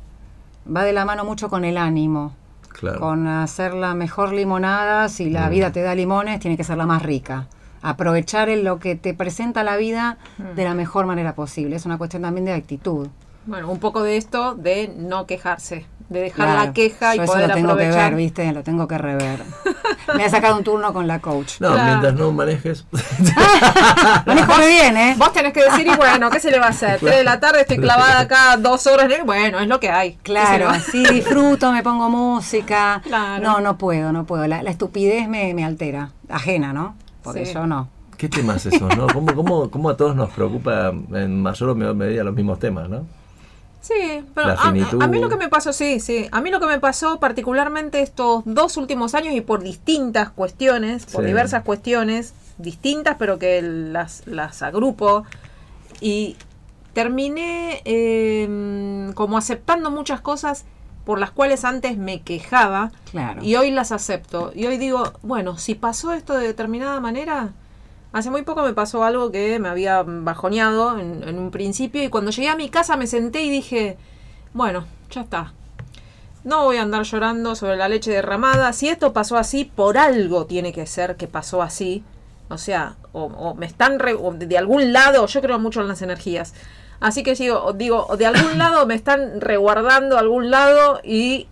Va de la mano mucho con el ánimo. Claro. Con hacer la mejor limonada. Si la Mm. vida te da limones, tiene que ser la más rica. Aprovechar en lo que te presenta la vida de la mejor manera posible. Es una cuestión también de actitud. Bueno, un poco de esto de no quejarse, de dejar Claro, la queja y yo eso poder lo tengo que ver, ¿viste? Lo tengo que rever. Me ha sacado un turno con la coach. No, Claro. mientras no manejes. Manejo muy bien, ¿eh? Vos tenés que decir, y bueno, ¿qué se le va a hacer? Tres de la tarde estoy clavada acá dos horas. en el- Bueno, es lo que hay. ¿Qué se le Claro, así disfruto, me pongo música. Claro. No, no puedo, no puedo. La, la estupidez me, me altera. Ajena, ¿no? Porque Sí. yo no. ¿Qué temas esos, no? ¿Cómo, cómo, cómo a todos nos preocupa en mayor o menor medida los mismos temas, no? Sí, pero a, mí lo que me pasó, sí, sí. A mí lo que me pasó particularmente estos dos últimos años y por distintas cuestiones, por Sí. diversas cuestiones distintas, pero que las, las agrupo. Y terminé eh, como aceptando muchas cosas por las cuales antes me quejaba Claro. y hoy las acepto. Y hoy digo, bueno, si pasó esto de determinada manera, hace muy poco me pasó algo que me había bajoneado en, en un principio y cuando llegué a mi casa me senté y dije, bueno, ya está. No voy a andar llorando sobre la leche derramada. Si esto pasó así, por algo tiene que ser que pasó así. O sea, o, o me están re- o de algún lado, yo creo mucho en las energías. Así que digo, digo, de algún lado me están reguardando algún lado y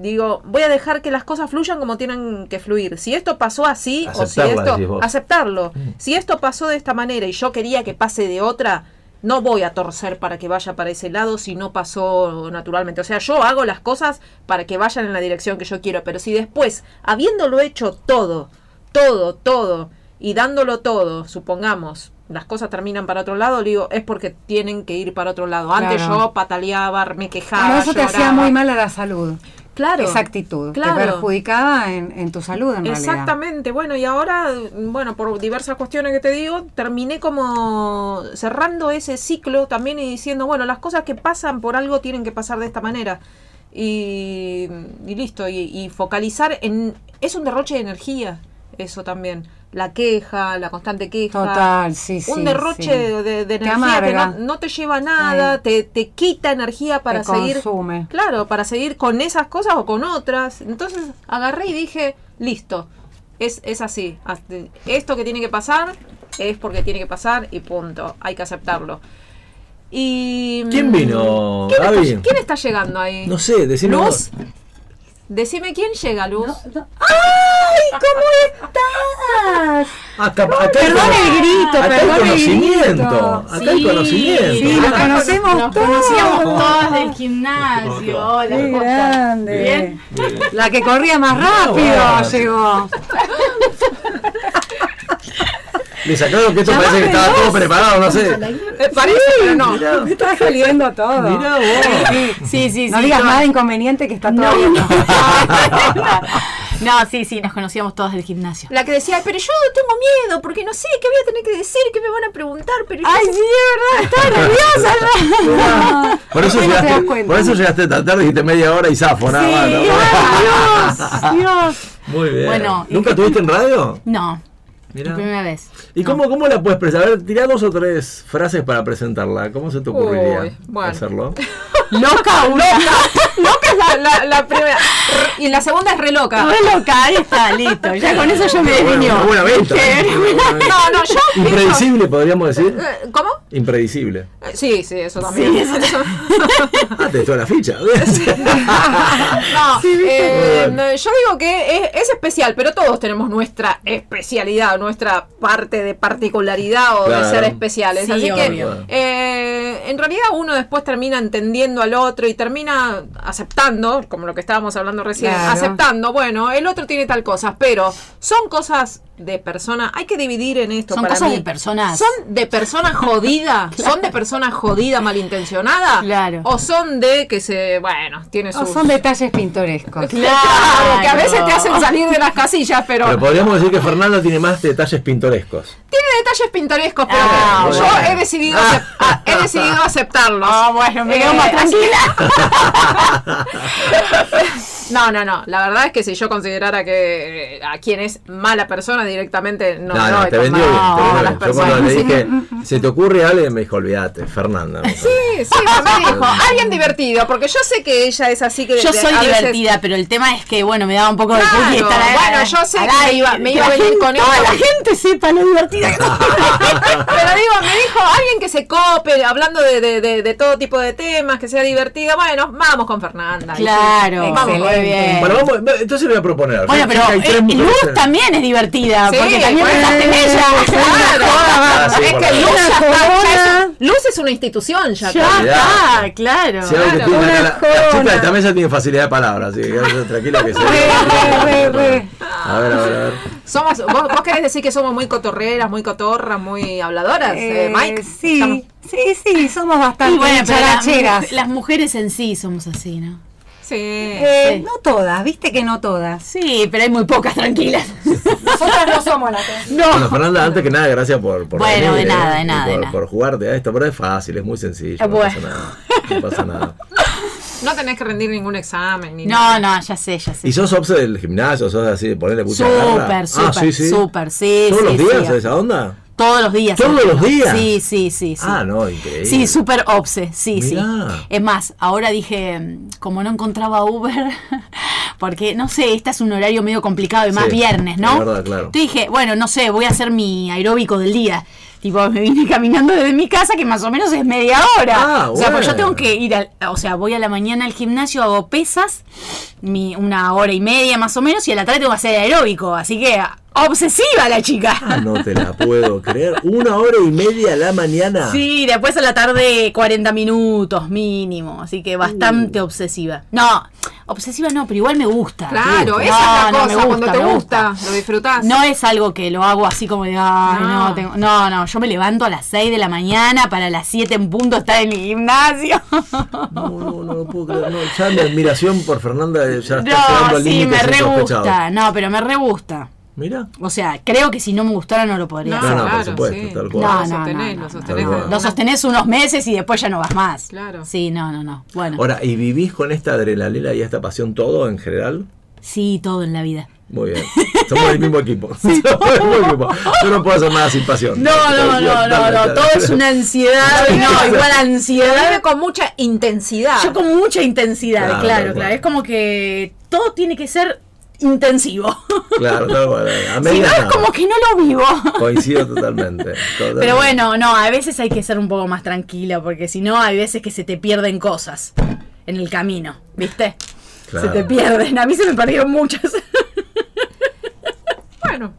digo, voy a dejar que las cosas fluyan como tienen que fluir. Si esto pasó así, o si esto, aceptarlo. Si esto pasó de esta manera y yo quería que pase de otra, no voy a torcer para que vaya para ese lado si no pasó naturalmente. O sea, yo hago las cosas para que vayan en la dirección que yo quiero, pero si después, habiéndolo hecho todo, todo, todo, y dándolo todo, supongamos, las cosas terminan para otro lado, digo, es porque tienen que ir para otro lado. Antes Claro. yo pataleaba, me quejaba. Bueno, eso te hacía muy mal a la salud. Claro. Esa actitud. Claro. Te perjudicaba en, en tu salud, en realidad. Exactamente, bueno, y ahora, bueno, por diversas cuestiones que te digo, terminé como cerrando ese ciclo también y diciendo, bueno, las cosas que pasan por algo tienen que pasar de esta manera. Y, y listo, y, y focalizar en... Es un derroche de energía, eso también. La queja, la constante queja. Total, sí, sí. un derroche sí. de, de Te energía que no, no te lleva a nada, Sí. te, te quita energía para Te seguir consume. Claro, para seguir con esas cosas o con otras. Entonces agarré y dije, listo, es, es así. Esto que tiene que pasar es porque tiene que pasar y punto. Hay que aceptarlo. Y ¿Quién vino, ¿Quién está, quién está llegando ahí? No sé, vos. Decime quién llega, Luz. ¡Ay, cómo estás! Acá, acá hay Perdón el grito, acá hay perdón el conocimiento. grito. Acá hay conocimiento. Sí, nos conocemos Nos todos. conocíamos todas del gimnasio. Hola, ¡Qué ¿cómo estás? grande! Bien. La que corría más rápido bueno. llegó. Le sacaron que esto parece que estaba todo preparado, no sé. Eh, parece, pero no. Me está saliendo todo. mirá vos. Sí, sí, No sí, digas no. nada inconveniente que está todo No, bien. no. No, sí, sí, nos conocíamos todas del gimnasio. La que decía, pero yo tengo miedo porque no sé qué voy a tener que decir, qué me van a preguntar, pero yo Ay, sí, es verdad, estaba nerviosa. Por eso, llegaste, por eso llegaste tan tarde, dijiste media hora y zafo, nada más. ¿no? Dios, Dios. Muy bien. Bueno, ¿y ¿Nunca qué- tuviste en radio? No, Mirá. primera vez. ¿Y cómo, cómo la puedes presentar? A ver, tirá dos o tres frases para presentarla. ¿Cómo se te ocurriría Uy, bueno. hacerlo? loca, loca. loca es la, la, la primera. Y la segunda es re loca. Re loca, ahí está, listo. Ya con eso yo me definió. una buena venta. No, no, yo. pienso- Impredecible, podríamos decir. Eh, ¿Cómo? Impredecible. Eh, Sí, sí, eso también. Sí, eso Ah, te dio la ficha. No, eh, Bueno. no, yo digo que es, es especial, pero todos tenemos nuestra especialidad, nuestra parte de particularidad o Claro. de ser especiales. Sí, Así que obvio. Eh, en realidad uno después termina entendiendo al otro y termina aceptando, como lo que estábamos hablando recién, Claro. aceptando, bueno, el otro tiene tal cosa, pero son cosas de persona, hay que dividir en esto. Son para cosas mí. de personas. ¿Son de persona jodida? ¿Son de persona jodida, malintencionada? Claro. ¿O son de que se, bueno, tiene O sus... son detalles pintorescos. Claro, que a veces te hacen salir de las casillas, pero, Pero podríamos decir que Fernando tiene más detalles pintorescos. tiene detalles pintorescos, pero Ah, bueno. yo he decidido, ah, he decidido aceptarlos. Ah, bueno, me quedo Eh, más tranquila. No, no, no. La verdad es que si yo considerara que eh, a quien es mala persona directamente no, No, no, te vendió bien. te vendió bien. Yo cuando personas. le dije, ¿se te ocurre algo? Me dijo, olvídate, Fernanda. Sí, sí, me dijo, alguien divertido, porque yo sé que ella es así que Yo de- soy a veces- divertida, pero el tema es que, bueno, me daba un poco de Claro, cookie estar ahí. bueno, yo sé que me iba- me que iba a la venir gente- con toda esto. la gente sepa lo divertida que soy. Pero digo, me dijo alguien que se cope, hablando de, de, de, de todo tipo de temas, que sea divertida. Bueno, vamos con Fernanda. Claro, vamos con- muy bien. Bueno, vamos, entonces le voy a proponer. Bueno, pero eh, Luz también es divertida, Sí, porque también bueno, pensaste en ella. Claro, Ah, sí, es que Luz, ya está- Una ya es, Luz es una institución ya. Ya está, claro. Si Claro. tiene acá, la, Una la chica de jona. esta mesa tiene facilidad de palabra, así que tranquila que se. Re, re, re. A ver, a ver, a ver. Somos, vos, vos querés decir que somos muy cotorreras, muy cotorras, muy habladoras, eh, Eh, Mike. sí, Estamos- sí, sí, somos bastante Y bueno, pero la- characheras. las mujeres en sí somos así, ¿no? Sí. Eh, Sí. No todas, viste que no todas. Sí, pero hay muy pocas tranquilas. Nosotras no somos las Bueno, Fernanda, antes que nada, gracias por, por Bueno, de venir, nada, eh, de nada, por, de nada. por jugarte a esto, pero es fácil, es muy sencillo, no Bueno. pasa nada. No pasa nada. No tenés que rendir ningún examen. Ni nada. No, no, ya sé, ya sé. ¿Y sos obse del gimnasio? ¿Sos así de ponerle mucha? Súper, súper, ah, sí, sí. súper, sí, ¿Todos sí, los días sí. esa onda? Todos los días. ¿Todos los días? Sí, sí, sí, sí. Ah, no, increíble. Sí, súper obse, sí, Mirá. sí. Es más, ahora dije, mm, como no encontraba Uber, porque no sé, este es un horario medio complicado y más Sí, viernes, ¿no? es verdad, claro. Te dije, bueno, no sé, voy a hacer mi aeróbico del día. Tipo, me vine caminando desde mi casa, que más o menos es media hora. Ah, o sea, pues yo tengo que ir al, o sea, voy a la mañana al gimnasio, hago pesas, mi, una hora y media más o menos, y a la tarde tengo que hacer aeróbico. Así que, obsesiva la chica. Ah, no te la puedo creer. Una hora y media a la mañana. Sí, después a la tarde 40 minutos mínimo, así que Uh. bastante obsesiva. No, obsesiva no, pero igual me gusta. Claro, No, esa es la no, me gusta, Cuando te me gusta, lo disfrutás. No es algo que lo hago así como de, ay, no, No. tengo- no, no, yo me levanto a las 6 de la mañana para las 7 en punto estar en mi gimnasio. No, no, no lo puedo creer. No, ya mi admiración por Fernanda ya está llegando No, al sí, límite me re gusta, no, pero me re gusta. Mira. O sea, creo que si no me gustara no lo podría No, No, hacer. no, por claro, supuesto, sí. tal cual. No, Lo no, sostenés, no, lo no. sostenés. Lo sostenés unos meses y después ya no vas más. Claro. Sí, no, no, no. Bueno. Ahora, ¿y vivís con esta adrenalina y esta pasión todo en general? Sí, todo en la vida. Muy bien. Somos del mismo equipo. Somos del mismo equipo. Yo no puedo hacer nada sin pasión. No, no, no, no, no, todo es una ansiedad, no, igual ansiedad. con mucha intensidad. Yo con mucha intensidad, Claro, claro. Es como que todo tiene que ser intensivo. Claro. A Si no es como que no lo vivo. Coincido totalmente. totalmente. Pero bueno, no, a veces hay que ser un poco más tranquila, porque si no, hay veces que se te pierden cosas en el camino, ¿viste? Claro. Se te pierden. A mí se me perdieron muchas. Bueno,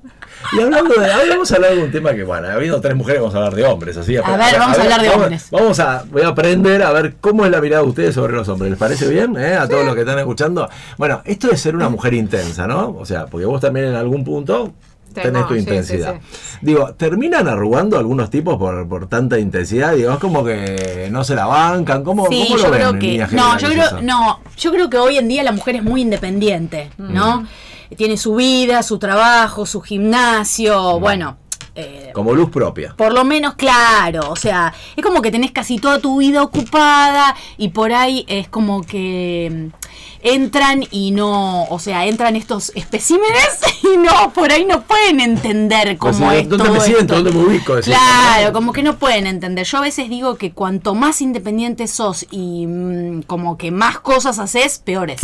Y hablando de. Ahora vamos a hablar de un tema que, bueno, ha habido tres mujeres, vamos a hablar de hombres. Así, ver, vamos a hablar de vamos- hombres. Vamos a. Voy a aprender a ver cómo es la mirada de ustedes sobre los hombres. ¿Les parece bien? eh? A todos los que están escuchando. Bueno, esto es ser una mujer intensa, ¿no? O sea, porque vos también en algún punto. Tenés tu sí, intensidad. sí, Digo, ¿terminan arrugando algunos tipos por, por tanta intensidad? Digo, es como que no se la bancan. ¿Cómo, cómo lo yo ven creo que. No, yo creo, eso? no, yo creo que hoy en día la mujer es muy independiente, ¿no? Tiene su vida, su trabajo, su gimnasio, bueno. eh, Como luz propia. por lo menos, claro, o sea, es como que tenés casi toda tu vida ocupada y por ahí es como que mm, entran y no, o sea, entran estos especímenes y no, por ahí no pueden entender Pues, cómo ¿sí? es ¿Dónde todo me siento? esto. ¿Dónde me ubico? Decís, Claro, ¿no? como que no pueden entender. Yo a veces digo que cuanto más independiente sos y mm, como que más cosas haces, peores.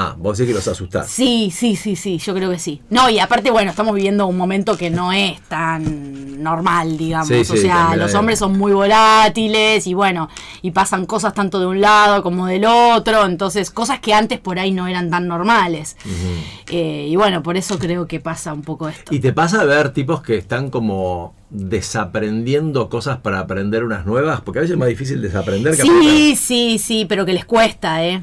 Ah, vos decís que los asustás. Sí, sí, sí, sí, yo creo que sí. No, y aparte, bueno, estamos viviendo un momento que no es tan normal, digamos. Sí, o sí, sea, los hombres son muy volátiles y bueno, y pasan cosas tanto de un lado como del otro, entonces cosas que antes por ahí no eran tan normales. Eh, y bueno, por eso creo que pasa un poco esto. ¿Y te pasa ver tipos que están como desaprendiendo cosas para aprender unas nuevas? Porque a veces es más difícil desaprender que aprender. Sí, sí, sí, pero que les cuesta, ¿eh?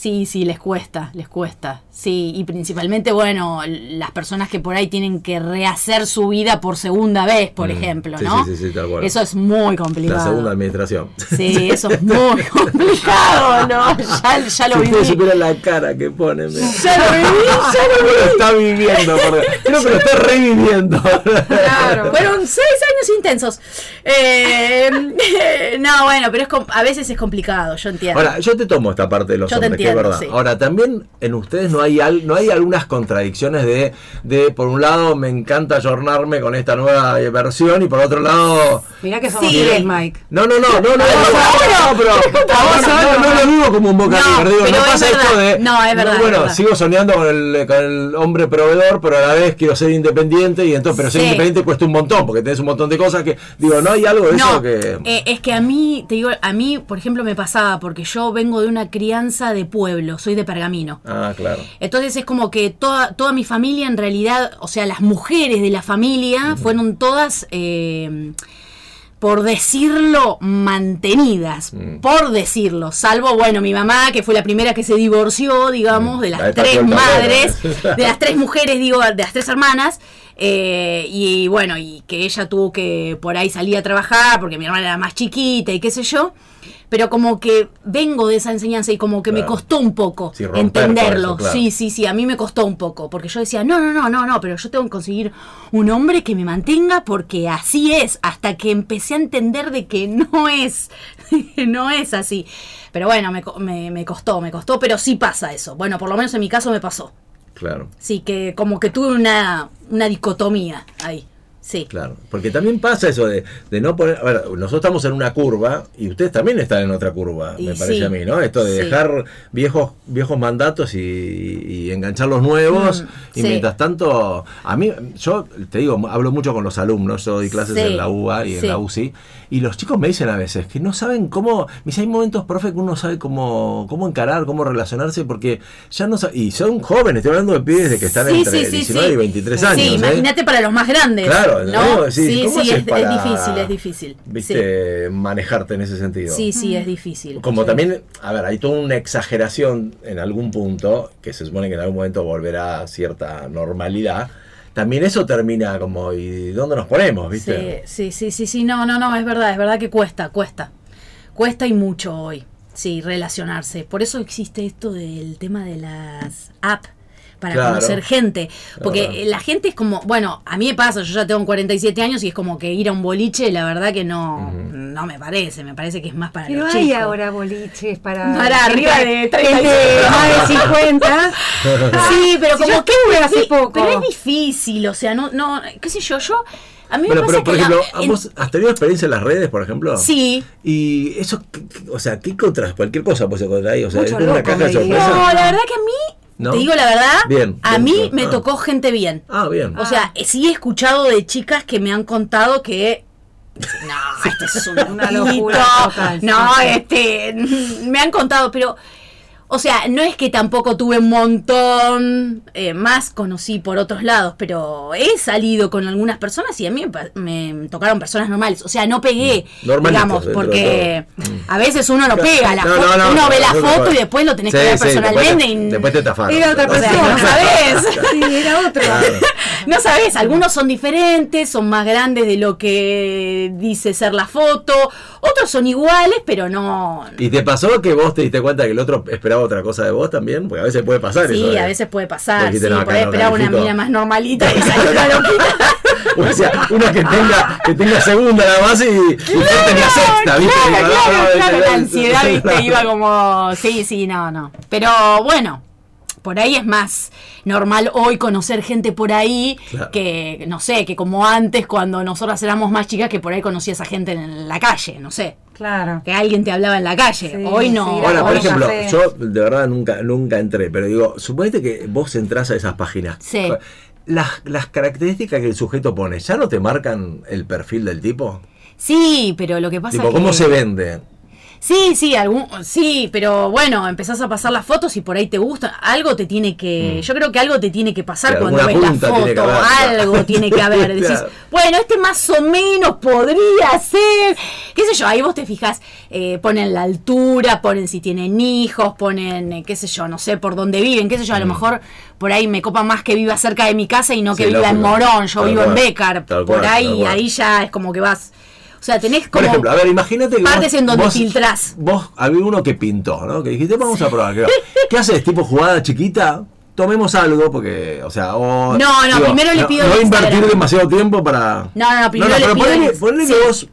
Sí, sí, les cuesta, les cuesta. Sí, y principalmente, bueno, las personas que por ahí tienen que rehacer su vida por segunda vez, por Mm, ejemplo, sí, ¿no? sí, sí, sí, tal cual. Eso es muy complicado. La segunda administración. Sí, eso es muy complicado, ¿no? Ya, ya lo si viví. ustedes la cara que pone. me- Ya lo viví, ya lo lo está viviendo. porque- creo que lo está reviviendo. Claro. Fueron seis años intensos. Eh, no, bueno, pero es a veces es complicado, yo entiendo. Ahora, yo te tomo esta parte de los Yo te que es entiendo, verdad. sí. Ahora, también en ustedes no hay al- no hay algunas contradicciones de, de, por un lado, me encanta ayornarme con esta nueva eh, versión y por otro lado. Mirá que somos Sí. tres, Mike. No, no, no, no, no, no, no, no, pero no, no, no lo digo como un boca No, no es pasa esto verdad. de No, es verdad, bueno, es verdad. sigo soñando con el, con el hombre proveedor, pero a la vez quiero ser independiente y entonces, pero ser Sí. independiente cuesta un montón, porque tenés un montón de cosas que, digo, no hay algo de eso No, que eh, es que a mí, te digo, a mí, por ejemplo, me pasaba porque yo vengo de una crianza de pueblo, soy de Pergamino. Ah, claro. Entonces es como que toda, toda mi familia en realidad, o sea, las mujeres de la familia fueron todas, eh, por decirlo, mantenidas, Mm. por decirlo, salvo, bueno, mi mamá, que fue la primera que se divorció, digamos, Mm. de las tres madres, de las tres mujeres, digo, de las tres hermanas. Eh, y bueno, y que ella tuvo que por ahí salir a trabajar porque mi hermana era más chiquita y qué sé yo. Pero como que vengo de esa enseñanza y como que me costó un poco Sí, entenderlo. eso, claro. Sí, sí, sí, a mí me costó un poco, porque yo decía, no, no, no, no, no, pero yo tengo que conseguir un hombre que me mantenga porque así es, hasta que empecé a entender de que no es, no es así. Pero bueno, me, me, me costó, me costó, pero sí pasa eso. Bueno, por lo menos en mi caso me pasó. Claro. Sí, que como que tuve una, una dicotomía ahí. Sí. Claro, porque también pasa eso de, de no poner. A ver, nosotros estamos en una curva y ustedes también están en otra curva, Y me parece sí, a mí, ¿no? Esto de sí. dejar viejos viejos mandatos y, y enganchar los nuevos. Mm, y sí. mientras tanto, a mí, yo te digo, hablo mucho con los alumnos, yo doy clases en la UBA y en la UCI, y los chicos me dicen a veces que no saben cómo. Me dicen, hay momentos, profe, que uno sabe cómo, cómo encarar, cómo relacionarse, porque ya no sa- Y son jóvenes, estoy hablando de pibes de que están Sí, entre sí, sí, 19 sí. y 23 Sí, años. ¿eh? imagínate para los más grandes. Claro, ¿no? ¿no? Sí, Sí, ¿cómo sí, es, es para, difícil, es difícil. ¿Viste? Manejarte en ese sentido. Sí, sí, sí, es difícil. Como Sí. también, a ver, hay toda una exageración en algún punto, que se supone que en algún momento volverá a cierta normalidad. También eso termina como, ¿y dónde nos ponemos? ¿Viste? Sí, sí, sí, sí, sí, no, no, no, es verdad, es verdad que cuesta, cuesta. Cuesta y mucho hoy, sí, relacionarse. Por eso existe esto del tema de las apps para Claro. conocer gente. Porque Claro. la gente es como, bueno, a mí me pasa, yo ya tengo 47 años y es como que ir a un boliche, la verdad que no, no me parece, me parece que es más para Pero los hay chicos. ahora boliches para. Para arriba de 30 gente más de 50. Sí, pero Si como que hace poco. Pero es difícil, o sea, no, no, qué sé yo, yo, a mí Bueno, me pero pasa por que la- ejemplo, ¿a en- ¿vos has tenido experiencia en las redes, por ejemplo? Sí. Y eso, ¿qué- qué- o sea, ¿qué encontrás? Cualquier cosa puedes encontrar ahí. O sea, Mucho es una loco, caja de sorpresa. No, la verdad que a mí, ¿No? te digo la verdad, Bien, a bien, mí bien. me Ah. tocó gente bien. Ah, bien. O sea, sí he escuchado de chicas que me han contado que. No, este es un Una locura total, No, este. Me han contado, pero. O sea, no es que tampoco tuve un montón, eh, más conocí por otros lados, pero he salido con algunas personas y a mí me, tocaron personas normales. O sea, no pegué, Mm. Normalitos, digamos, porque a veces uno no pega la No, foto, no, no, uno no, ve la foto no. y después lo tenés Sí, que ver sí, personalmente Después y te, después te tafaron. Era otra persona. no sabés. Sí, era otro. Claro. No sabes, algunos son diferentes, son más grandes de lo que dice ser la foto, otros son iguales, pero no. ¿Y te pasó que vos te diste cuenta que el otro esperaba otra cosa de vos también? Porque a veces puede pasar Sí, eso. a veces puede pasar, sí, no, no esperar una mina más normalita y salir una loquita. O sea, una que tenga, que tenga segunda nada más y, y yo tenía sexta, ¿viste? Claro, claro, ah, claro, ¿viste? la ansiedad, viste, Claro. iba como, sí, sí, no, no. Pero bueno, por ahí es más normal hoy conocer gente por ahí Claro. que, no sé, que como antes cuando nosotras éramos más chicas que por ahí conocías a gente en la calle, no sé. Claro. Que alguien te hablaba en la calle. Sí, hoy no. sí, Ahora, por ejemplo, café. yo de verdad nunca, nunca entré, pero digo, suponete que vos entrás a esas páginas. Sí. Las, las características que el sujeto pone, ¿ya no te marcan el perfil del tipo? Sí, pero lo que pasa es ¿cómo que- se vende? Sí, sí, algún, sí, pero bueno, empezás a pasar las fotos y por ahí te gusta. Algo te tiene que. Yo creo que algo te tiene que pasar Claro, cuando ves la tiene foto. haber, algo tiene que haber. Decís, Claro. bueno, este más o menos podría ser. ¿Qué sé yo? Ahí vos te fijas, eh, ponen la altura, ponen si tienen hijos, ponen, eh, qué sé yo, no sé por dónde viven, qué sé yo. A lo mejor por ahí me copa más que viva cerca de mi casa y no que Mm. Sí, viva en. Morón. Yo Tal vivo en. Becar. Por cual, ahí, ahí ya es como que vas. O sea, tenés Por como. ejemplo, a ver, imagínate que partes vos, en donde vos- filtrás. Vos, había uno que pintó, ¿no? Que dijiste, vamos a probar. ¿Qué, ¿Qué haces? ¿Tipo jugada chiquita? Tomemos algo, porque, o sea, o, No, no, primero le pido No el invertir demasiado tiempo para. No, no, no, primero le pido ponele sí. que vos.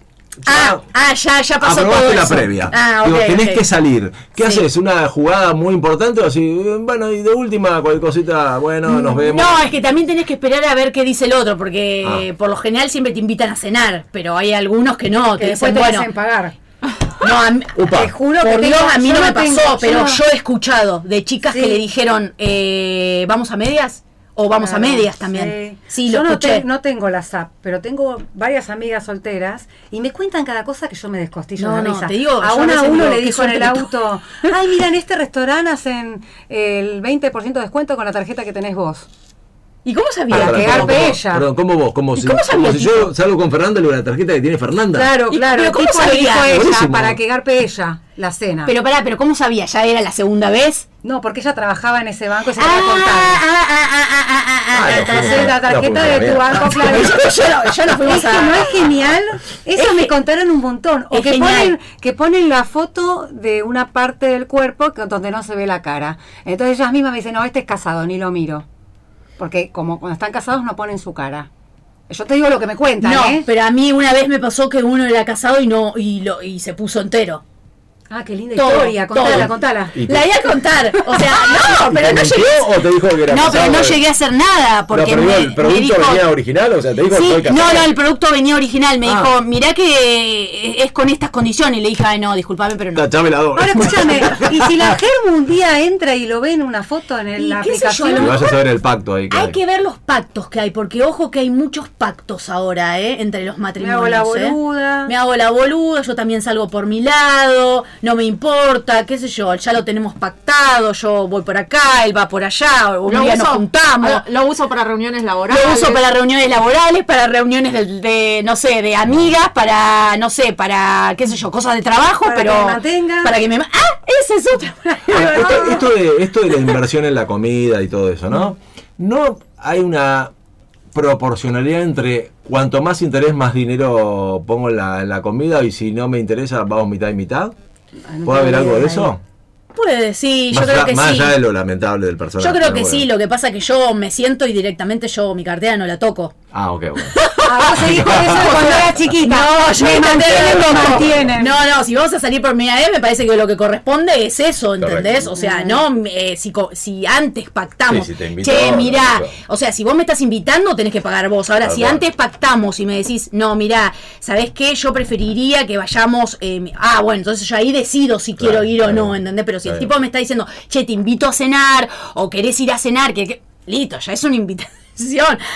Ah, ah, ya, ya pasó aprobaste todo la eso. previa. Ah, Digo, ok, tenés que salir. ¿Qué Sí. haces? ¿Una jugada muy importante o así? Bueno, y de última, cualquier cosita, bueno, nos vemos. No, es que también tenés que esperar a ver qué dice el otro, porque Ah. por lo general siempre te invitan a cenar, pero hay algunos que no, que, Que después dicen, te bueno, hacen pagar. no, a mí-. Te juro por que Dios, tengo- a mí no me tengo- pasó, yo pero no- yo he escuchado de chicas Sí. que le dijeron, eh, ¿vamos a medias? O vamos a medias también. Sí, yo lo no, escuché. te- no tengo las app, pero tengo varias amigas solteras y me cuentan cada cosa que yo me descostillo No, de no, te digo, a a una veces uno digo, le dijo en el auto, ay, mira, en este restaurante hacen el 20% de descuento con la tarjeta que tenés vos. ¿Y cómo sabía? Perdón, que ¿cómo- garpe ella. Perdón, ¿cómo vos? Como ¿Y si, cómo como si yo salgo con Fernanda y la tarjeta que tiene Fernanda. Claro, ¿Y- claro. pero cómo sabía? ella Buenísimo. para que garpe ella la cena. Pero pará, pero ¿cómo sabía? ¿Ya era la segunda vez? no, porque ella trabajaba en ese banco y se Ah, le iba a contar. ah, ah, ah, ah, ah, ah, Ah, ah, ah, la tarjeta de tu banco, claro. Yo, yo no, yo no fuimos Es que a- no es genial. Eso Es me contaron un montón. O que ponen, que ponen la foto de una parte del cuerpo que- donde no se ve la cara. Entonces ellas mismas me dicen, no, este es casado, ni lo miro. Porque como cuando están casados no ponen su cara. Yo te digo lo que me cuentan, No, ¿eh? pero a mí una vez me pasó que uno era casado y no y lo y se puso entero. Ah, qué linda Todo, historia. Contala, todo. contala. La iba a contar, o sea, no, ¿Y pero no llegué, o te dijo que era no, pero no llegué a hacer nada porque no, pero me, el me producto dijo, venía original, o sea, te dijo Sí, no, no, el producto venía original. Me Ah. dijo, mirá que es con estas condiciones. Y le dije, ay, no, disculpame, pero no. Tachame la doble. Ahora escúchame, y si la Germu un día entra y lo ve en una foto en el- Y la qué sé yo, aplicación. a ver el pacto ahí. Hay que ver los pactos que hay, porque ojo que hay muchos pactos ahora, ¿eh? Entre los matrimonios. hago la ¿eh? boluda. Me hago la boluda, yo también salgo por mi lado, no me importa, qué sé yo, ya lo tenemos pactado, yo voy por acá, él va por allá, un Lo día nos juntamos. Lo, lo uso para reuniones laborales. Lo uso para reuniones laborales, para reuniones de, de, no sé, de amigas, para, no sé, para, qué sé yo, cosas de trabajo, Para pero... que me mantenga. Para que me... ¡Ah! Ese es otro. Ahora, esto, esto de, esto de la inversión en la comida y todo eso, ¿no? No hay una proporcionalidad entre cuanto más interés, más dinero pongo en la, en la comida y si no me interesa, vamos mitad y mitad. No ¿Puede haber algo de eso? Puede, sí, yo más creo allá, que más sí. allá de lo lamentable del personaje. Yo creo que sí, lo que pasa es que yo me siento y directamente yo mi cartera no la toco. Ah, ok, bueno. Ah, vos con eso cuando era chiquita. No, yo me mantienen, toco. mantienen. No, no, si vamos a salir por primera vez, me parece que lo que corresponde es eso, ¿entendés? Correcto. O sea, no, eh, si, si antes pactamos, Sí, si te invito, che, no, mirá, o sea, si vos me estás invitando, tenés que pagar vos. Ahora, si antes pactamos y me decís, no, mirá, ¿sabés qué? Yo preferiría que vayamos, eh, ah, bueno, entonces yo ahí decido si Claro, quiero ir o no. ¿entendés? Pero si el tipo me está diciendo, che, te invito a cenar, o querés ir a cenar, que, que- listo, ya es una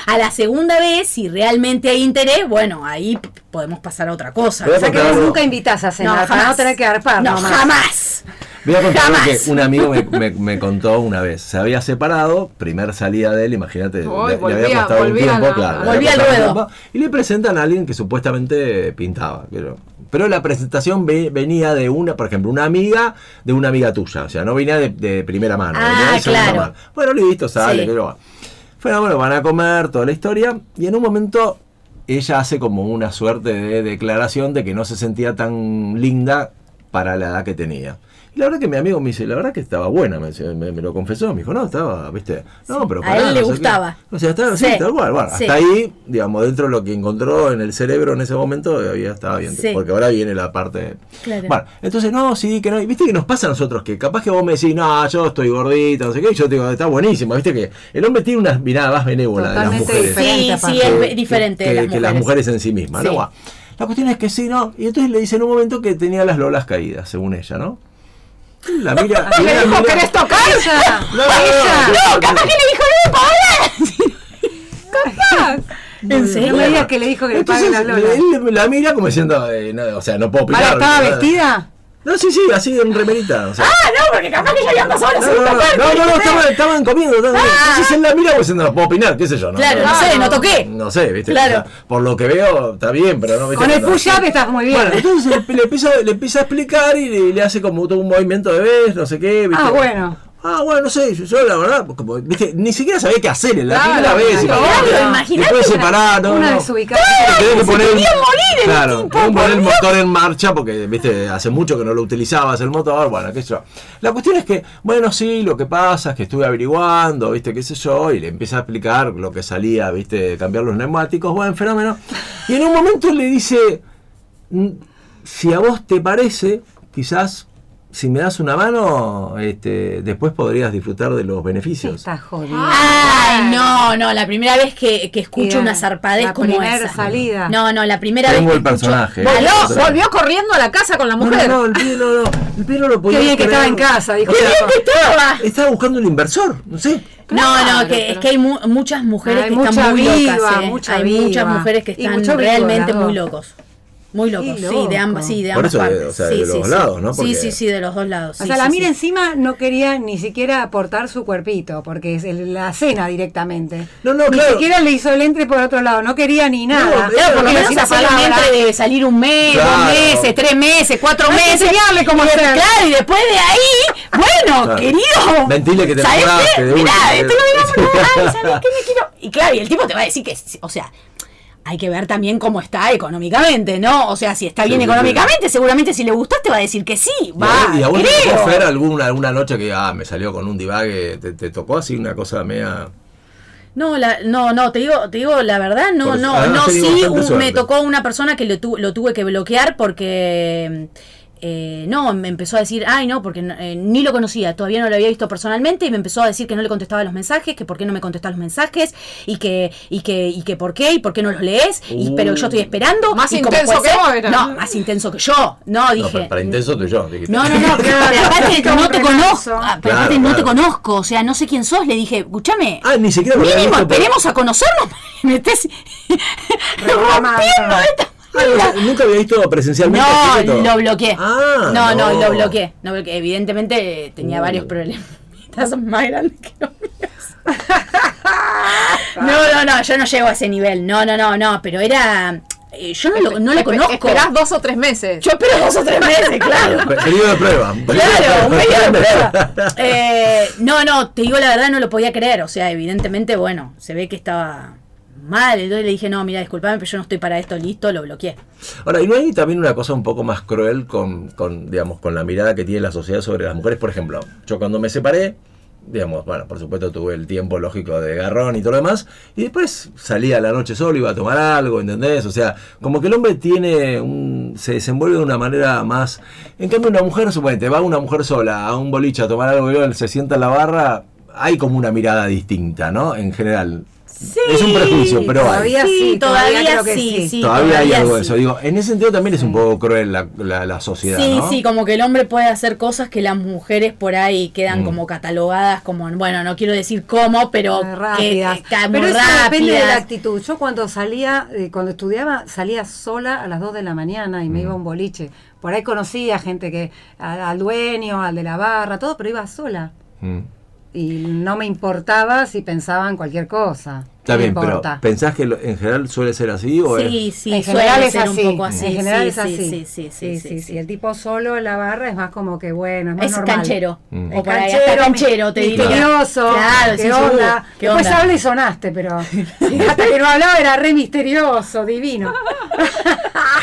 A la segunda vez, si realmente hay interés, bueno, ahí podemos pasar a otra cosa. O sea que vos nunca invitas a No, cenar, para jamás. no tener que arpar No, nomás. jamás. Voy a contar que un amigo me, me- me contó una vez. Se había separado, primer salida de él, imagínate, le, había costado un tiempo, la- claro. volvía al ruedo. y le presentan a alguien que supuestamente pintaba. Pero, pero la presentación ve- venía de una, por ejemplo, una amiga de una amiga tuya. O sea, no venía de, de primera mano. Ah, venía de segunda claro. mano. Bueno, listo, sale, Sí. pero Bueno, bueno, van a comer, toda la historia. Y en un momento ella hace como una suerte de declaración de que no se sentía tan linda para la edad que tenía. Y la verdad que mi amigo me dice, la verdad que estaba buena, me, me- me lo confesó, me dijo, no, estaba, viste, no, pero a pará, él le no sé qué". gustaba. O sea, estaba, sí, Sí, tal cual, bueno, sí. hasta ahí, digamos, dentro de lo que encontró en el cerebro en ese momento, había estaba bien, Sí. porque ahora viene la parte... Claro. Bueno, entonces, no, sí, que no, y viste que nos pasa a nosotros, que capaz que vos me decís, no, yo estoy gordita, no sé qué, y yo te digo, está buenísimo, viste que el hombre tiene una mirada más benévola de las Totalmente mujeres. Sí, sí, es que- diferente que, de las que mujeres. las mujeres en sí mismas, ¿no? La cuestión es que sí, ¿no? Y entonces le dice en un momento que tenía las lolas caídas, según ella, ¿no? La mira. Le dijo, mira- ¿querés tocar? Ella, No, no, no, capaz que le ¿En serio? No me digas que le dijo que le paguen las lolas. él la mira como diciendo, eh, no, o sea, no puedo opinar. ¿estaba ¿verdad? vestida? No, sí, sí, así en remerita. O sea, Ah, no, porque capaz que ya habían pasado la no, no, segunda no, parte. no, no, no, estaban, estaban comiendo. estaban- Ah. Él la mira, pues no lo puedo opinar, qué sé yo. ¿no? Claro, no sé, no toqué. No sé, viste. Claro. O sea, por lo que veo, está bien, pero no viste. Con el push-up estás muy bien. Bueno, entonces le, le empieza, le empieza a explicar y le, le hace como todo un movimiento de vez, no sé qué. ¿viste? ah, bueno. Ah, bueno, no sé, yo, la verdad, como, ¿viste? ni siquiera sabía qué hacer en la Claro, primera vez. claro, imagínate. imagínate Después una- separar, no, Una desubicada. Tenés que poner, morir claro, tenés que poner el motor en marcha porque, viste, hace mucho que no lo utilizabas el motor, bueno, qué sé yo. La cuestión es que, bueno, sí, lo que pasa es que estuve averiguando, viste, qué sé yo, y le empieza a explicar lo que salía, viste, cambiar los neumáticos, buen fenómeno. Y en un momento le dice, "Mm, si a vos te parece, quizás si me das una mano, este, después podrías disfrutar de los beneficios. Estás jodido. Ay, no, no, la primera vez que, que escucho una zarpadez la como primera esa. salida. No, no, la primera Tengo vez el que escucho- personaje. Aló, Volvió- Volvió corriendo a la casa con la mujer. no, no, el pibe no, no, el pibe no lo podía Qué bien que creer. estaba en casa, dijo. ¡Qué bien que estaba! Estaba buscando un inversor, no sé. No, Claro, no, que, pero- es que hay mu- muchas mujeres Hay que mucha están muy viva, locas. ¿eh? mucha hay muchas mujeres que están realmente muy locos. Muy locos, Y sí, de loco. ambas, sí, de Por ambas eso, de- partes. o sea, sí, de sí, los sí. lados, ¿no? Sí, Porque- sí, sí, de los dos lados. O sí, sea, la mira sí. encima no quería ni siquiera aportar su cuerpito, porque es el- la cena directamente. No, no, ni claro. siquiera le hizo el entre por otro lado, no quería ni nada. No, Claro, por lo menos hacer entre de salir un mes, Claro. dos meses, tres meses, cuatro meses. enseñarle cómo hacer. Claro, y después de ahí, bueno, Claro. querido. Ventile que te ¿sabes qué? Mirá, esto lo digamos, no, ay, ¿sabes qué me quiero? Y claro, y el tipo te va a decir que, o sea, hay que ver también cómo está económicamente, ¿no? O sea, si está bien Sí, sí, económicamente, seguramente si le gustás te va a decir que sí. Va, y a vos creo. Fer alguna, alguna noche que ah, me salió con un divague, te, te tocó así una cosa media. No, la, no, no, te digo, te digo la verdad, no, Por no, no, sí, un- me tocó una persona que lo, tu- lo tuve que bloquear porque, eh, no, me empezó a decir, ay, no, porque no- eh, ni lo conocía, todavía no lo había visto personalmente y me empezó a decir que no le contestaba los mensajes, que por qué no me contestaba los mensajes y que, y que, y que por qué y por qué no los lees, y, Uh. pero yo estoy esperando. Más y intenso que vos. No, más intenso que yo, no, No, dije. para, para intenso tú y yo. dijiste. No, no, no, pero, pero aparte no te conozco, pero Claro, aparte no te conozco, o sea, no sé quién sos, le dije, escúchame, Ah, ni siquiera Mínimo, esperemos a conocernos. Me estés rompiendo esta Ah, nunca había visto presencialmente. No, lo bloqueé. Ah, no, no, no. lo bloqueé. No bloqueé. Evidentemente eh, tenía Uh. varios problemas. Son más grandes que los míos. No, no, no, yo no llego a ese nivel. No, no, no, no, pero era. eh, yo no lo, no lo conozco. Esperás dos o tres meses. Yo espero dos o tres meses, claro. Pe- Periodo de prueba. Claro, un periodo de prueba. Eh, no, no, te digo la verdad, no lo podía creer. O sea, evidentemente, bueno, se ve que estaba mal. Entonces le dije, no, mira, disculpame, pero yo no estoy para esto, listo, lo bloqueé. Ahora, ¿y no hay también una cosa un poco más cruel con, con, digamos, con la mirada que tiene la sociedad sobre las mujeres? Por ejemplo, yo cuando me separé, digamos, bueno, por supuesto tuve el tiempo lógico de garrón y todo lo demás, y después salía a la noche solo, iba a tomar algo, ¿entendés? O sea, como que el hombre tiene un, se desenvuelve de una manera más... En cambio, una mujer, suponete, va una mujer sola a un boliche a tomar algo y se sienta en la barra, hay como una mirada distinta, ¿no? En general. Es un prejuicio, pero hay. todavía sí, todavía creo que sí. sí, Todavía, hay algo de eso. Digo, en ese sentido también es un poco cruel la, la, la sociedad. Sí, ¿no? sí, como que el hombre puede hacer cosas que las mujeres por ahí quedan Mm. como catalogadas como, bueno, no quiero decir cómo, pero que, Pero eso depende de la actitud. Yo cuando salía, eh, cuando estudiaba, salía sola a las 2 de la mañana y me Mm. iba a un boliche. Por ahí conocía gente que, a- al dueño, al de la barra, todo, pero iba sola. Mm. Y no me importaba si pensaban cualquier cosa. Está bien, pero. ¿pensás que en general suele ser así? O Sí, es- sí, en suele general es así. un poco así. En general sí, es así. Sí, sí, sí, sí, sí, sí. El tipo solo en la barra es más como que bueno, es más Es normal. canchero. Mm. O Es por ahí hasta canchero, te diría. misterioso, Claro, qué sí, onda. seguro. ¿Qué Después onda? habla y sonaste, pero hasta que no hablaba era re misterioso, divino.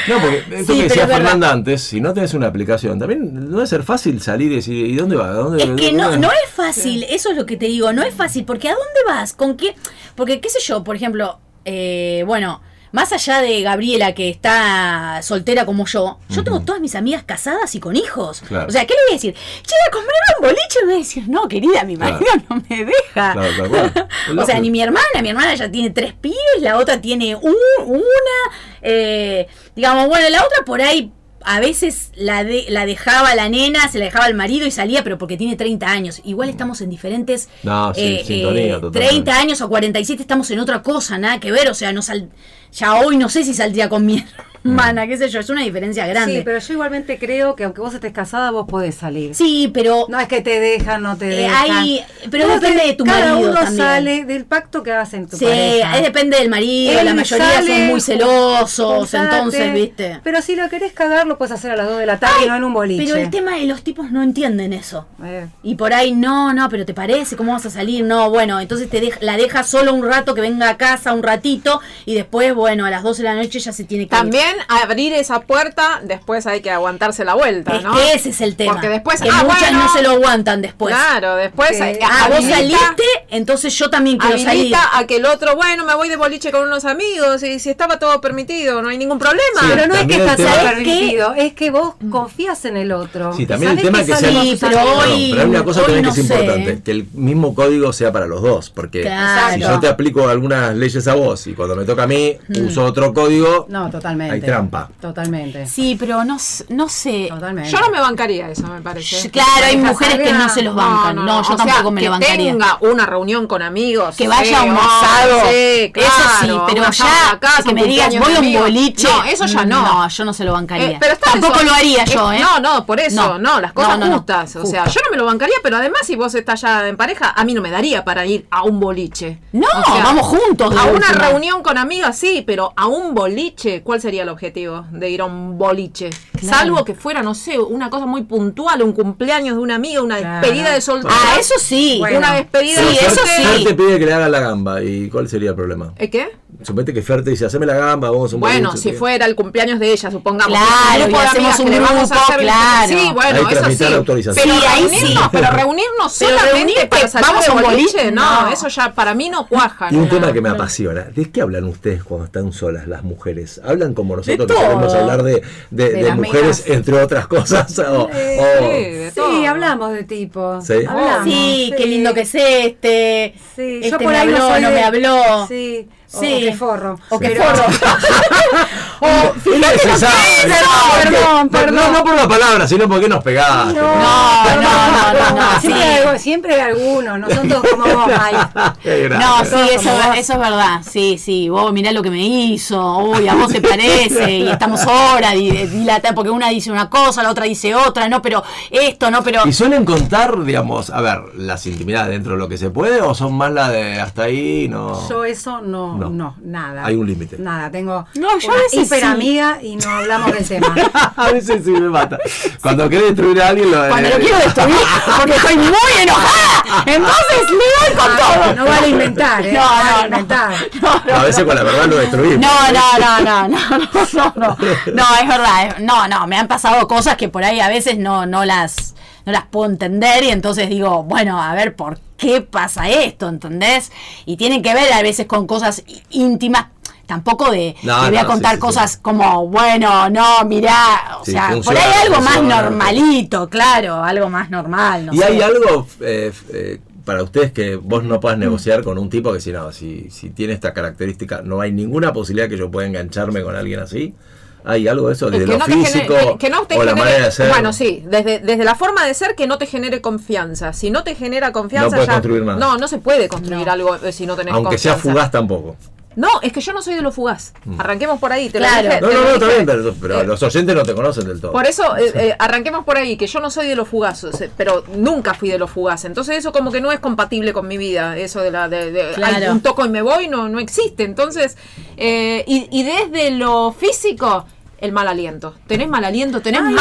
No, porque esto Sí, que decía. Fernanda antes, si no tenés una aplicación, también no debe ser fácil salir y decir, ¿y dónde va? ¿Dónde, Es que no, no es fácil, eso es lo que te digo, no es fácil, porque ¿a dónde vas? ¿Con qué? Porque, qué sé yo, por ejemplo, eh, bueno, más allá de Gabriela que está soltera como yo, yo tengo todas mis amigas casadas y con hijos. Claro. O sea, ¿qué le voy a decir? Che, a comprar un boliche, y me va a decir, no, querida, mi Claro. marido no me deja. Claro, cual. o sea, ni mi hermana, mi hermana ya tiene tres pibes, la otra tiene un, una, eh, digamos, bueno, la otra por ahí a veces la, de- la dejaba la nena, se la dejaba el marido y salía, pero porque tiene 30 años. Igual estamos en diferentes... No, sí, sintonía, totalmente. 30 años o 47 estamos en otra cosa, nada que ver, o sea, no sal, ya hoy no sé si saldría con mi humana, qué sé yo, es una diferencia grande. Sí, pero yo igualmente creo que aunque vos estés casada, vos podés salir. Sí, pero No es que te dejan, no te Eh, dejan. hay- pero depende de tu cada marido uno también. sale del pacto que hagas en tu sí, pareja. es depende del marido, Él la mayoría sale, son muy celosos, entonces, ¿viste? Pero si lo querés cagar, lo puedes hacer a las 2 de la tarde y no en un boliche. Pero el tema de los tipos no entienden eso. Eh. Y por ahí, no, no, pero te parece, ¿cómo vas a salir? No, bueno, entonces te deja- la deja solo un rato que venga a casa, un ratito, y después, bueno, a las 12 de la noche ya se tiene que ir. También abrir esa puerta, después hay que aguantarse la vuelta, Es ¿no? que ese es el tema. Porque después, que ah, muchas bueno, no se lo aguantan después. Claro, después Que- hay- Ah, vos habilita- saliste, entonces yo también quiero salir. a que el otro, bueno, me voy de boliche con unos amigos y si estaba todo permitido, no hay ningún problema. Sí, Pero no es que está todo permitido, es que vos confías en el otro. Sí, también el tema es que son sea. Sí, pero hoy- pero hay una cosa también no que es sé. importante, que el mismo código sea para los dos, porque Claro. si yo te aplico algunas leyes a vos y cuando me toca a mí uso otro código, No, totalmente. Hay trampa. Totalmente. Sí, pero no, no sé. Totalmente. Yo no me bancaría eso, me parece. Claro, hay mujeres que no se los bancan. No, yo sea, tampoco me que lo bancaría. tenga una reunión con amigos. Que vaya a un asado. sí, eso sí, claro, pero ya casa, que me digas voy a un amigos. boliche. No, eso ya no. No, yo no se lo bancaría. Eh, pero está Tampoco eso. lo haría yo, ¿eh? No, no, por eso, No. no, las cosas No, no, no. justas. O sea, yo no me lo bancaría, pero además, si vos estás ya en pareja, a mí no me daría para ir a un boliche. No, O sea, vamos juntos. A una última. reunión con amigas, sí, pero a un boliche, ¿cuál sería el objetivo de ir a un boliche? Claro. Salvo que fuera, no sé, una cosa muy puntual, un cumpleaños de una amiga, una Claro. despedida de soltera. Ah, eso sí. Bueno. Una despedida Sí, de eso soltera. sí. Fer te pide que le haga la gamba. ¿Y cuál sería el problema? ¿Eh, ¿Qué? Suponete que Fer te dice, haceme la gamba, vamos a un Bueno, boliche", si fuera el cumpleaños de ella, supongamos. Claro, grupo y de amigas un que le vamos a grupo, hacer- claro. Sí, bueno, eso sí. autorización. Pero Sí, ahí reunirnos, sí. pero reunirnos Pero solamente reunirte, para salir vamos de a un boliche, boliche, no, no. eso ya para mí no cuaja. Y un no, tema que me apasiona. ¿De qué hablan ustedes cuando están solas las mujeres? ¿Hablan como nosotros que queremos hablar de, de- De mujeres, entre otras cosas? O- Sí, o- Sí, hablamos de tipo. ¿Sí? Hablamos, Sí, qué lindo que es este. Sí, este yo por me ahí no habló, soy no de- me habló. Sí, o Sí. qué forro. O qué Pero- forro. o que-. Perdón, No, perdón. No, no por la palabra, sino porque nos pegaste. No, no, no, no, no, Siempre, sí. hay, algo- siempre hay algunos, no son todos como vos. Qué No, sí, eso, eso es verdad. Sí, sí. Vos mirá lo que me hizo. Uy, a vos te parece. Y estamos horas di- dilatar porque una dice una cosa, la otra dice otra. No, pero esto, no, pero. ¿Y suelen contar, digamos, a ver, las intimidades dentro de lo que se puede o son más las de hasta ahí? No. Yo eso no, no, no nada. Hay un límite. Nada, tengo no, yo una hiperamiga sí. y no hablamos del tema. a veces sí me mata. Cuando sí. quiero destruir a alguien, lo Cuando lo eh, quiero destruir, porque estoy muy enojada. Entonces le doy con ah, todo. No vale inventar, ¿eh? No, no, inventar. No, a veces con la verdad lo destruimos. No, no, no, no, no, no, no. No, es verdad. No, no, me han pasado cosas que por ahí a veces no, no las no las puedo entender y entonces digo, bueno, a ver, ¿por qué pasa esto? ¿Entendés? Y tienen que ver a veces con cosas íntimas, tampoco de, No, te voy a no, contar sí, cosas sí. como, bueno, no, mirá, o Sí, sea, por ahí algo más normalito, claro, algo más normal, no ¿Y sé. hay algo eh, eh, para ustedes que vos no puedas negociar con un tipo que si no, si, si tiene esta característica, no hay ninguna posibilidad que yo pueda engancharme con alguien así? ¿Hay algo de eso? Es Desde que lo no te físico genere- que, que no te o la manera de ser. Bueno, sí, desde, desde la forma de ser que no te genere confianza. Si no te genera confianza, No puedes ya. construir nada. No, no se puede construir No. algo eh, si no tenés Aunque sea confianza. fugaz tampoco. No, es que yo no soy de lo fugaz. Arranquemos por ahí. Te lo Claro. dije- No, no, no, está bien, pero, pero Eh, los oyentes no te conocen del todo. Por eso, eh, eh, arranquemos por ahí, que yo no soy de los fugazos, eh, pero nunca fui de los fugaces. Entonces eso como que no es compatible con mi vida, eso de la de, de- Claro. hay un toco y me voy, no, no existe. Entonces, eh, y, y desde lo físico, el mal aliento. ¿Tenés mal aliento? ¿Tenés mal,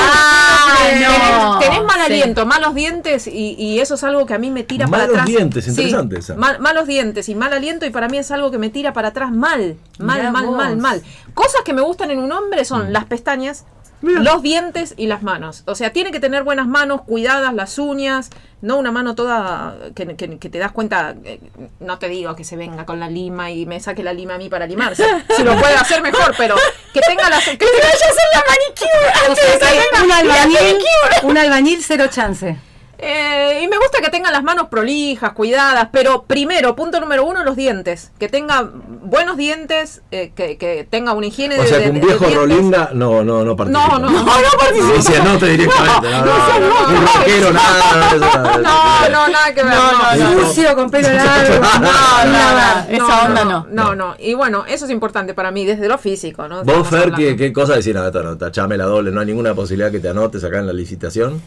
tenés, no. tenés mal Sí. aliento, malos dientes y, y eso es algo que a mí me tira para Malos atrás. dientes, Sí, interesante esa. mal- malos dientes y mal aliento y para mí es algo que me tira para atrás mal, mal, Mirá mal, vos. mal, mal. Cosas que me gustan en un hombre Mm. son las pestañas, los dientes y las manos. O sea, tiene que tener buenas manos, cuidadas, las uñas, no una mano toda que, que- que te das cuenta, eh, no te digo que se venga con la lima y me saque la lima a mí para limarse. Si lo puede hacer mejor, pero que tenga las... Que vaya a hacer la manicura. O sea, hay un albañil, un albañil cero chance. Eh, y me gusta que tengan las manos prolijas, cuidadas, pero primero, punto número uno, los dientes. Que tenga buenos dientes, eh, que, que tenga una higiene O de sea, que un viejo. Rolinga no, no, no participa. No, no, no, no decía, no te directamente. No, no, no, no, no, un no, rockero, nada. eso, No, no, nada que ver. No, no, no, no. Sucio, con pelo largo. No, no, no, esa onda no. No, no. Y bueno, eso es importante para mí, desde lo físico, ¿no? Vos, Fer. ¿qué, qué cosa decís? No, esto no, tachame la doble, no hay ninguna posibilidad que te anotes acá en la licitación.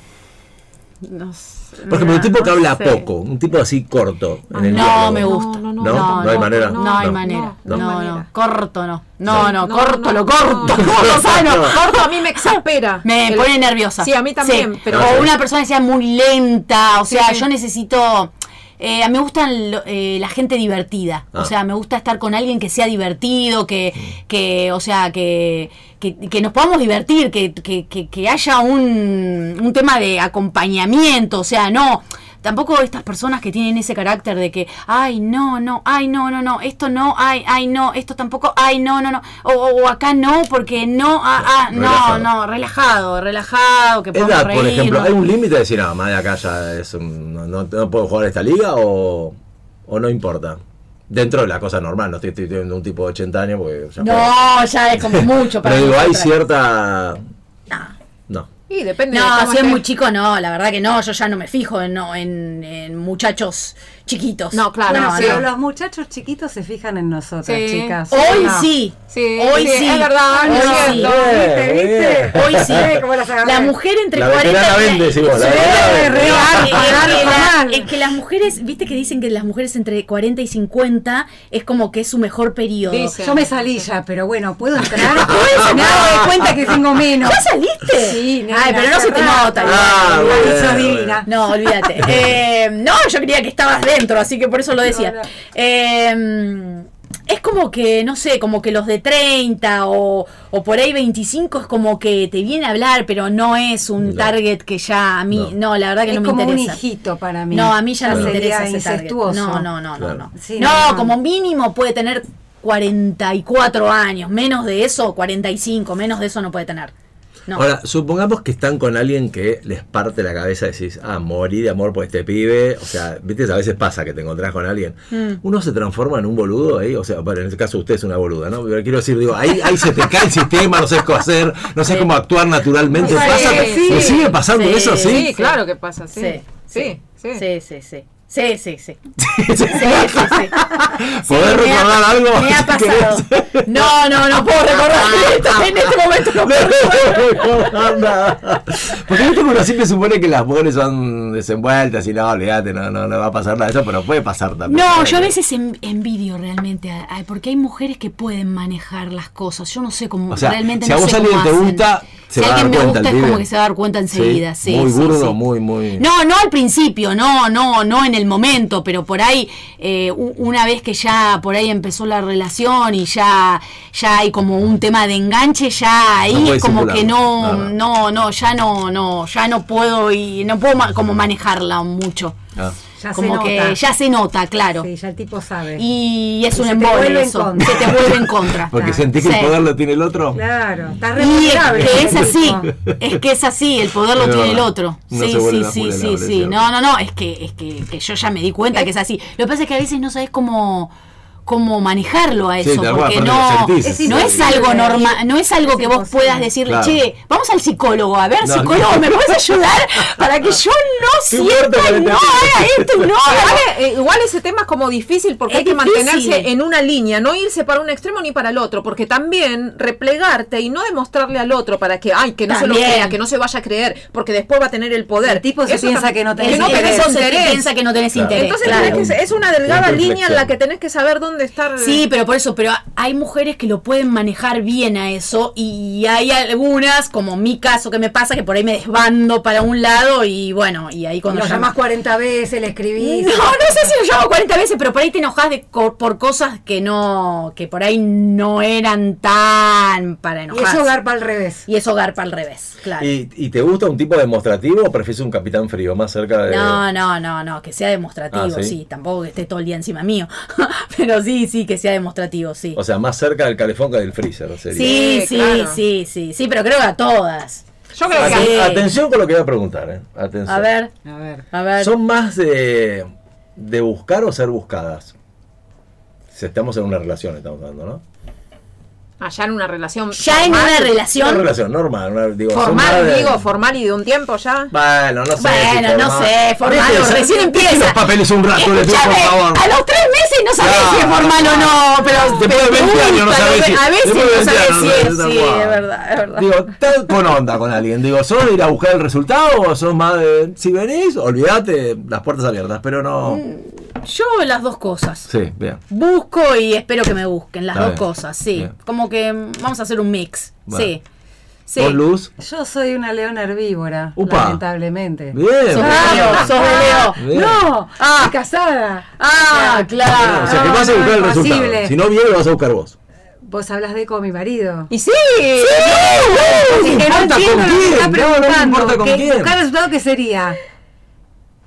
No sé, Por ejemplo, un tipo que habla sé. poco, un tipo así corto. en el No diálogo. me gusta. No, no, no, no hay manera. No, hay No. manera. No, No, no hay no, manera. Corto no. No, no, No, corto, no, lo corto. Corto a mí me exaspera. Me El- pone nerviosa. Sí, a mí también, Sí. pero- O una persona que sea muy lenta. O sea, Sí. yo necesito. Eh, me gustan lo- eh, la gente divertida. Ah. O sea, me gusta estar con alguien que sea divertido, que, que o sea, que, que, que nos podamos divertir, que, que, que, que haya un, un tema de acompañamiento. O sea, no. Tampoco estas personas que tienen ese carácter de que, ay, no, no, ay, no, no, no, esto no, ay, ay, no, esto tampoco, ay, no, no, no, o, o acá no, porque no, ah, ah, no, no, relajado, relajado, que podemos Edad, por ejemplo, ¿hay un límite de decir, no, más de acá ya es un- no, no- no puedo jugar esta liga o, o no importa? Dentro de la cosa normal, no estoy, estoy viendo un tipo de 80 años porque ya puedo. No, ya es como mucho para Pero digo, hay cierta. No. Y depende de No, cómo si es muy chico, no, la verdad que no, yo ya no me fijo en, no, en, en muchachos chiquitos. No, claro, Bueno, no, pero no. los muchachos chiquitos se fijan en nosotras, Sí. chicas. Hoy No. sí. Sí, Hoy sí, sí. es verdad, Hoy sí. ¿Viste? ¿Viste? Hoy sí. La mujer entre La 40 veterana y- vende, sí, vos, la es que las mujeres, viste que dicen que las mujeres entre 40 y 50 es como que es su mejor periodo. Dice. Yo me salí ya, pero bueno, ¿puedo entrar? Me hago de cuenta que tengo menos. ¿Ya saliste? Sí, nena, Ay, pero no se te nota. Ah. No, olvídate. Eh, no, yo creía que estabas así que por eso lo decía. No, no. Eh, es como que, no sé, como que los de 30 o, o por ahí 25 es como que te viene a hablar, pero no es un No. target que ya a mí, No. no, la verdad que es no me como interesa. un hijito para mí. No, a mí ya no me Sería interesa ese target. incestuoso. No, no, no, no, Claro. no. Sí, no, no, no. como mínimo puede tener 44 años, menos de eso, 45, menos de eso no puede tener. No. Ahora, supongamos que están con alguien que les parte la cabeza y decís, ah, morí de amor por este pibe. O sea, viste, a veces pasa que te encontrás con alguien. Mm. Uno se transforma en un boludo ahí. O sea, bueno, en este caso usted es una boluda, ¿no? Pero quiero decir, digo, ahí, ahí se te cae el sistema, no sabes qué hacer, no sé Sí. cómo actuar naturalmente. Sí, ¿Pasa? sí. ¿Me sigue pasando Sí. eso? Sí. Sí, claro que pasa, sí. Sí, Sí, sí. Sí, sí, sí. Sí, sí, sí. Sí, sí. ¿Podés ha- recordar algo? Me ha pasado. No, no, no puedo recordar. en este momento no puedo. recordar nada. Porque viste que uno siempre supone que las mujeres son desenvueltas y no, olvídate, no, no, no va a pasar nada de eso, pero puede pasar también. No, yo a veces en- envidio realmente, porque hay mujeres que pueden manejar las cosas. Yo no sé cómo, O sea, realmente si a vos alguien te gusta, se si va a alguien dar me cuenta gusta el es como que se va a dar cuenta enseguida, sí. Muy sí, burdo, sí. muy, muy. No, no al principio, no, no, no en el momento, pero por ahí, eh, una vez que ya por ahí empezó la relación y ya, ya hay como un tema de enganche, ya ahí No es como que no, no, no, ya no, no, ya no puedo y no puedo como manejarla mucho. Ah. Ya como se que nota. ya se nota, claro. Sí, ya el tipo sabe. Y es Y un embole eso, contra. se te vuelve en contra. Porque sentís que sí. el poder lo tiene el otro. Claro, está re Y es que es así, es que es así, el poder lo tiene el otro. No sí, sí, sí, sí, sí. No, no, no, es que, es que, que yo ya me di cuenta que es así. Lo que pasa es que a veces no sabes cómo cómo manejarlo a Sí, eso, cual, porque aparte no, sentís, no es es algo normal, no es algo Es que vos puedas decirle, Claro. che, vamos al psicólogo, a ver, No, psicólogo, no. ¿me puedes ayudar? Para que yo no sienta no haga esto no haga Igual, eh, igual ese tema es como difícil porque Es hay que difícil. mantenerse en una línea, no irse para un extremo ni para el otro, porque también replegarte y no demostrarle al otro para que, ay, que no se También. lo crea, que no se vaya a creer, porque después va a tener el poder. El tipo se Eso piensa que no tenés que no interés. tenés se interés. piensa que no tenés Claro. interés. Entonces claro. tenés que- es una delgada línea en la que tenés que saber dónde estar. Sí, pero por eso, pero hay mujeres que lo pueden manejar bien a eso y hay algunas, como mi caso que me pasa, que por ahí me desbando para un lado y bueno, y ahí cuando Lo llama- llamas 40 veces, le escribís. No, no sé si lo llamo 40 veces, pero por ahí te enojas de, por cosas que no, que por ahí no eran tan para Y enojarse. eso garpa al revés. Y eso garpa al revés, claro. ¿Y, y te gusta un tipo demostrativo o prefieres un capitán frío, más cerca de. No, no, no, no, que sea demostrativo, Ah, ¿sí? ¿sí? tampoco que esté todo el día encima mío, pero sí, sí, que sea demostrativo, sí. O sea, más cerca del calefón que del freezer sería. Sí, Sí, sí, claro. sí, sí, sí, pero creo que a todas. Yo creo que Aten- Sí. Atención con lo que voy a preguntar, ¿eh? Atención. A ver, A ver. a ver. ¿Son más de, de buscar o ser buscadas? Si estamos en una relación, estamos hablando, ¿no? Allá en una relación. Ya en formal, una Una relación. relación normal, una- digo, Formal, de- digo, formal y de un tiempo ya. Bueno, no sé. Bueno, si no formal. sé, formal de o recién empieza. los papeles un rato, le pido por favor. a los tres meses no sabés si es formal o no, pero, Después de te 20 años no sabés si- a veces no 20 sabés si no es, sí, es verdad, es verdad. Digo, ¿estás con onda con alguien? Digo, ¿sos de ir a buscar el resultado o sos más de. Si venís, olvídate, las puertas abiertas, pero no. Yo las dos cosas. Sí, bien. Busco y espero que me busquen, las Está dos bien. cosas, sí. Bien. Como que mm, vamos a hacer un mix, Bueno. sí. Sí. ¿Vos, Luz? Yo soy una leona herbívora, Upa. lamentablemente. Bien. Sos de bien. Leo, sos de Leo. Bien. No, Ah. estoy casada. Ah, claro. O sea, que no, vas a no, buscar el resultado. Si no viene, lo vas a buscar vos. Vos hablas de con mi marido. Y sí, No Que no está No, no me preguntando. importa con ¿Qué- quién. Buscar el resultado que sería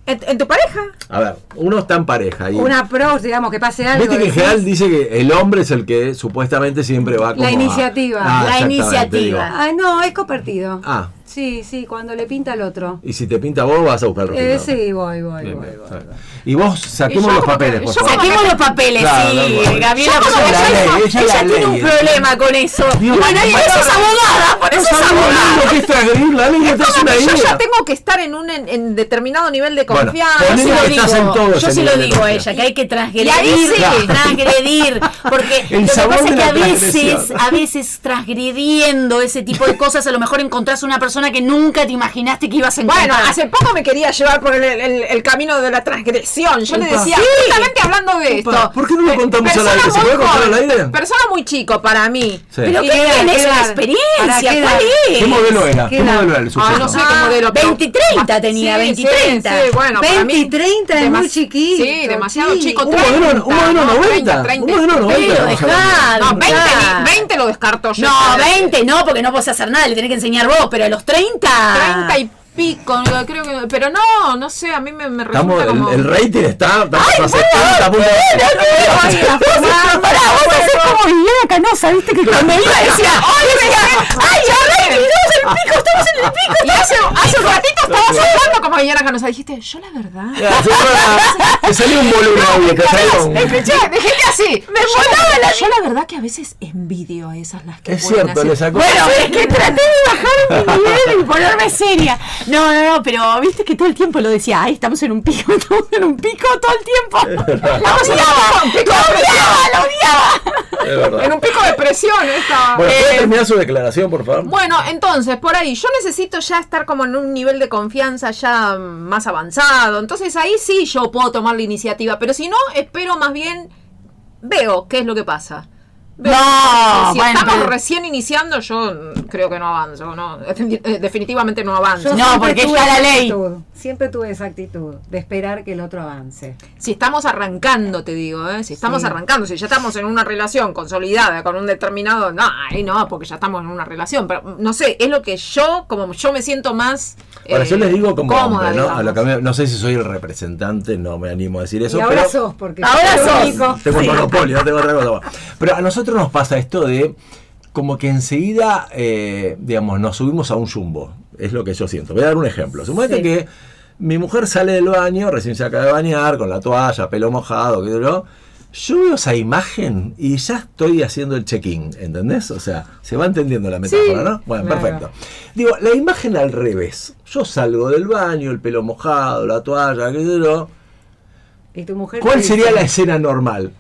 ¿En, en tu pareja? A ver, uno está en pareja y. una approach, digamos, que pase algo. Viste que en general dice que el hombre es el que supuestamente siempre va como. a- iniciativa. Ah, La exactamente, iniciativa. digo. Ah, no, es compartido. Ah, Sí, sí, cuando le pinta al otro. y si te pinta vos, vas a buscar el Eh, sí, voy, voy, Bien, voy. bien. Y vos saquemos Y los papeles, por favor. Saquemos los papeles, Claro, sí. Gabriela, ella, ella ella la tiene ley. un problema con eso. Digo, bueno, y eso es abogada, por eso es abogada. lo que es transgredir la ley, no te hace una Yo ya tengo que estar en un en, en determinado nivel de confianza. Yo sí lo estás digo, en todo yo ese sí lo nivel de digo a ella, que hay que transgredir, Y ahí sí. transgredir, porque lo que pasa es que a veces, a veces transgrediendo ese tipo de cosas, a lo mejor encontrás una persona que nunca te imaginaste que ibas a encontrar. Bueno, hace poco me quería llevar por el, el- el camino de la transgresión. Yo le Upa. decía, Sí. justamente hablando de Upa, esto. ¿por qué no lo contamos al persona aire? ¿Se puede contar al aire? Persona muy chico para mí. Sí. Pero ¿qué edad, qué una experiencia? ¿Para qué ¿Cuál es? ¿Qué modelo era? ¿Qué ¿Qué modelo era el suyo? Ah, no sé qué modelo. pero- 20 y 30 tenía, Sí, 20 y sí, 30. sí, bueno, para 20 y mí, 30 es muy chiquito. Sí, demasiado sí. chico. Un modelo, 30, un modelo no, 90. 30, Un modelo 90. Pero estamos hablando. dejá, No, 20, dejá. ni- 20 lo descarto yo. No, 20 no, porque no podés hacer nada, le tenés que enseñar vos, pero a los 30. 30 y pico, creo que. Pero no, no sé, a mí me, me Estamos, como. el, el rating está, estamos a 70 puntos. Pará, vos hacés como Viviana Canosa, viste que cuando iba decía, ¡ay, ay, en el pico, estamos en el pico! Y hace, hace un ratito estabas hablando como Viviana Canosa. Dijiste, yo la verdad. Te salió un volumen audio, te salió un- Escuché, dijiste así. Me volaba la Yo la verdad que a veces envidio a esas las que Es cierto, hacer- le sacó. Bueno, es que traté de bajar mi nivel y ponerme seria. No, no, no, pero viste que todo el tiempo lo decía, ay, estamos en un pico, estamos en un pico todo el tiempo. La odiaba, lo odiaba, lo odiaba. Es verdad. En un pico de presión esta. Bueno, ¿puede Eh, terminar su declaración, por favor? Bueno, entonces, por ahí, yo necesito ya estar como en un nivel de confianza ya más avanzado. Entonces ahí sí yo puedo tomar la iniciativa. Pero si no, espero más bien, veo qué es lo que pasa. No, si bueno, estamos pero- recién iniciando, yo creo que no avanzo. No, Eh, definitivamente no avanzo. Yo No, porque tuve está la ley. actitud, Siempre tuve esa actitud de esperar que el otro avance. Si estamos arrancando, te digo, ¿eh? si estamos Sí. arrancando, si ya estamos en una relación consolidada con un determinado, no, ahí no, porque ya estamos en una relación, pero no sé, es lo que yo, como yo me siento más Ahora, eh, yo les digo como cómoda, hombre, ¿no? A lo digamos. que me- no sé si soy el representante, no me animo a decir eso, y ahora pero sos, porque Ahora sos tengo Sí. un monopolio, no tengo otra cosa. Pero a nosotros nos pasa esto de como que enseguida, eh, digamos, nos subimos a un jumbo. Es lo que yo siento. Voy a dar un ejemplo. Suponete Sí. que mi mujer sale del baño, recién se acaba de bañar, con la toalla, pelo mojado, qué yo. Yo veo esa imagen y ya estoy haciendo el check-in, ¿entendés? O sea, se va entendiendo la metáfora, ¿no? Bueno, claro. perfecto. Digo, la imagen al revés. Yo salgo del baño, el pelo mojado, la toalla, qué sé yo. Y tu mujer ¿Cuál sería dice, la escena normal?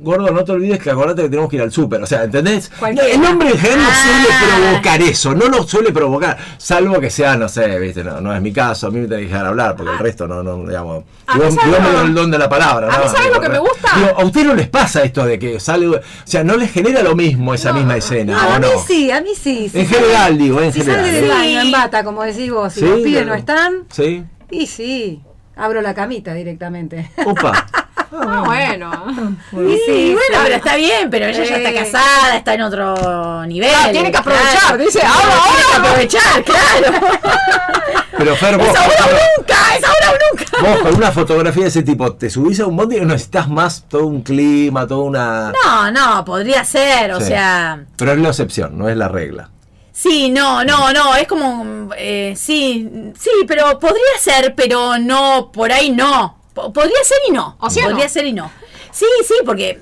Gordo, no te olvides que acordate que tenemos que ir al súper. O sea, ¿entendés? Cualquiera. El hombre en general no Ah. suele provocar eso, no lo suele provocar. Salvo que sea, no sé, viste, no, no es mi caso, a mí me tenés que dejar hablar, porque el resto no, no, digamos. A Digo, mí, ¿sabes digo, lo- me dio el don de la palabra. a mí, ¿no? ¿sabes lo que me gusta? Digo, a usted no les pasa esto de que sale. O sea, no les genera lo mismo esa misma escena, No, ¿o a mí no? sí, a mí sí. Si En sale- general, digo, en si general. sale del baño en bata, como decís vos, Sí, los pibes no están, Sí. y sí, abro la camita directamente. Opa. Ah, bueno. y Sí, bueno, pero está bien, pero ella ya está casada, está en otro nivel. Ah, tiene que aprovechar, claro. dice, ahora, que ahora. aprovechar, claro. Pero Fer, vos, Es ahora o nunca, es ahora o nunca. vos con una fotografía de ese tipo, ¿te subís a un bondi y no necesitas más todo un clima, toda una. No, no, podría ser, o Sí. sea. Pero es la excepción, no es la regla. Sí, no, no, no, es como, eh, sí, sí, pero podría ser, pero no, por ahí no. Po- Podría ser y no. O sea, podría no. ser y no. Sí, sí, porque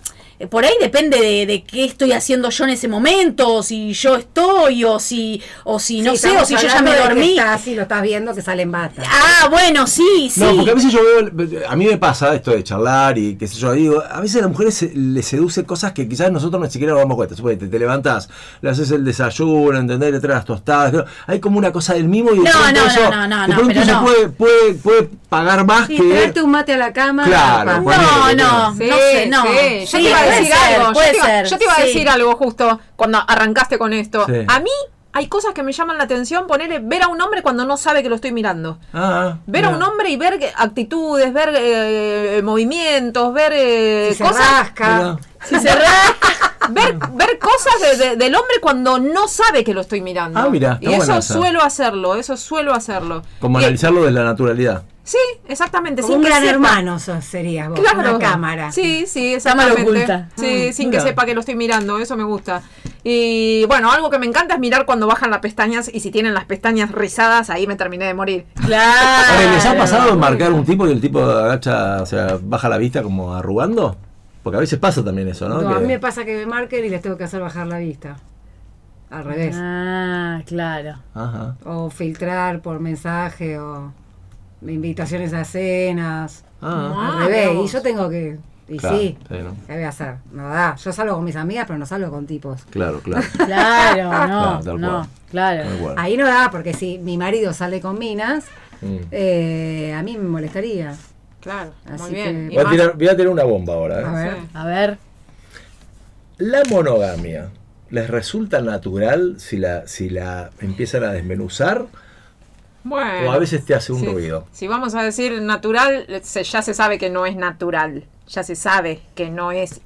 por ahí depende de, de qué estoy haciendo yo en ese momento, o si yo estoy, o si, o si no Sí, sé, o si yo ya me dormí. Está así, lo estás viendo que sale en bata. Ah, bueno, sí, sí. No, porque a veces yo veo, a mí me pasa esto de charlar y qué sé yo, digo, a veces a las mujeres se- les seduce cosas que quizás nosotros ni siquiera nos damos cuenta. Suponete, te levantás, le haces el desayuno, ¿entendés? Le traes las tostadas. creo- Hay como una cosa del mimo y de No, pronto no, eso, no, no, no, de no, pronto pero se no. puede, puede, puede pagar más Sí, que... traerte un mate a la cama. Claro. No, no, Sí, no sé, no. sí. Yo Sí, te decir ser, algo. Yo puede te iba, ser, yo te iba a decir algo justo cuando arrancaste con esto. Sí. A mí hay cosas que me llaman la atención. Ponerle ver a un hombre cuando no sabe que lo estoy mirando. Ah, Ver a un hombre y ver actitudes, ver eh, movimientos, ver eh, Si se rasca. Si se rasca. ver, ver cosas de- de- del hombre cuando no sabe que lo estoy mirando. Ah, mira, y eso esa. suelo hacerlo, eso suelo hacerlo. Como Y- analizarlo desde la naturalidad. Sí, exactamente. Como sin un que gran sepa. hermano sos, serías vos, Claro. una cámara. Sí, sí, Cámara exactamente. oculta. Sí, Ah, sin mira. que sepa que lo estoy mirando, eso me gusta. Y bueno, algo que me encanta es mirar cuando bajan las pestañas y si tienen las pestañas rizadas, ahí me terminé de morir. Claro. ¿Les ha pasado marcar un tipo y el tipo agacha, o sea, baja la vista como arrugando? Porque a veces pasa también eso, ¿no? No, Que- a mí me pasa que me marquen y les tengo que hacer bajar la vista. Al revés. Ah, claro. Ajá. O filtrar por mensaje o invitaciones a cenas. Ah, Ah, Al revés. mirá Y yo tengo que. Y Claro, sí. sí, ¿no? ¿Qué voy a hacer? No da. Yo salgo con mis amigas, pero no salgo con tipos. claro, claro. Claro, no, no, claro. Ahí no da, porque si mi marido sale con minas, Mm. eh, a mí me molestaría. Claro, Así muy bien. que- Voy a, tirar, voy a tirar una bomba ahora. ¿eh? A ver. Sí. A ver. La monogamia, ¿les resulta natural si la, si la empiezan a desmenuzar? Bueno, o a veces te hace un sí. ruido. Si vamos a decir natural, se- ya se sabe que no es natural. Ya se sabe que no es,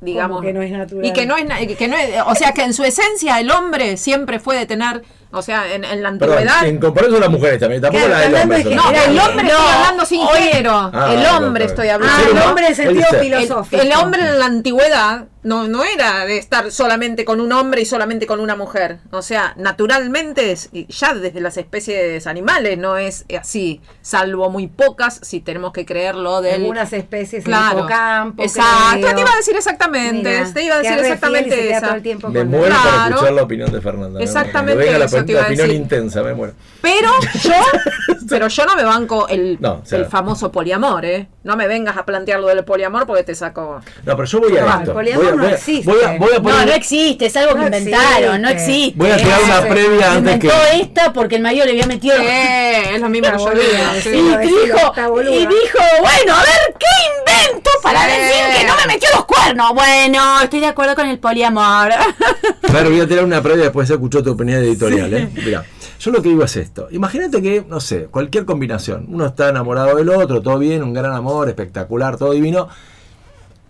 digamos. Que no es natural. Y que no es, que no es- o sea, que en su esencia el hombre siempre fue de tener, o sea, en, en la Perdón, antigüedad. en comparación a las mujeres también, tampoco Claro, la del hombre. de no, el hombre no, estoy hablando sin oye- género. Ah, el hombre no, estoy hablando. Ah, el hombre en sentido. El, filosófico. el hombre en la antigüedad no, no era de estar solamente con un hombre y solamente con una mujer. O sea, naturalmente, es- y ya desde las especies animales no es así, salvo muy pocas, si tenemos que creerlo del... Algunas especies Claro. en hipocampo. Exacto, creo. te iba a decir exactamente, Mira, te iba a decir exactamente tiempo Me muero Claro. para escuchar la opinión de Fernanda. me Exactamente eso te la iba a opinión decir. intensa, me muero. Pero yo, pero yo no me banco el, No, o sea- el famoso poliamor, ¿eh? No me vengas a plantear lo del poliamor porque te saco... No, pero yo voy a No, esto. el poliamor voy a, no voy a- existe. voy a- voy a No, poner- no existe, es algo que No inventaron, no existe. Voy a tirar una Sí. previa antes que. Inventó esta porque el marido le había metido. Eh, es lo mismo que yo digo. sí. Y dijo, y dijo, bueno, a ver, ¿qué invento para Sí. decir que no me metió los cuernos? Bueno, estoy de acuerdo con el poliamor. Claro, voy a tirar una previa después se escuchó tu opinión editorial. ¿Eh? Mirá, yo lo que digo es esto. Imagínate que, no sé, cualquier combinación. Uno está enamorado del otro, todo bien, un gran amor, espectacular, todo divino.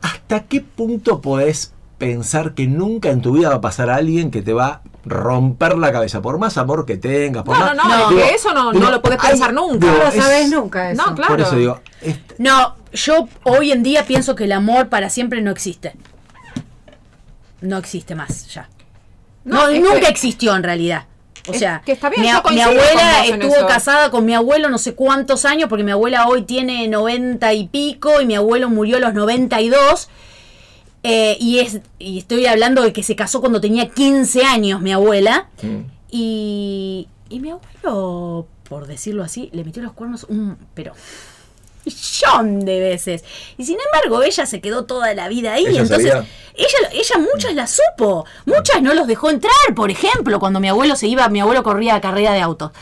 ¿Hasta qué punto podés pensar que nunca en tu vida va a pasar a alguien que te va a romper la cabeza? Por más amor que tengas, por No, más. no, no, que eso no, no lo podés hay- pensar nunca. digo, No lo es- sabes nunca eso. No, claro. Por eso digo, es- No, yo hoy en día pienso que el amor para siempre no existe. No existe más ya. No, nunca que- existió en realidad. O Es sea, que está bien, mi, abuela estuvo eso. casada con mi abuelo no sé cuántos años, porque mi abuela hoy tiene 90 y pico y mi abuelo murió a los 92. Eh, y, es, y estoy hablando de que se casó cuando tenía 15 años mi abuela. Mm. Y, y mi abuelo, por decirlo así, le metió los cuernos un... pero... millón de veces. Y sin embargo, ella se quedó toda la vida ahí. ¿Ella entonces, sabía? ella, ella muchas las supo. Muchas no los dejó entrar, por ejemplo, cuando mi abuelo se iba, mi abuelo corría carrera de autos.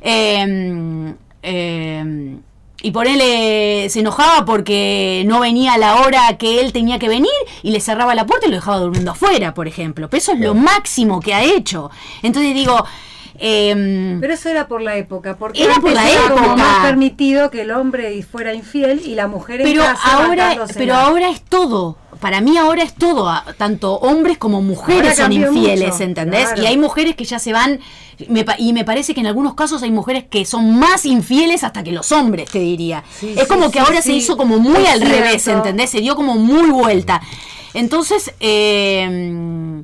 Eh, eh, y por él eh, se enojaba porque no venía a la hora que él tenía que venir y le cerraba la puerta y lo dejaba durmiendo afuera, por ejemplo. Pero eso es lo máximo que ha hecho. Entonces digo, eh, Pero eso era por la época, porque Era por la era como época. más permitido que el hombre fuera infiel y la mujer en pero casa ahora, pero ahora es todo. Para mí ahora es todo, tanto hombres como mujeres son infieles, mucho, ¿entendés? claro. Y hay mujeres que ya se van, me y me parece que en algunos casos hay mujeres que son más infieles hasta que los hombres, te diría. Sí, es sí, como sí, que ahora se hizo como muy Es al cierto. revés, ¿entendés? Se dio como muy vuelta. Entonces, eh,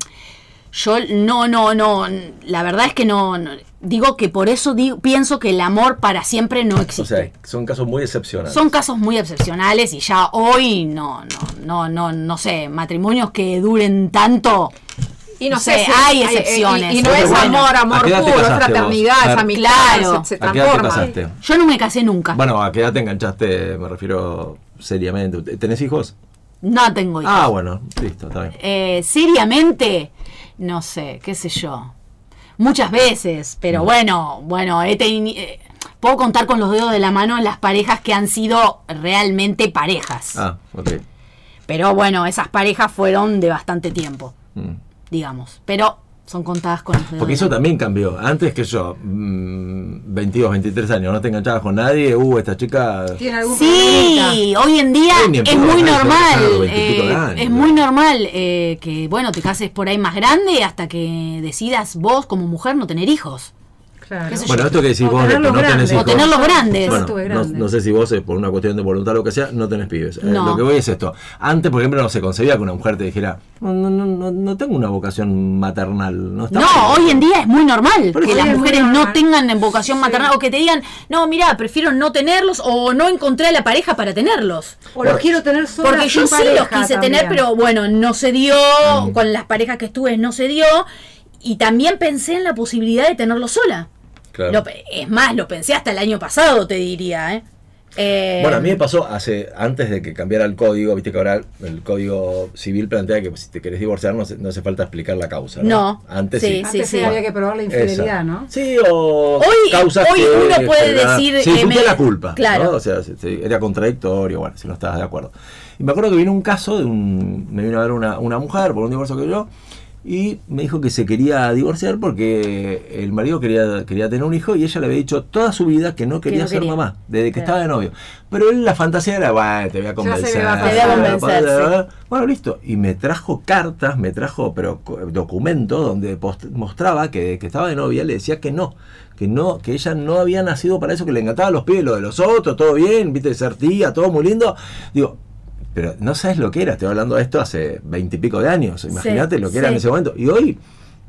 Yo no, no, no, la verdad es que no, no- digo que por eso digo, pienso que el amor para siempre no O existe. sea, son casos muy excepcionales. Son casos muy excepcionales y ya hoy no, no, no, no, no sé, matrimonios que duren tanto. Y no No sé, sé, si- hay y- excepciones. Y, y no Pero es bueno, amor, ¿a amor puro, es fraternidad, es amistad, Claro. se, se ¿A qué edad te transforma. Yo no me casé nunca. Bueno, ¿a qué edad te enganchaste? Me refiero seriamente. ¿Tenés hijos? No tengo hijos. Ah, bueno, listo, está bien. Eh, seriamente, no sé, qué sé yo. Muchas veces, pero bueno, bueno, he teni- eh, puedo contar con los dedos de la mano las parejas que han sido realmente parejas. Ah, ok. Pero bueno, esas parejas fueron de bastante tiempo, Mm. digamos. Pero son contadas con los dedos. Porque eso también cambió. Antes que yo, mm, 22, 23 años, no te enganchabas con nadie, uh, esta chica... ¿Tiene algún? Sí, hoy en día en es muy normal, de eh, años, es ¿no? muy normal eh, que, bueno, te cases por ahí más grande hasta que decidas vos como mujer no tener hijos. Claro. Bueno, esto que decís O vos de que tenerlos no tenés hijos... O tenerlos grandes. Bueno, no, grandes. no sé si vos, eh, por una cuestión de voluntad o lo que sea, no tenés pibes. Eh, lo que voy es esto. Antes, por ejemplo, no se concebía que una mujer te dijera, no, no, no, no, tengo una vocación maternal. No, está No, mal". hoy en día es muy normal que las mujeres no tengan vocación maternal o que te digan, no, mira, prefiero no tenerlos o no encontré a la pareja para tenerlos. O los quiero tener sola Porque yo sí los quise también. tener, pero bueno, no se dio, Mm. con las parejas que estuve no se dio, y también pensé en la posibilidad de tenerlo sola. Claro. Lo es más, lo pensé hasta el año pasado, te diría, ¿eh? Eh, Bueno, a mí me pasó hace antes de que cambiara el código, viste que ahora el código civil plantea que si te querés divorciar no, se- no hace falta explicar la causa. No, No, antes sí, sí. sí. Antes sí, había que probar la infidelidad, Esa. ¿no? Sí, o Hoy- causas hoy que uno puede decir, Se eh, me- la culpa. claro. ¿no? O sea, se- se- era contradictorio, bueno, si no estabas de acuerdo. Y me acuerdo que vino un caso de un. Me vino a ver una, una mujer por un divorcio que yo. Y me dijo que se quería divorciar porque el marido quería, quería tener un hijo y ella le había dicho toda su vida que no quería no ser quería. mamá, desde que Claro. estaba de novio. Pero él la fantasía era, bueno, te voy a convencer. me va a Te voy a convencer, Bueno, listo. Y me trajo cartas, me trajo pero documentos donde post- mostraba que, que estaba de novia, le decía que no, que no, que ella no había nacido para eso, que le encantaban los pies, lo de los otros, todo bien, viste, ser tía, todo muy lindo. Digo, pero no sabes lo que era, estoy hablando de esto hace veintipico de años, imagínate lo que era en ese momento. Y hoy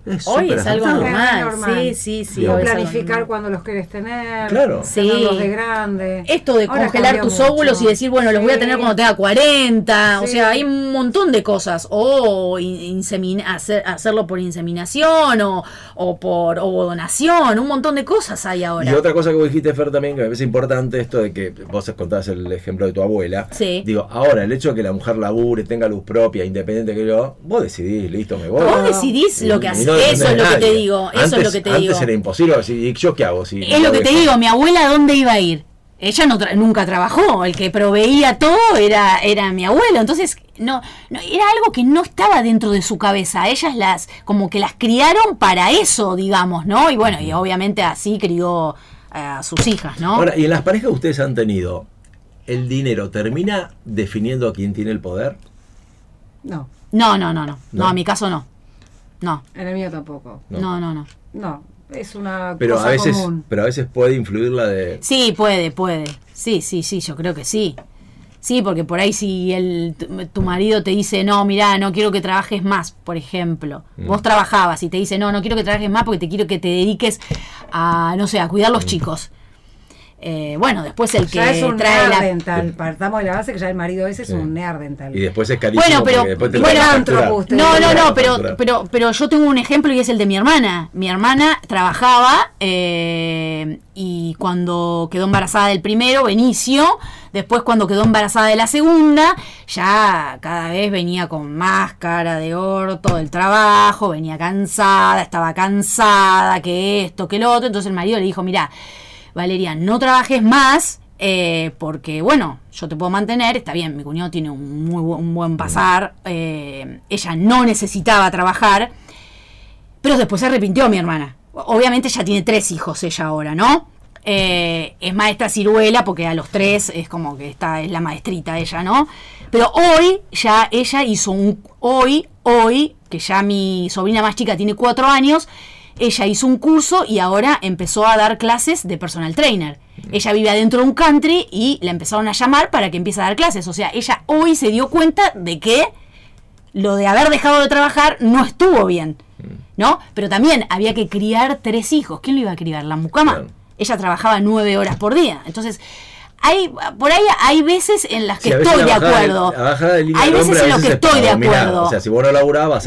es Hoy es algo normal. normal. Sí, sí, sí. Digo, planificar cuando los querés tener. Claro. Sí. de grande. Esto de Ahora congelar tus mucho. óvulos y decir, bueno, los voy a tener cuando tenga 40. O sea, hay un montón de cosas. O insemina- hacer- hacerlo por inseminación o, o por o donación. Un montón de cosas hay ahora. Y otra cosa que vos dijiste, Fer, también, que me parece importante, esto de que vos contabas el ejemplo de tu abuela. Sí. Digo, ahora, el hecho de que la mujer labure, tenga luz propia, independiente que yo, vos decidís, listo, me voy. Vos decidís lo que Y haces. No eso es lo que te digo. Eso antes, es lo que te antes digo. era imposible. ¿Y yo qué hago? Si Es lo que te digo. Mi abuela, ¿a dónde iba a ir? Ella no tra- nunca trabajó, el que proveía todo era, era mi abuelo, entonces no, no era algo que no estaba dentro de su cabeza. Ellas las como que las criaron para eso, digamos, ¿no? Y bueno, y obviamente así crió a sus hijas, ¿no? Ahora, y en las parejas que ustedes han tenido, ¿el dinero termina definiendo a quién tiene el poder? No, No, no, no, no, no, No. a mi caso no. No, en el mío tampoco. No. no, no, no. No, es una Pero cosa a veces, común. pero a veces puede influir la de. Sí, puede, puede. Sí, sí, sí, yo creo que sí. Sí, porque por ahí si el, tu, tu marido te dice, no, mira, no quiero que trabajes más, por ejemplo. Mm. Vos trabajabas y te dice, no, no quiero que trabajes más porque te quiero que te dediques a, no sé, a cuidar Mm. los chicos. Eh, bueno, después el que Ya es un trae la... neardental. Partamos de la base que ya el marido ese es Sí. un neardental. Y después es carísimo. Bueno, pero- te bueno. No, no, no, pero, pero, pero yo tengo un ejemplo y es el de mi hermana. Mi hermana trabajaba eh, y cuando quedó embarazada del primero, Benicio, después cuando quedó embarazada de la segunda, ya cada vez venía con más cara de orto del trabajo, venía cansada, estaba cansada, que esto, que lo otro. Entonces el marido le dijo, mira, Valeria, no trabajes más. eh, porque bueno, yo te puedo mantener, está bien, mi cuñado tiene un muy buen pasar, eh, ella no necesitaba trabajar, pero después se arrepintió mi hermana. Obviamente ya tiene tres hijos ella ahora, ¿no? Eh, es maestra ciruela porque a los tres es como que está, es la maestrita ella, ¿no? Pero hoy ya ella hizo un, hoy, hoy, que ya mi sobrina más chica tiene cuatro años, ella hizo un curso y ahora empezó a dar clases de personal trainer. Ella vive adentro de un country y la empezaron a llamar para que empiece a dar clases. O sea, ella hoy se dio cuenta de que lo de haber dejado de trabajar no estuvo bien, ¿no? Pero también había que criar tres hijos. ¿Quién lo iba a criar? ¿La mucama? Claro. Ella trabajaba nueve horas por día. Entonces, hay, por ahí hay veces en las que Sí, estoy de acuerdo. de hay veces en los que estoy de acuerdo. O sea, si vos no a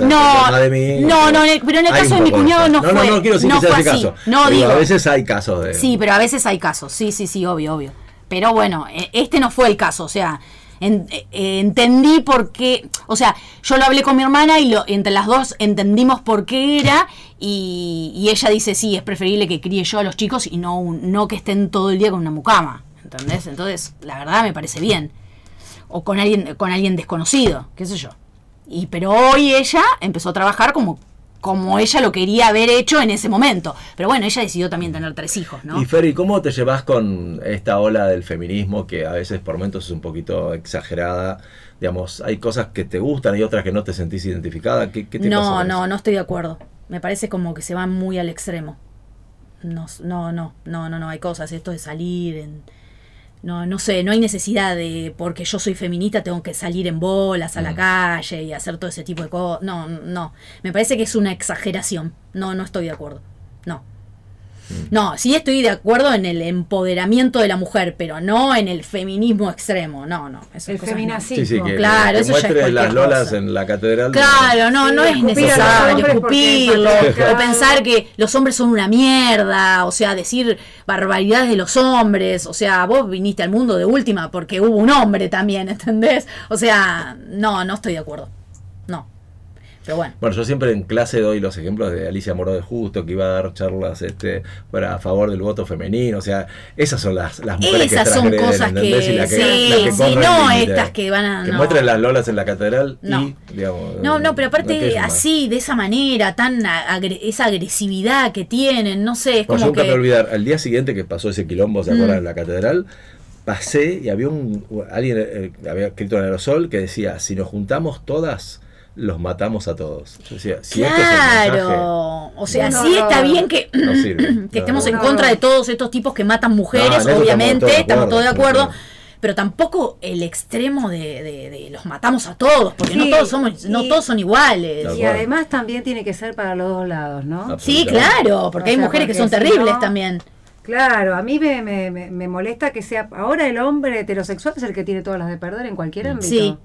No, de mí. no, no, pero en el caso de mi cuñado no No, no, fue- no quiero decir no que sea fue ese caso. No, Digo, digo. A veces hay casos de. Sí, pero a veces hay casos. Sí, sí, sí, obvio, obvio. Pero bueno, eh, este no fue el caso. O sea, en- eh, eh, entendí por qué. O sea, yo lo hablé con mi hermana y lo, entre las dos entendimos por qué era. Y, y ella dice: sí, es preferible que críe yo a los chicos y no, un- no que estén todo el día con una mucama. ¿Entendés? Entonces, la verdad me parece bien. O con alguien, con alguien desconocido, qué sé yo. Y, pero hoy ella empezó a trabajar como, como ella lo quería haber hecho en ese momento. Pero bueno, ella decidió también tener tres hijos, ¿no? Y Ferry, ¿cómo te llevas con esta ola del feminismo que a veces por momentos es un poquito exagerada? Digamos, hay cosas que te gustan y otras que no te sentís identificada. ¿Qué, qué te pasa no, con no, eso? no estoy de acuerdo. Me parece como que se van muy al extremo. No, no, no, no, no, no, hay cosas, esto de salir en... No, no sé, no hay necesidad de, porque yo soy feminista, tengo que salir en bolas a la calle y hacer todo ese tipo de cosas. No, no, me parece que es una exageración. No, no estoy de acuerdo. No. No, sí estoy de acuerdo en el empoderamiento de la mujer, pero no en el feminismo extremo. No, no. esas El feminacismo. Sí, sí, que, Claro, que eso ya es las lolas cosa. en la catedral. Claro, no, Sí, no es necesario escupirlo o pensar que los hombres son una mierda, o sea, decir barbaridades de los hombres, o sea, vos viniste al mundo de última porque hubo un hombre también, ¿entendés? O sea, no, no estoy de acuerdo. Pero bueno. Bueno, yo siempre en clase doy los ejemplos de Alicia Moró de Justo, que iba a dar charlas este, para a favor del voto femenino. O sea, esas son las, las mujeres Esas que son cosas ¿entendés? que- Y las sí, las que sí, no estas que van a- Que no. muestren las lolas en la catedral No. y, digamos... No, no, pero que aparte así, de esa manera, tan agre- esa agresividad que tienen, no sé, es Bueno, yo nunca me que... a olvidar, al día siguiente que pasó ese quilombo, ¿se acuerdan? En la catedral, pasé y había un alguien eh, había escrito en aerosol que decía, si nos juntamos todas, los matamos a todos. Yo decía, si este es el mensaje, Claro, o sea, No, sí no, está no. bien que, no sirve. que estemos No, en no. contra de todos estos tipos que matan mujeres, obviamente, todos de estamos todos de acuerdo, pero tampoco el extremo de, de- de los matamos a todos, porque no todos somos, no y- todos son iguales. Y además también tiene que ser para los dos lados, ¿no? Sí, claro, porque O hay sea, mujeres que son si terribles no- también. Claro, a mí me, me, me- me molesta que sea. Ahora el hombre heterosexual es el que tiene todas las de perder en cualquier ámbito. Sí,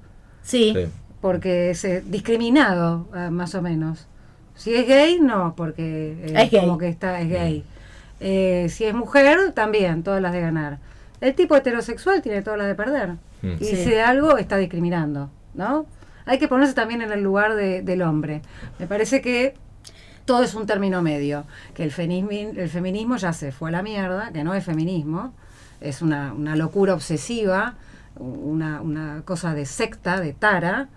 sí. Sí. Porque es eh, discriminado, ah, más o menos. Si es gay, no, porque eh, Es gay. como que está, es gay. Eh, si es mujer, también, todas las de ganar. El tipo heterosexual tiene todas las de perder. Mm. Y Sí. si de algo está discriminando, ¿no? Hay que ponerse también en el lugar de- del hombre. Me parece que todo es un término medio, que el feminismo, el feminismo ya se fue a la mierda, que no es feminismo, es una, una locura obsesiva, una, una cosa de secta, de tara,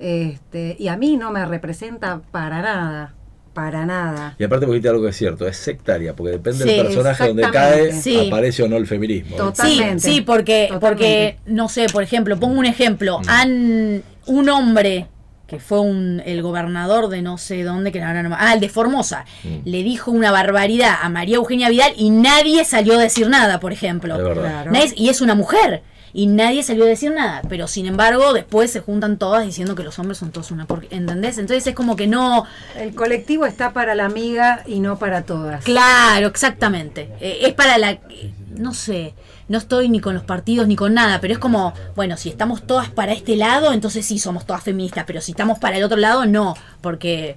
este, y a mí no me representa para nada, para nada. Y aparte porque dijiste algo que es cierto, es sectaria, porque depende Sí, del personaje donde cae, Sí. aparece o no el feminismo. ¿eh? Total. Sí, Totalmente. sí, porque, Totalmente. porque, no sé, por ejemplo, pongo un ejemplo. Mm. Han, un hombre que fue un, el gobernador de no sé dónde, que ahora no ah, el de Formosa, Mm. le dijo una barbaridad a María Eugenia Vidal y nadie salió a decir nada, por ejemplo. Claro. Nadie- y es una mujer. Y nadie salió a decir nada. Pero sin embargo, después se juntan todas diciendo que los hombres son todos una por ¿Entendés? Entonces es como que no. El colectivo está para la amiga y no para todas. Claro, exactamente. Eh, es para la... eh, No sé, no estoy ni con los partidos ni con nada, pero es como, bueno, si estamos todas para este lado, entonces sí somos todas feministas, pero si estamos para el otro lado, no, porque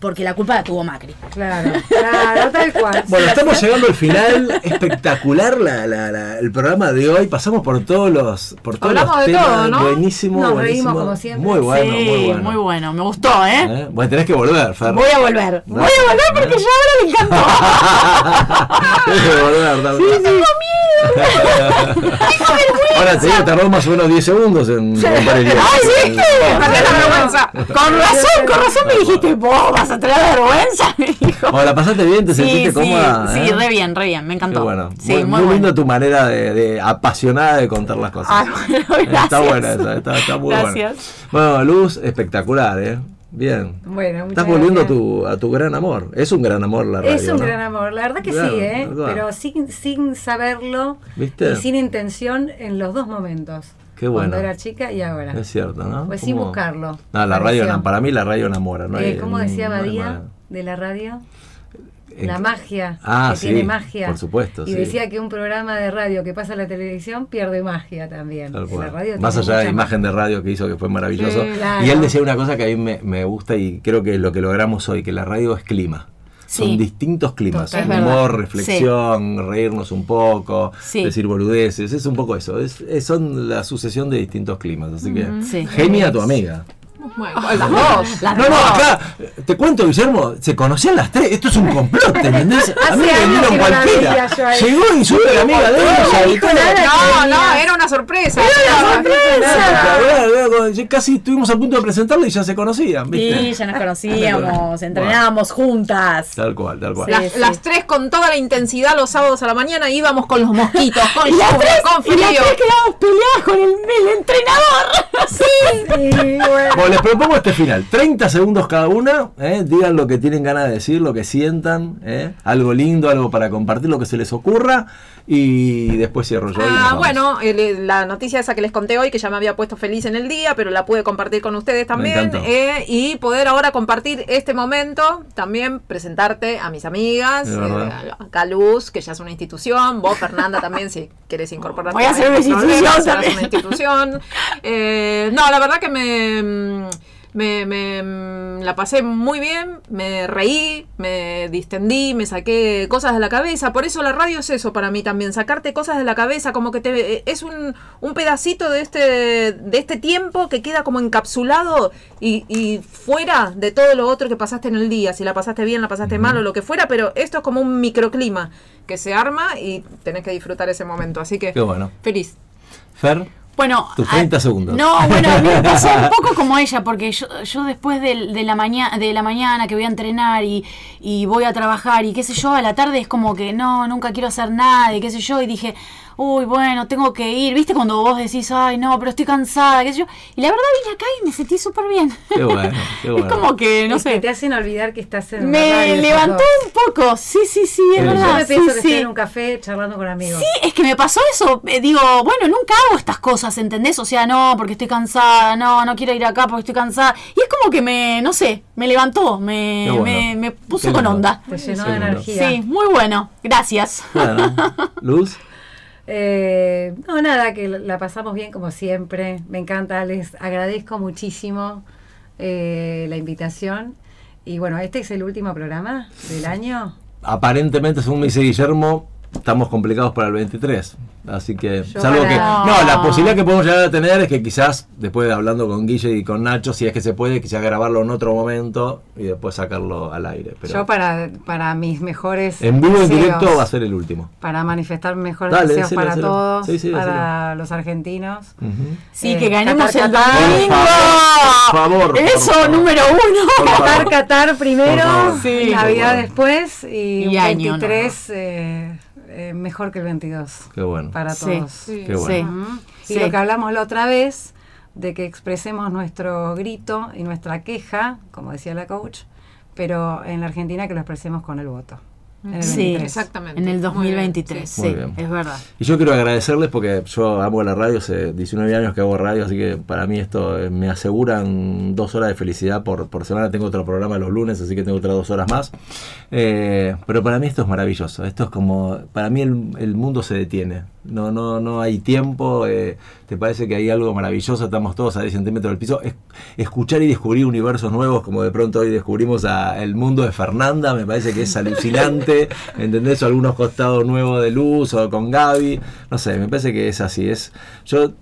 porque la culpa la tuvo Macri. Claro, claro, tal cual. Bueno, estamos llegando al final. Espectacular la, la- la- el programa de hoy. Pasamos por todos los, por todos Hablamos los de temas. todo, ¿no? Buenísimo, Nos buenísimo. reímos como siempre. Muy bueno, muy bueno. bueno, me gustó, ¿eh? ¿Eh? Bueno, tenés que volver, Fer. Voy a volver, voy a volver porque ya ahora me encantó. Tenés que volver, dale. Ahora te digo, tardó más o menos 10 segundos en contar el día. Ay, sí, vergüenza. Con razón, con razón me dijiste, vos vas a tener vergüenza, me dijo. Bueno, ¿la pasaste bien? ¿Te Sí, sentiste sí, cómoda? sí, eh? re bien, re bien, me Qué encantó. bueno. Sí, muy, muy, muy bueno. tu manera de, de apasionada de contar las cosas. Bueno, Está buena esa, está, está muy Gracias. buena. Bueno, Luz, espectacular, ¿eh? Bien. Bueno, muchas Estás volviendo a tu, a tu gran amor. Es un gran amor la radio. Es un ¿no? gran amor, la verdad que Claro, sí, ¿eh? pero sin, sin saberlo ¿Viste? y sin intención en los dos momentos. Qué bueno. Cuando era chica y ahora. Es cierto, ¿no? Pues sin ¿Cómo? buscarlo. No, la radio, para mí la radio enamora, ¿no? Eh, hay- ¿Cómo decía Badía de la radio? La magia. Ah, que sí, tiene magia. por supuesto, Y sí. decía que un programa de radio que pasa en la televisión pierde magia también. Tal En cual. la radio Más allá de la imagen de radio que hizo, que fue maravilloso. Sí, claro. Y él decía una cosa que a mí me, me gusta y creo que es lo que logramos hoy, que la radio es clima. Sí. Son distintos climas. Total. Humor, reflexión, reírnos un poco, Sí. decir boludeces. Es un poco eso. Es, es- son la sucesión de distintos climas. Así que, genia tu amiga. Bueno, las dos. Las No, no, dos. acá, te cuento, Guillermo, se conocían las tres. Esto es un complot, ¿te entendés? A mí me no la cualquiera. Llegó y supe la amiga de ella. No, no, era una sorpresa. Claro, ya Casi estuvimos a punto de presentarla y ya se conocían, ¿viste? Sí, ya nos conocíamos, entrenábamos juntas. Tal cual, tal cual. Sí. Las, las tres con toda la intensidad los sábados a la mañana íbamos con los mosquitos, con Y las tres, con y las frío. tres quedamos peleadas con el, el entrenador. Sí, bueno. Bueno, les propongo este final. 30 segundos cada una. ¿eh? Digan lo que tienen ganas de decir, lo que sientan. ¿eh? Algo lindo, algo para compartir, lo que se les ocurra. Y después cierro yo. Ah, bueno, el- la noticia esa que les conté hoy, que ya me había puesto feliz en el día, pero la pude compartir con ustedes también. eh, y poder ahora compartir este momento, también presentarte a mis amigas, eh, acá Luz, que ya es una institución, vos Fernanda también, si querés incorporarte. Voy a hay una institución serás también. una institución. Eh, no, la verdad que me... mm, Me, me, mm, la pasé muy bien, me reí, me distendí, me saqué cosas de la cabeza. Por eso la radio es eso para mí también, sacarte cosas de la cabeza, como que te eh, es un, un pedacito de este, de este tiempo que queda como encapsulado y, y fuera de todo lo otro que pasaste en el día. Si la pasaste bien, la pasaste mal o lo que fuera, pero esto es como un microclima que se arma y tenés que disfrutar ese momento. Así que Qué bueno. feliz. Fer, Bueno, Tus a- 30 segundos. No, bueno, a mí me pasó un poco como ella, porque yo, yo después del- de, la mañana, de la mañana que voy a entrenar y, y voy a trabajar y qué sé yo, a la tarde es como que no, nunca quiero hacer nada y qué sé yo, y dije, uy, bueno, tengo que ir, ¿viste? Cuando vos decís, ay, no, pero estoy cansada, qué sé yo, y la verdad vine acá y me sentí súper bien. qué bueno, qué bueno. Es como que, no Es que sé, te hacen olvidar que estás en me levantó un poco, sí, sí, sí, es Sí. verdad. Yo me pienso sí, que sí. estoy en un café charlando con amigos. Sí, es que me pasó eso. eh, digo, bueno, nunca hago estas cosas, ¿entendés? O sea, no, porque estoy cansada, no, no quiero ir acá porque estoy cansada. Y es como que me, no sé, me levantó, me, bueno. me, me puso Qué con lindo. onda. Te llenó Sí, de energía. Sí, muy bueno. Gracias. Bueno, Luz, Eh, no, nada, que la pasamos bien como siempre. Me encanta, les agradezco muchísimo eh, la invitación. Y bueno, este es el último programa del año. aparentemente, según me dice Guillermo, estamos complicados para el 23. Así que, Yo salvo que. No, la posibilidad que podemos llegar a tener es que quizás, después de hablando con Guille y con Nacho, si es que se puede, quizás grabarlo en otro momento y después sacarlo al aire. Pero Yo para, para mis mejores en vivo, en deseos, directo, va a ser el último. Para manifestar mejores Dale, deseos decilo, para decilo. todos, Sí, sí, para los argentinos. Sí, Eh, que ganemos Qatar, el domingo. Por favor, por Eso, favor. número uno. Qatar, Qatar primero. Navidad después y, Y un año 23 eh, eh, mejor que el 22 Qué bueno. para todos. Sí. Qué bueno. Sí. Y lo que hablamos la otra vez, de que expresemos nuestro grito y nuestra queja, como decía la coach, pero en la Argentina que lo expresemos con el voto. En el Sí, 23. Exactamente. En el Muy bien, 2023, sí. Muy sí, bien. es verdad. Y yo quiero agradecerles porque yo amo la radio, hace 19 años que hago radio, así que para mí esto eh, me aseguran dos horas de felicidad por, por semana. Tengo otro programa los lunes, así que tengo otras dos horas más. Eh, pero para mí esto es maravilloso. Esto es como, para mí el, el mundo se detiene. No, no, no hay tiempo. eh, te parece que hay algo maravilloso. Estamos todos a 10 centímetros del piso. Es- escuchar y descubrir universos nuevos, como de pronto hoy descubrimos a el mundo de Fernanda, me parece que es alucinante. ¿Entendés? O algunos costados nuevos de luz o con Gaby. No sé, me parece que es así. Es, yo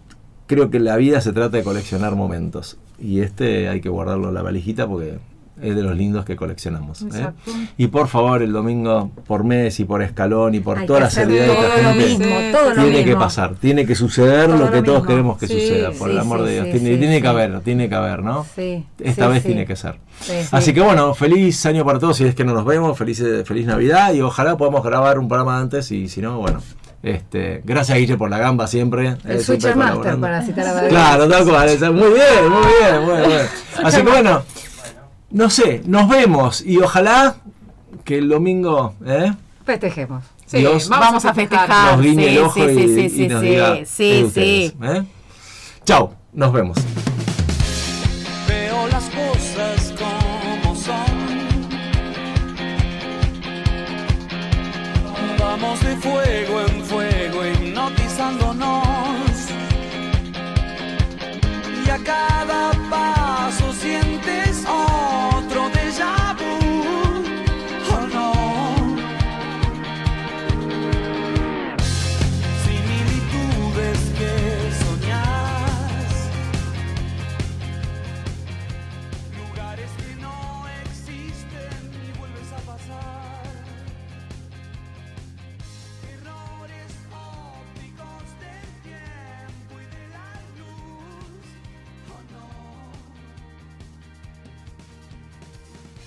creo que la vida se trata de coleccionar momentos. Y este hay que guardarlo en la valijita porque es de los lindos que coleccionamos. ¿eh? Y por favor, el domingo, por mes y por escalón y por Hay toda la seriedad de esta lo gente, mismo, lo tiene que pasar, tiene que suceder Todo lo lo que todos mismo. queremos que Sí, suceda, por sí, el amor sí, de Dios. sí, tiene sí, tiene que haber, tiene que haber, ¿no? Sí, Esta sí, vez sí. tiene que ser. Sí, sí. Así que bueno, feliz año para todos si es que no nos vemos, feliz, feliz Navidad y ojalá podamos grabar un programa antes y si no, bueno. Este, gracias Guille por la gamba siempre. El eh, Switcher Master para citar a. Claro, tal cual. Muy bien, muy bien, muy bien. Así que bueno, no sé, nos vemos y ojalá que el domingo ¿eh? festejemos. Sí, Dios, vamos, a festejar. Nos guiñe sí, el ojo sí, y, sí, sí, y nos diga, sí, ustedes, ¿eh? Nos vemos. Veo las cosas como son. Vamos de fuego en fuego, hipnotizándonos. Y a cada